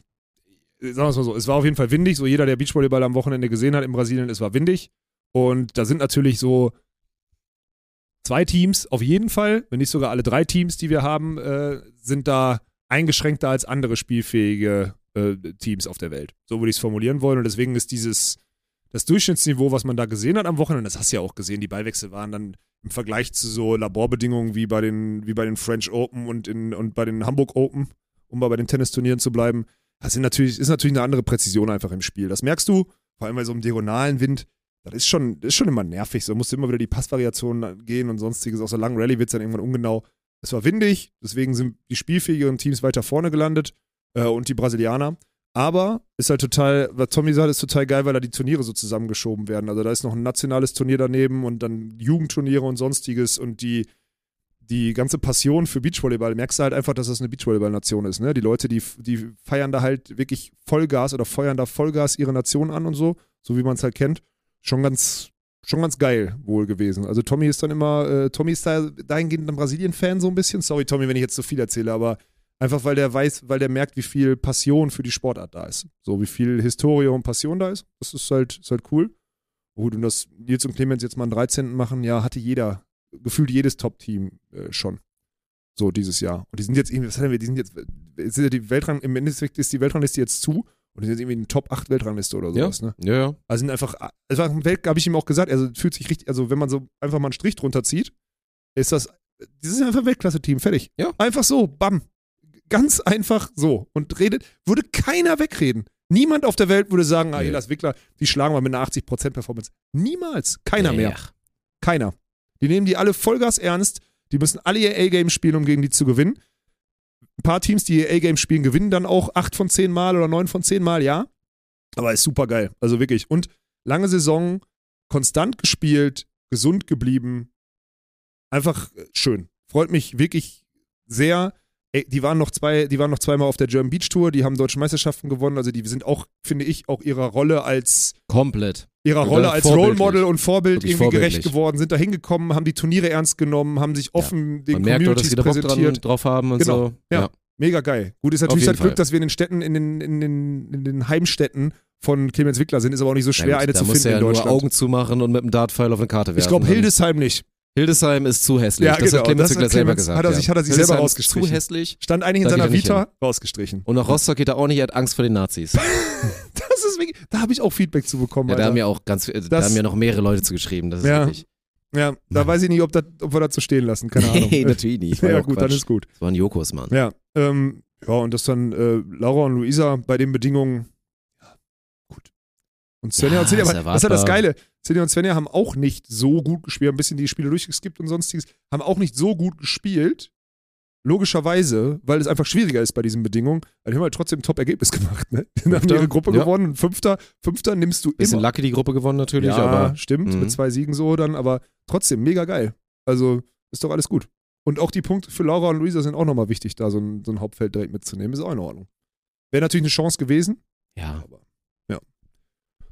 S2: sagen wir es mal so, es war auf jeden Fall windig. So jeder, der Beachvolleyball am Wochenende gesehen hat in Brasilien, es war windig. Und da sind natürlich so zwei Teams auf jeden Fall, wenn nicht sogar alle drei Teams, die wir haben, äh, sind da eingeschränkter als andere spielfähige äh, Teams auf der Welt. So würde ich es formulieren wollen. Und deswegen ist dieses, das Durchschnittsniveau, was man da gesehen hat am Wochenende, das hast du ja auch gesehen, die Ballwechsel waren dann im Vergleich zu so Laborbedingungen wie bei den, wie bei den French Open und, in, und bei den Hamburg Open, um mal bei den Tennisturnieren zu bleiben, das sind natürlich, ist natürlich eine andere Präzision einfach im Spiel. Das merkst du, vor allem bei so einem diagonalen Wind, das ist schon, ist schon immer nervig. So musst du immer wieder die Passvariationen gehen und sonstiges. Aus der langen Rallye wird es dann irgendwann ungenau. Es war windig, deswegen sind die spielfähigeren Teams weiter vorne gelandet äh, und die Brasilianer. Aber ist halt total, was Tommy sagt, ist total geil, weil da die Turniere so zusammengeschoben werden. Also da ist noch ein nationales Turnier daneben und dann Jugendturniere und sonstiges und die, die ganze Passion für Beachvolleyball, merkst du halt einfach, dass das eine Beachvolleyball-Nation ist. Ne? Die Leute, die, die feiern da halt wirklich Vollgas oder feuern da Vollgas ihre Nation an und so, so wie man es halt kennt. Schon ganz, schon ganz geil wohl gewesen. Also Tommy ist dann immer, äh, Tommy ist da dahingehend ein Brasilien-Fan so ein bisschen. Sorry, Tommy, wenn ich jetzt zu viel erzähle, aber einfach weil der weiß, weil der merkt, wie viel Passion für die Sportart da ist. So wie viel Historie und Passion da ist. Das ist halt, ist halt cool. Gut, und dass Nils und Clemens jetzt mal einen 13. machen, ja, hatte jeder, gefühlt jedes Top-Team äh, schon. So dieses Jahr. Und die sind jetzt irgendwie, was haben wir, die sind jetzt, jetzt sind ja die Weltrang, im Endeffekt ist die Weltrangliste jetzt zu Und die sind irgendwie in den Top 8 Weltrangliste oder
S1: Ja.
S2: sowas, ne?
S1: Ja, ja.
S2: Also sind einfach, Welt, habe ich ihm auch gesagt, also fühlt sich richtig, also wenn man so einfach mal einen Strich drunter zieht, ist das, das ist einfach ein Weltklasse-Team, fertig.
S1: Ja.
S2: Einfach so, bam. Ganz einfach so. Und redet, würde keiner wegreden. Niemand auf der Welt würde sagen, ah,
S1: Nee.
S2: Elas Wickler, die schlagen wir mit einer 80% Performance. Niemals. Keiner mehr.
S1: Ach,
S2: Keiner. Die nehmen die alle Vollgas ernst. Die müssen alle ihr A-Game spielen, um gegen die zu gewinnen. Ein paar Teams, die ihr A-Game spielen, gewinnen dann auch 8 von 10 Mal oder 9 von 10 Mal, ja. Aber ist super geil. Also wirklich. Und lange Saison, konstant gespielt, gesund geblieben. Einfach äh, schön. Freut mich wirklich sehr. Die waren noch zwei, die waren noch zweimal auf der German Beach Tour, die haben deutsche Meisterschaften gewonnen. Also die sind auch, finde ich, auch ihrer Rolle als
S1: Komplett.
S2: Ihrer
S1: Ja,
S2: Rolle als. Role Model und Vorbild irgendwie gerecht geworden, sind da hingekommen, haben die Turniere ernst genommen, haben sich offen den
S1: Man merkt doch, dass
S2: Communities
S1: die Bock dran,
S2: präsentiert.
S1: drauf haben und
S2: Genau.
S1: so.
S2: Ja. Mega geil. Gut, ist natürlich halt Glück, dass wir in den Städten, in den, in den, in den Heimstädten von Clemens Wickler sind, ist aber auch nicht so schwer,
S1: Ja,
S2: eine
S1: da
S2: zu finden
S1: ja
S2: in
S1: nur
S2: Deutschland.
S1: Augen zumachen und mit dem Dartpfeil auf eine Karte werfen.
S2: ich glaube, Hildesheim nicht.
S1: Hildesheim ist zu hässlich.
S2: Ja,
S1: das
S2: genau,
S1: hat Clemens
S2: das
S1: Wickler selber gesagt.
S2: hat er sich-
S1: ja.
S2: hat er sich
S1: Hildesheim
S2: selber
S1: ist Zu
S2: rausgestrichen.
S1: hässlich.
S2: Stand eigentlich in
S1: Da
S2: seiner
S1: er
S2: Vita, rausgestrichen.
S1: Und nach Rostock geht er auch nicht, er hat Angst vor den Nazis.
S2: Das ist wirklich, da habe ich auch Feedback zu bekommen.
S1: Ja, da
S2: Alter.
S1: haben ja auch ganz, äh, da
S2: Das-
S1: haben ja noch mehrere Leute zu geschrieben. Das ist
S2: Ja.
S1: wirklich.
S2: ja, da weiß ich nicht, ob, das, ob wir dazu stehen lassen, keine Ahnung.
S1: Nee, natürlich nicht. War
S2: ja,
S1: auch
S2: gut, dann
S1: Quatsch.
S2: ist gut.
S1: Das waren Jokos, Mann.
S2: Ja, ähm, ja, und das dann äh, Laura und Luisa bei den Bedingungen. Ja, gut. Und Svenja
S1: Ja,
S2: und Svenja,
S1: ist
S2: aber das ist ja das. Geile. Svenja und Svenja haben auch nicht so gut gespielt, haben ein bisschen die Spiele durchgeskippt und sonstiges, haben auch nicht so gut gespielt. Logischerweise, weil es einfach schwieriger ist bei diesen Bedingungen. Aber die haben halt trotzdem ein Top-Ergebnis gemacht. Ne? Die haben ihre Gruppe
S1: ja.
S2: gewonnen. Und Fünfter, Fünfter nimmst du
S1: Bisschen
S2: immer.
S1: Lucky die Gruppe gewonnen natürlich,
S2: ja,
S1: aber
S2: stimmt,
S1: Mhm.
S2: mit zwei Siegen so dann, aber trotzdem mega geil. Also ist doch alles gut. Und auch die Punkte für Laura und Luisa sind auch nochmal wichtig, da so ein, so ein Hauptfeld direkt mitzunehmen. Ist auch in Ordnung. Wäre natürlich eine Chance gewesen,
S1: ja.
S2: aber ja.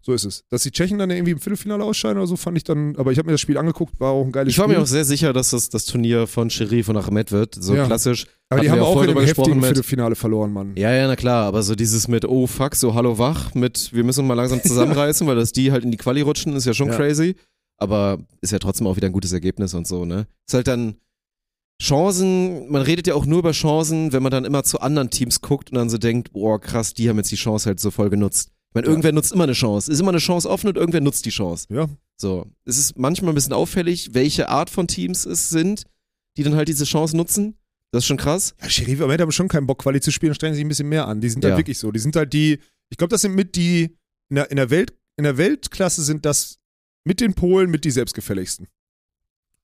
S2: So ist es. Dass die Tschechen dann irgendwie im Viertelfinale ausscheiden oder so, fand ich dann, aber ich habe mir das Spiel angeguckt, war auch ein geiles
S1: Ich war
S2: Spiel.
S1: mir auch sehr sicher, dass das das Turnier von Sherif und Ahmed wird. So
S2: Ja.
S1: klassisch.
S2: aber die haben auch in
S1: gesprochen
S2: heftigen
S1: mit-
S2: Viertelfinale verloren, Mann.
S1: Ja, ja, na klar, aber so dieses mit, oh fuck, so hallo wach, mit wir müssen mal langsam zusammenreißen, weil dass die halt in die Quali rutschen, ist ja schon
S2: Ja.
S1: crazy. Aber ist ja trotzdem auch wieder ein gutes Ergebnis und so, ne? Ist halt dann Chancen, man redet ja auch nur über Chancen, wenn man dann immer zu anderen Teams guckt und dann so denkt, boah, krass, die haben jetzt die Chance halt so voll genutzt. Meine, irgendwer nutzt immer eine Chance. Ist immer eine Chance offen und irgendwer nutzt die Chance.
S2: Ja.
S1: So. Es ist manchmal ein bisschen auffällig, welche Art von Teams es sind, die dann halt diese Chance nutzen. Das ist schon krass.
S2: Ja, Sheriff am Ende haben schon keinen Bock, Quali zu spielen, strengen sich ein bisschen mehr an. Die sind halt
S1: Ja.
S2: wirklich so. Die sind halt die, ich glaube, das sind mit die, in der, in der Welt, in der Weltklasse sind das mit den Polen mit die selbstgefälligsten.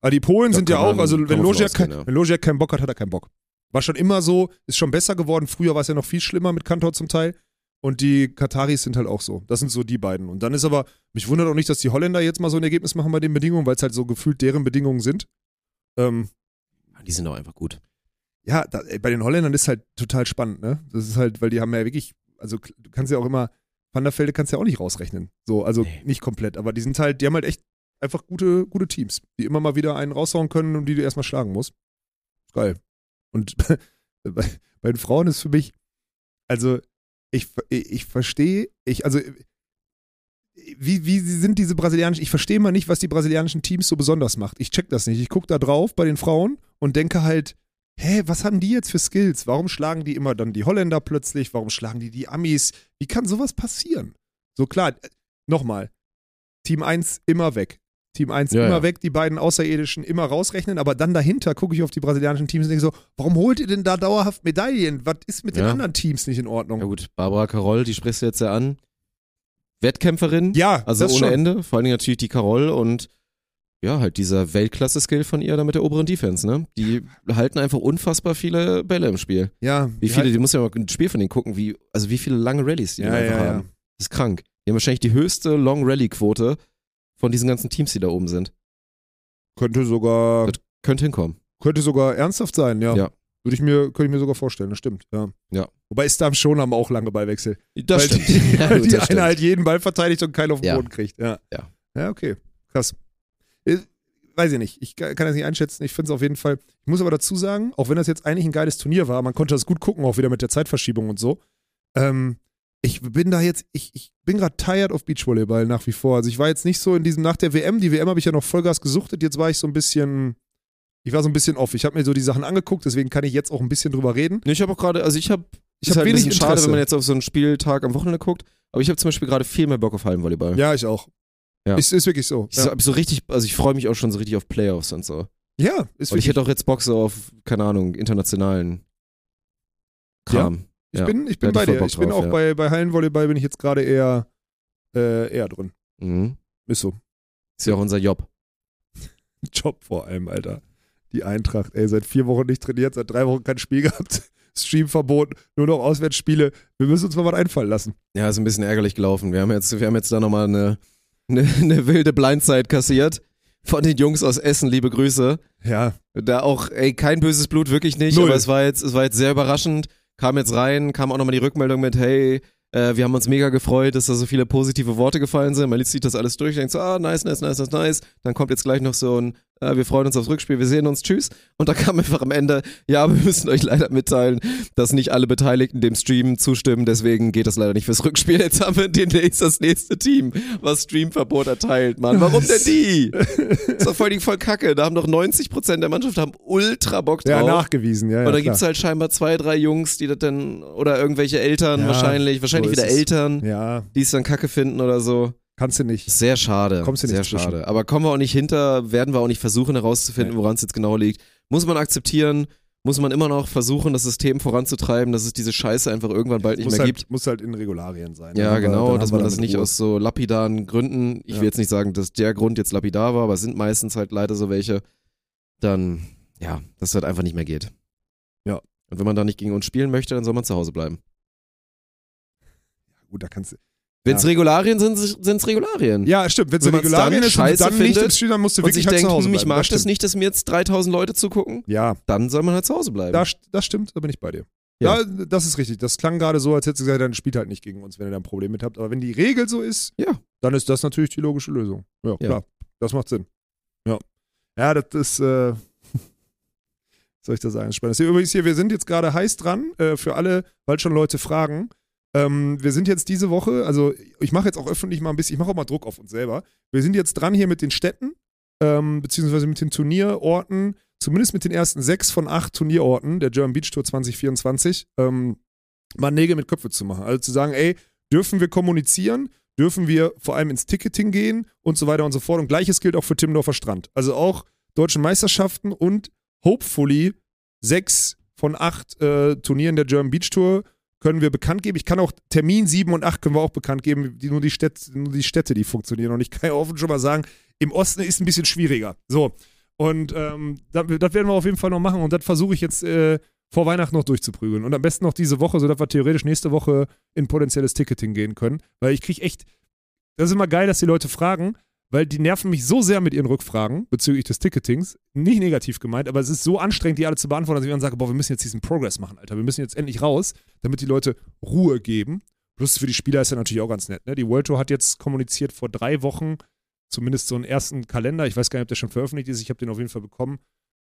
S2: Aber die Polen
S1: Da
S2: sind ja auch, also wenn Logiak, kein,
S1: ja.
S2: wenn Logiak keinen Bock hat, hat er keinen Bock. War schon immer so, ist schon besser geworden. Früher war es ja noch viel schlimmer mit Kantor zum Teil. Und die Kataris sind halt auch so. Das sind so die beiden. Und dann ist aber, mich wundert auch nicht, dass die Holländer jetzt mal so ein Ergebnis machen bei den Bedingungen, weil es halt so gefühlt deren Bedingungen sind. Ähm,
S1: Die sind auch einfach gut.
S2: ja, da, bei den Holländern ist halt total spannend, ne? Das ist halt, weil die haben ja wirklich, also du kannst ja auch immer, Van der Velde kannst du ja auch nicht rausrechnen. So, also
S1: Nee.
S2: nicht komplett, aber die sind halt, die haben halt echt einfach gute, gute Teams, die immer mal wieder einen raushauen können und die du erstmal schlagen musst. Geil. Und bei, bei den Frauen ist für mich, also ich, ich, verstehe, ich, also wie, wie sind diese brasilianischen, ich verstehe mal nicht, was die brasilianischen Teams so besonders macht. Ich check das nicht. Ich gucke da drauf bei den Frauen und denke halt, hä, was haben die jetzt für Skills? Warum schlagen die immer dann die Holländer plötzlich? Warum schlagen die die Amis? Wie kann sowas passieren? So klar, äh, nochmal, Team 1 immer weg. Team 1
S1: Ja,
S2: immer
S1: ja.
S2: weg, die beiden Außerirdischen immer rausrechnen, aber dann dahinter gucke ich auf die brasilianischen Teams und denke so, warum holt ihr denn da dauerhaft Medaillen? Was ist mit den
S1: Ja.
S2: anderen Teams nicht in Ordnung?
S1: Ja gut, Barbara Carol, die sprichst du jetzt ja an. Wettkämpferin,
S2: Ja,
S1: also ohne
S2: schon.
S1: Ende. Vor allen Dingen natürlich die Carol und ja, halt dieser Weltklasse-Skill von ihr da mit der oberen Defense, ne? Die halten einfach unfassbar viele Bälle im Spiel.
S2: Ja,
S1: Wie viele, die muss ja mal ein Spiel von denen gucken, wie, also wie viele lange Rallyes die
S2: Ja,
S1: da einfach
S2: ja, ja.
S1: haben. Das ist krank. Die haben wahrscheinlich die höchste Long-Rally-Quote von diesen ganzen Teams, die da oben sind.
S2: könnte sogar
S1: Das Könnte hinkommen.
S2: Könnte sogar ernsthaft sein, ja.
S1: Ja.
S2: Würde ich mir, könnte ich mir sogar vorstellen, das stimmt, ja.
S1: Ja.
S2: Wobei Stam schon haben auch lange Ballwechsel.
S1: Das stimmt.
S2: Die,
S1: Ja, gut,
S2: die
S1: das
S2: eine
S1: stimmt.
S2: halt jeden Ball verteidigt und keinen auf den
S1: Ja.
S2: Boden kriegt, ja.
S1: Ja.
S2: Ja, okay. Krass. Äh, Weiß ich nicht. Ich kann kann das nicht einschätzen. Ich finde es auf jeden Fall. Ich muss aber dazu sagen, auch wenn das jetzt eigentlich ein geiles Turnier war, man konnte das gut gucken, auch wieder mit der Zeitverschiebung und so. Ähm, ich bin da jetzt, ich, ich bin gerade tired of Beachvolleyball nach wie vor. Also ich war jetzt nicht so in diesem, nach der WM, die WM habe ich ja noch Vollgas gesuchtet, jetzt war ich so ein bisschen, ich war so ein bisschen off. Ich habe mir so die Sachen angeguckt, deswegen kann ich jetzt auch ein bisschen drüber reden.
S1: Nee, Ich habe auch gerade, also ich habe
S2: Ich habe
S1: halt
S2: wenig Interesse.
S1: schade, wenn man jetzt auf so einen Spieltag am Wochenende guckt. Aber ich habe zum Beispiel gerade viel mehr Bock auf Hallenvolleyball.
S2: ja, ich auch.
S1: Ja.
S2: Ist, ist wirklich so.
S1: Ich so, hab so richtig, also ich freue mich auch schon so richtig auf Playoffs und so.
S2: Ja, ja ist
S1: Und ich
S2: wirklich.
S1: hätte auch jetzt Bock so auf, keine Ahnung, internationalen Kram.
S2: Ich
S1: ja.
S2: bin, ich bin bei dir.
S1: Bock
S2: Ich bin
S1: drauf,
S2: auch bei, bei Hallenvolleyball bin ich jetzt gerade eher, äh, eher drin.
S1: Mhm.
S2: Ist so.
S1: Ist ja auch unser Job.
S2: Job vor allem, Alter. Die Eintracht, ey, seit vier Wochen nicht trainiert, seit drei Wochen kein Spiel gehabt. Streamverbot, nur noch Auswärtsspiele. Wir müssen uns mal was einfallen lassen.
S1: Ja, ist ein bisschen ärgerlich gelaufen. Wir haben jetzt, wir haben jetzt da nochmal eine, eine, eine wilde Blindzeit kassiert. Von den Jungs aus Essen, liebe Grüße.
S2: Ja,
S1: Da auch, ey, kein böses Blut, wirklich nicht.
S2: Null.
S1: Aber es war jetzt, es war jetzt sehr überraschend. Kam jetzt rein, kam auch nochmal die Rückmeldung mit, hey, äh, wir haben uns mega gefreut, dass da so viele positive Worte gefallen sind. Man liest sich das alles durch, denkt so, ah, nice, nice, nice, nice, nice. Dann kommt jetzt gleich noch so ein, wir freuen uns aufs Rückspiel, wir sehen uns, tschüss. Und da kam einfach am Ende, ja, wir müssen euch leider mitteilen, dass nicht alle Beteiligten dem Stream zustimmen, deswegen geht das leider nicht fürs Rückspiel. Jetzt haben wir demnächst das nächste Team, was Streamverbot erteilt, Mann. Warum denn die? ist doch voll die voll Kacke. Da haben doch 90% der Mannschaft haben ultra Bock drauf.
S2: ja, nachgewiesen, ja. ja
S1: Oder
S2: klar.
S1: gibt's halt scheinbar zwei, drei Jungs, die das dann, oder irgendwelche Eltern
S2: Ja,
S1: wahrscheinlich, wahrscheinlich
S2: so
S1: wieder
S2: es.
S1: Eltern,
S2: Ja,
S1: die es dann kacke finden oder so.
S2: Kannst du nicht.
S1: Sehr schade.
S2: Kommst du nicht
S1: Sehr
S2: zwischen.
S1: schade. Aber kommen wir auch nicht hinter, werden wir auch nicht versuchen herauszufinden, woran es jetzt genau liegt. Muss man akzeptieren, muss man immer noch versuchen, das System voranzutreiben, dass es diese Scheiße einfach irgendwann bald nicht
S2: muss
S1: mehr
S2: halt,
S1: gibt.
S2: Muss halt in Regularien sein.
S1: Ja, genau, dass man das nicht
S2: Ruhe.
S1: aus so lapidaren Gründen, ich
S2: Ja.
S1: will jetzt nicht sagen, dass der Grund jetzt lapidar war, aber es sind meistens halt leider so welche, dann, ja, dass es halt einfach nicht mehr geht.
S2: Ja.
S1: Und wenn man da nicht gegen uns spielen möchte, dann soll man zu Hause bleiben.
S2: Gut, da kannst du.
S1: Wenn es
S2: Ja.
S1: Regularien sind, sind es Regularien.
S2: Ja, stimmt. Wenn es Regularien
S1: dann
S2: ist
S1: scheiße
S2: dann nicht
S1: findet
S2: Spiel, dann musst du wirklich halt
S1: denkt,
S2: zu Hause
S1: hm, ich
S2: bleiben.
S1: mag das,
S2: stimmt.
S1: nicht, dass mir jetzt 3000 Leute zugucken,
S2: Ja,
S1: dann soll man halt zu Hause bleiben.
S2: das, das stimmt, da bin ich bei dir.
S1: Ja.
S2: Ja. das ist richtig. Das klang gerade so, als hättest du gesagt, dann spielt halt nicht gegen uns, wenn ihr da ein Problem mit habt. Aber wenn die Regel so ist,
S1: Ja.
S2: dann ist das natürlich die logische Lösung. Ja,
S1: Ja.
S2: klar. Das macht Sinn. Ja. Ja, das ist, äh, soll ich das sagen? Spannend. Das hier übrigens hier, wir sind jetzt gerade heiß dran, äh, für alle, weil schon Leute fragen. Ähm, wir sind jetzt diese Woche, also ich mache jetzt auch öffentlich mal ein bisschen, ich mache auch mal Druck auf uns selber. Wir sind jetzt dran hier mit den Städten, ähm, beziehungsweise mit den Turnierorten, zumindest mit den ersten sechs von acht Turnierorten der German Beach Tour 2024, ähm, mal Nägel mit Köpfe zu machen. Also zu sagen, ey, dürfen wir kommunizieren? Dürfen wir vor allem ins Ticketing gehen und so weiter und so fort. Und gleiches gilt auch für Timmendorfer Strand. Also auch deutschen Meisterschaften und hopefully sechs von acht äh, Turnieren der German Beach Tour können wir bekannt geben. Ich kann auch Termin 7 und 8 können wir auch bekannt geben, die, nur, die Städte, nur die Städte, die funktionieren. Und ich kann ja offen schon mal sagen, im Osten ist ein bisschen schwieriger. So. Und ähm, das, das werden wir auf jeden Fall noch machen. Und das versuche ich jetzt äh, vor Weihnachten noch durchzuprügeln. Und am besten noch diese Woche, sodass wir theoretisch nächste Woche in potenzielles Ticketing gehen können. Weil ich kriege echt, das ist immer geil, dass die Leute fragen, weil die nerven mich so sehr mit ihren Rückfragen bezüglich des Ticketings. Nicht negativ gemeint, aber es ist so anstrengend, die alle zu beantworten, dass ich dann sage, boah, wir müssen jetzt diesen Progress machen, Alter. Wir müssen jetzt endlich raus, damit die Leute Ruhe geben. Plus für die Spieler ist ja natürlich auch ganz nett. Ne? Die World Tour hat jetzt kommuniziert vor drei Wochen, zumindest so einen ersten Kalender. Ich weiß gar nicht, ob der schon veröffentlicht ist. Ich habe den auf jeden Fall bekommen.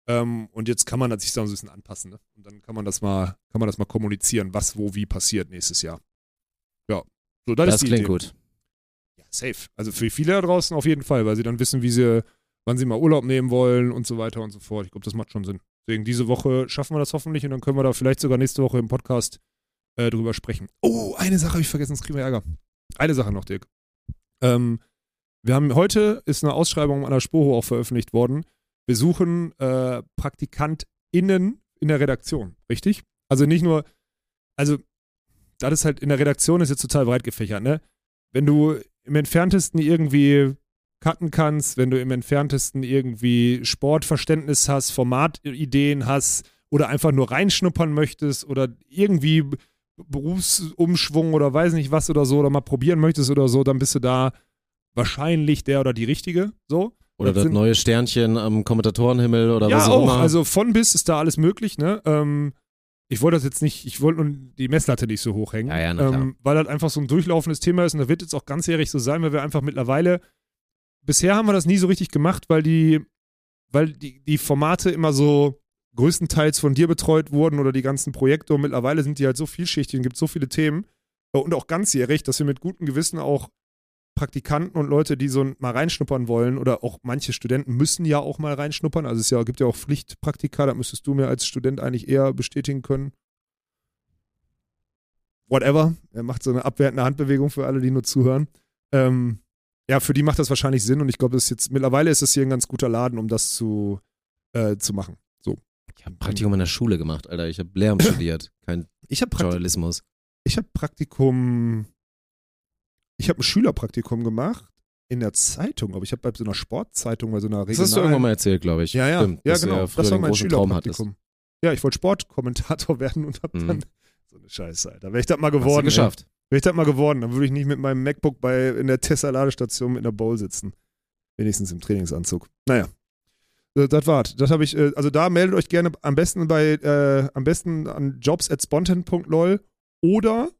S2: Ähm, und jetzt kann man sich da so ein bisschen anpassen. Ne? Und dann kann man das mal, kann man das mal kommunizieren, was, wo, wie passiert nächstes Jahr. Ja. So, das,
S1: das klingt
S2: Idee.
S1: gut.
S2: Safe. Also für viele da draußen auf jeden Fall, weil sie dann wissen, wie sie, wann sie mal Urlaub nehmen wollen und so weiter und so fort. Ich glaube, das macht schon Sinn. Deswegen diese Woche schaffen wir das hoffentlich und dann können wir da vielleicht sogar nächste Woche im Podcast äh, drüber sprechen. Oh, eine Sache habe ich vergessen, sonst kriegen wir Ärger. Eine Sache noch, Dirk. Ähm, wir haben heute ist eine Ausschreibung an der Spoho auch veröffentlicht worden. Wir suchen äh, PraktikantInnen in der Redaktion, richtig? Also nicht nur, also das ist halt in der Redaktion ist jetzt total breit gefächert, ne? Wenn du im entferntesten irgendwie cutten kannst, wenn du im entferntesten irgendwie Sportverständnis hast, Formatideen hast oder einfach nur reinschnuppern möchtest oder irgendwie Berufsumschwung oder weiß nicht was oder so oder mal probieren möchtest oder so, dann bist du da wahrscheinlich der oder die Richtige, so.
S1: Oder das
S2: sind-
S1: neue Sternchen am Kommentatorenhimmel oder
S2: ja,
S1: was auch,
S2: auch.
S1: immer.
S2: Also von bis ist da alles möglich, ne? Ähm, ich wollte das jetzt nicht, ich wollte nur die Messlatte nicht so hochhängen,
S1: Ja, ja, klar.
S2: ähm, weil das einfach so ein durchlaufendes Thema ist und das wird jetzt auch ganzjährig so sein, weil wir einfach mittlerweile, bisher haben wir das nie so richtig gemacht, weil die, weil die, die Formate immer so größtenteils von dir betreut wurden oder die ganzen Projekte und mittlerweile sind die halt so vielschichtig und gibt so viele Themen und auch ganzjährig, dass wir mit gutem Gewissen auch Praktikanten und Leute, die so mal reinschnuppern wollen oder auch manche Studenten müssen ja auch mal reinschnuppern. Also es ja, gibt ja auch Pflichtpraktika, da müsstest du mir als Student eigentlich eher bestätigen können. whatever. Er macht so eine abwertende Handbewegung für alle, die nur zuhören. Ähm, ja, für die macht das wahrscheinlich Sinn und ich glaube, jetzt, mittlerweile ist es hier ein ganz guter Laden, um das zu, äh, zu machen. So.
S1: Ich habe Praktikum in der Schule gemacht, Alter. Ich habe Lehramt studiert, kein
S2: Ich habe Praktikum,
S1: Journalismus.
S2: ich hab Praktikum, ich habe ein Schülerpraktikum gemacht in der Zeitung, aber ich habe bei so einer Sportzeitung, bei so einer
S1: Das hast du irgendwann
S2: regionalen.
S1: mal erzählt, glaube ich.
S2: Ja, ja,
S1: Stimmt,
S2: ja genau. das war mein. Schülerpraktikum. Ja, ich wollte Sportkommentator werden und habe
S1: Mhm.
S2: dann so eine Scheiße, Alter. Wäre ich das mal
S1: Hast du
S2: geworden,
S1: geschafft.
S2: wäre ich das mal geworden, dann würde ich nicht mit meinem MacBook bei in der Tesla-Ladestation mit einer Bowl sitzen. Wenigstens im Trainingsanzug. Naja. Das war's. Das habe ich, äh, also da meldet euch gerne am besten bei, äh, am besten an jobs at spontan.lol oder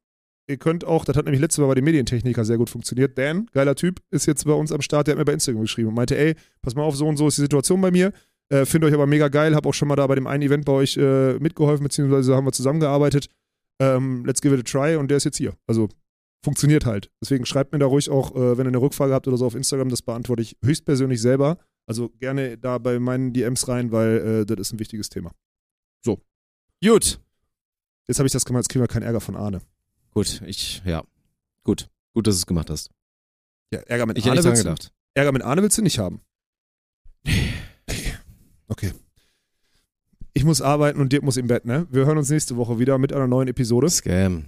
S2: ihr könnt auch, das hat nämlich letztes Mal bei den Medientechniker sehr gut funktioniert. Dan, geiler Typ, ist jetzt bei uns am Start, der hat mir bei Instagram geschrieben und meinte, ey, pass mal auf, so und so ist die Situation bei mir. Äh, Finde euch aber mega geil, habe auch schon mal da bei dem einen Event bei euch äh, mitgeholfen, beziehungsweise haben wir zusammengearbeitet. Ähm, let's give it a try und der ist jetzt hier. Also funktioniert halt. Deswegen schreibt mir da ruhig auch, äh, wenn ihr eine Rückfrage habt oder so auf Instagram, das beantworte ich höchstpersönlich selber. Also gerne da bei meinen DMs rein, weil äh, das ist ein wichtiges Thema.
S1: Gut.
S2: Jetzt habe ich das gemacht, jetzt kriegen wir keinen Ärger von Arne.
S1: Gut, ich, ja. Gut. Gut, dass du es gemacht hast.
S2: Ja, Ärger mit
S1: Ich
S2: Arne willst du,
S1: gedacht.
S2: Ärger mit Arne willst du nicht haben. Nee. Okay. Ich muss arbeiten und Dirk muss im Bett, ne? Wir hören uns nächste Woche wieder mit einer neuen Episode.
S1: Scam.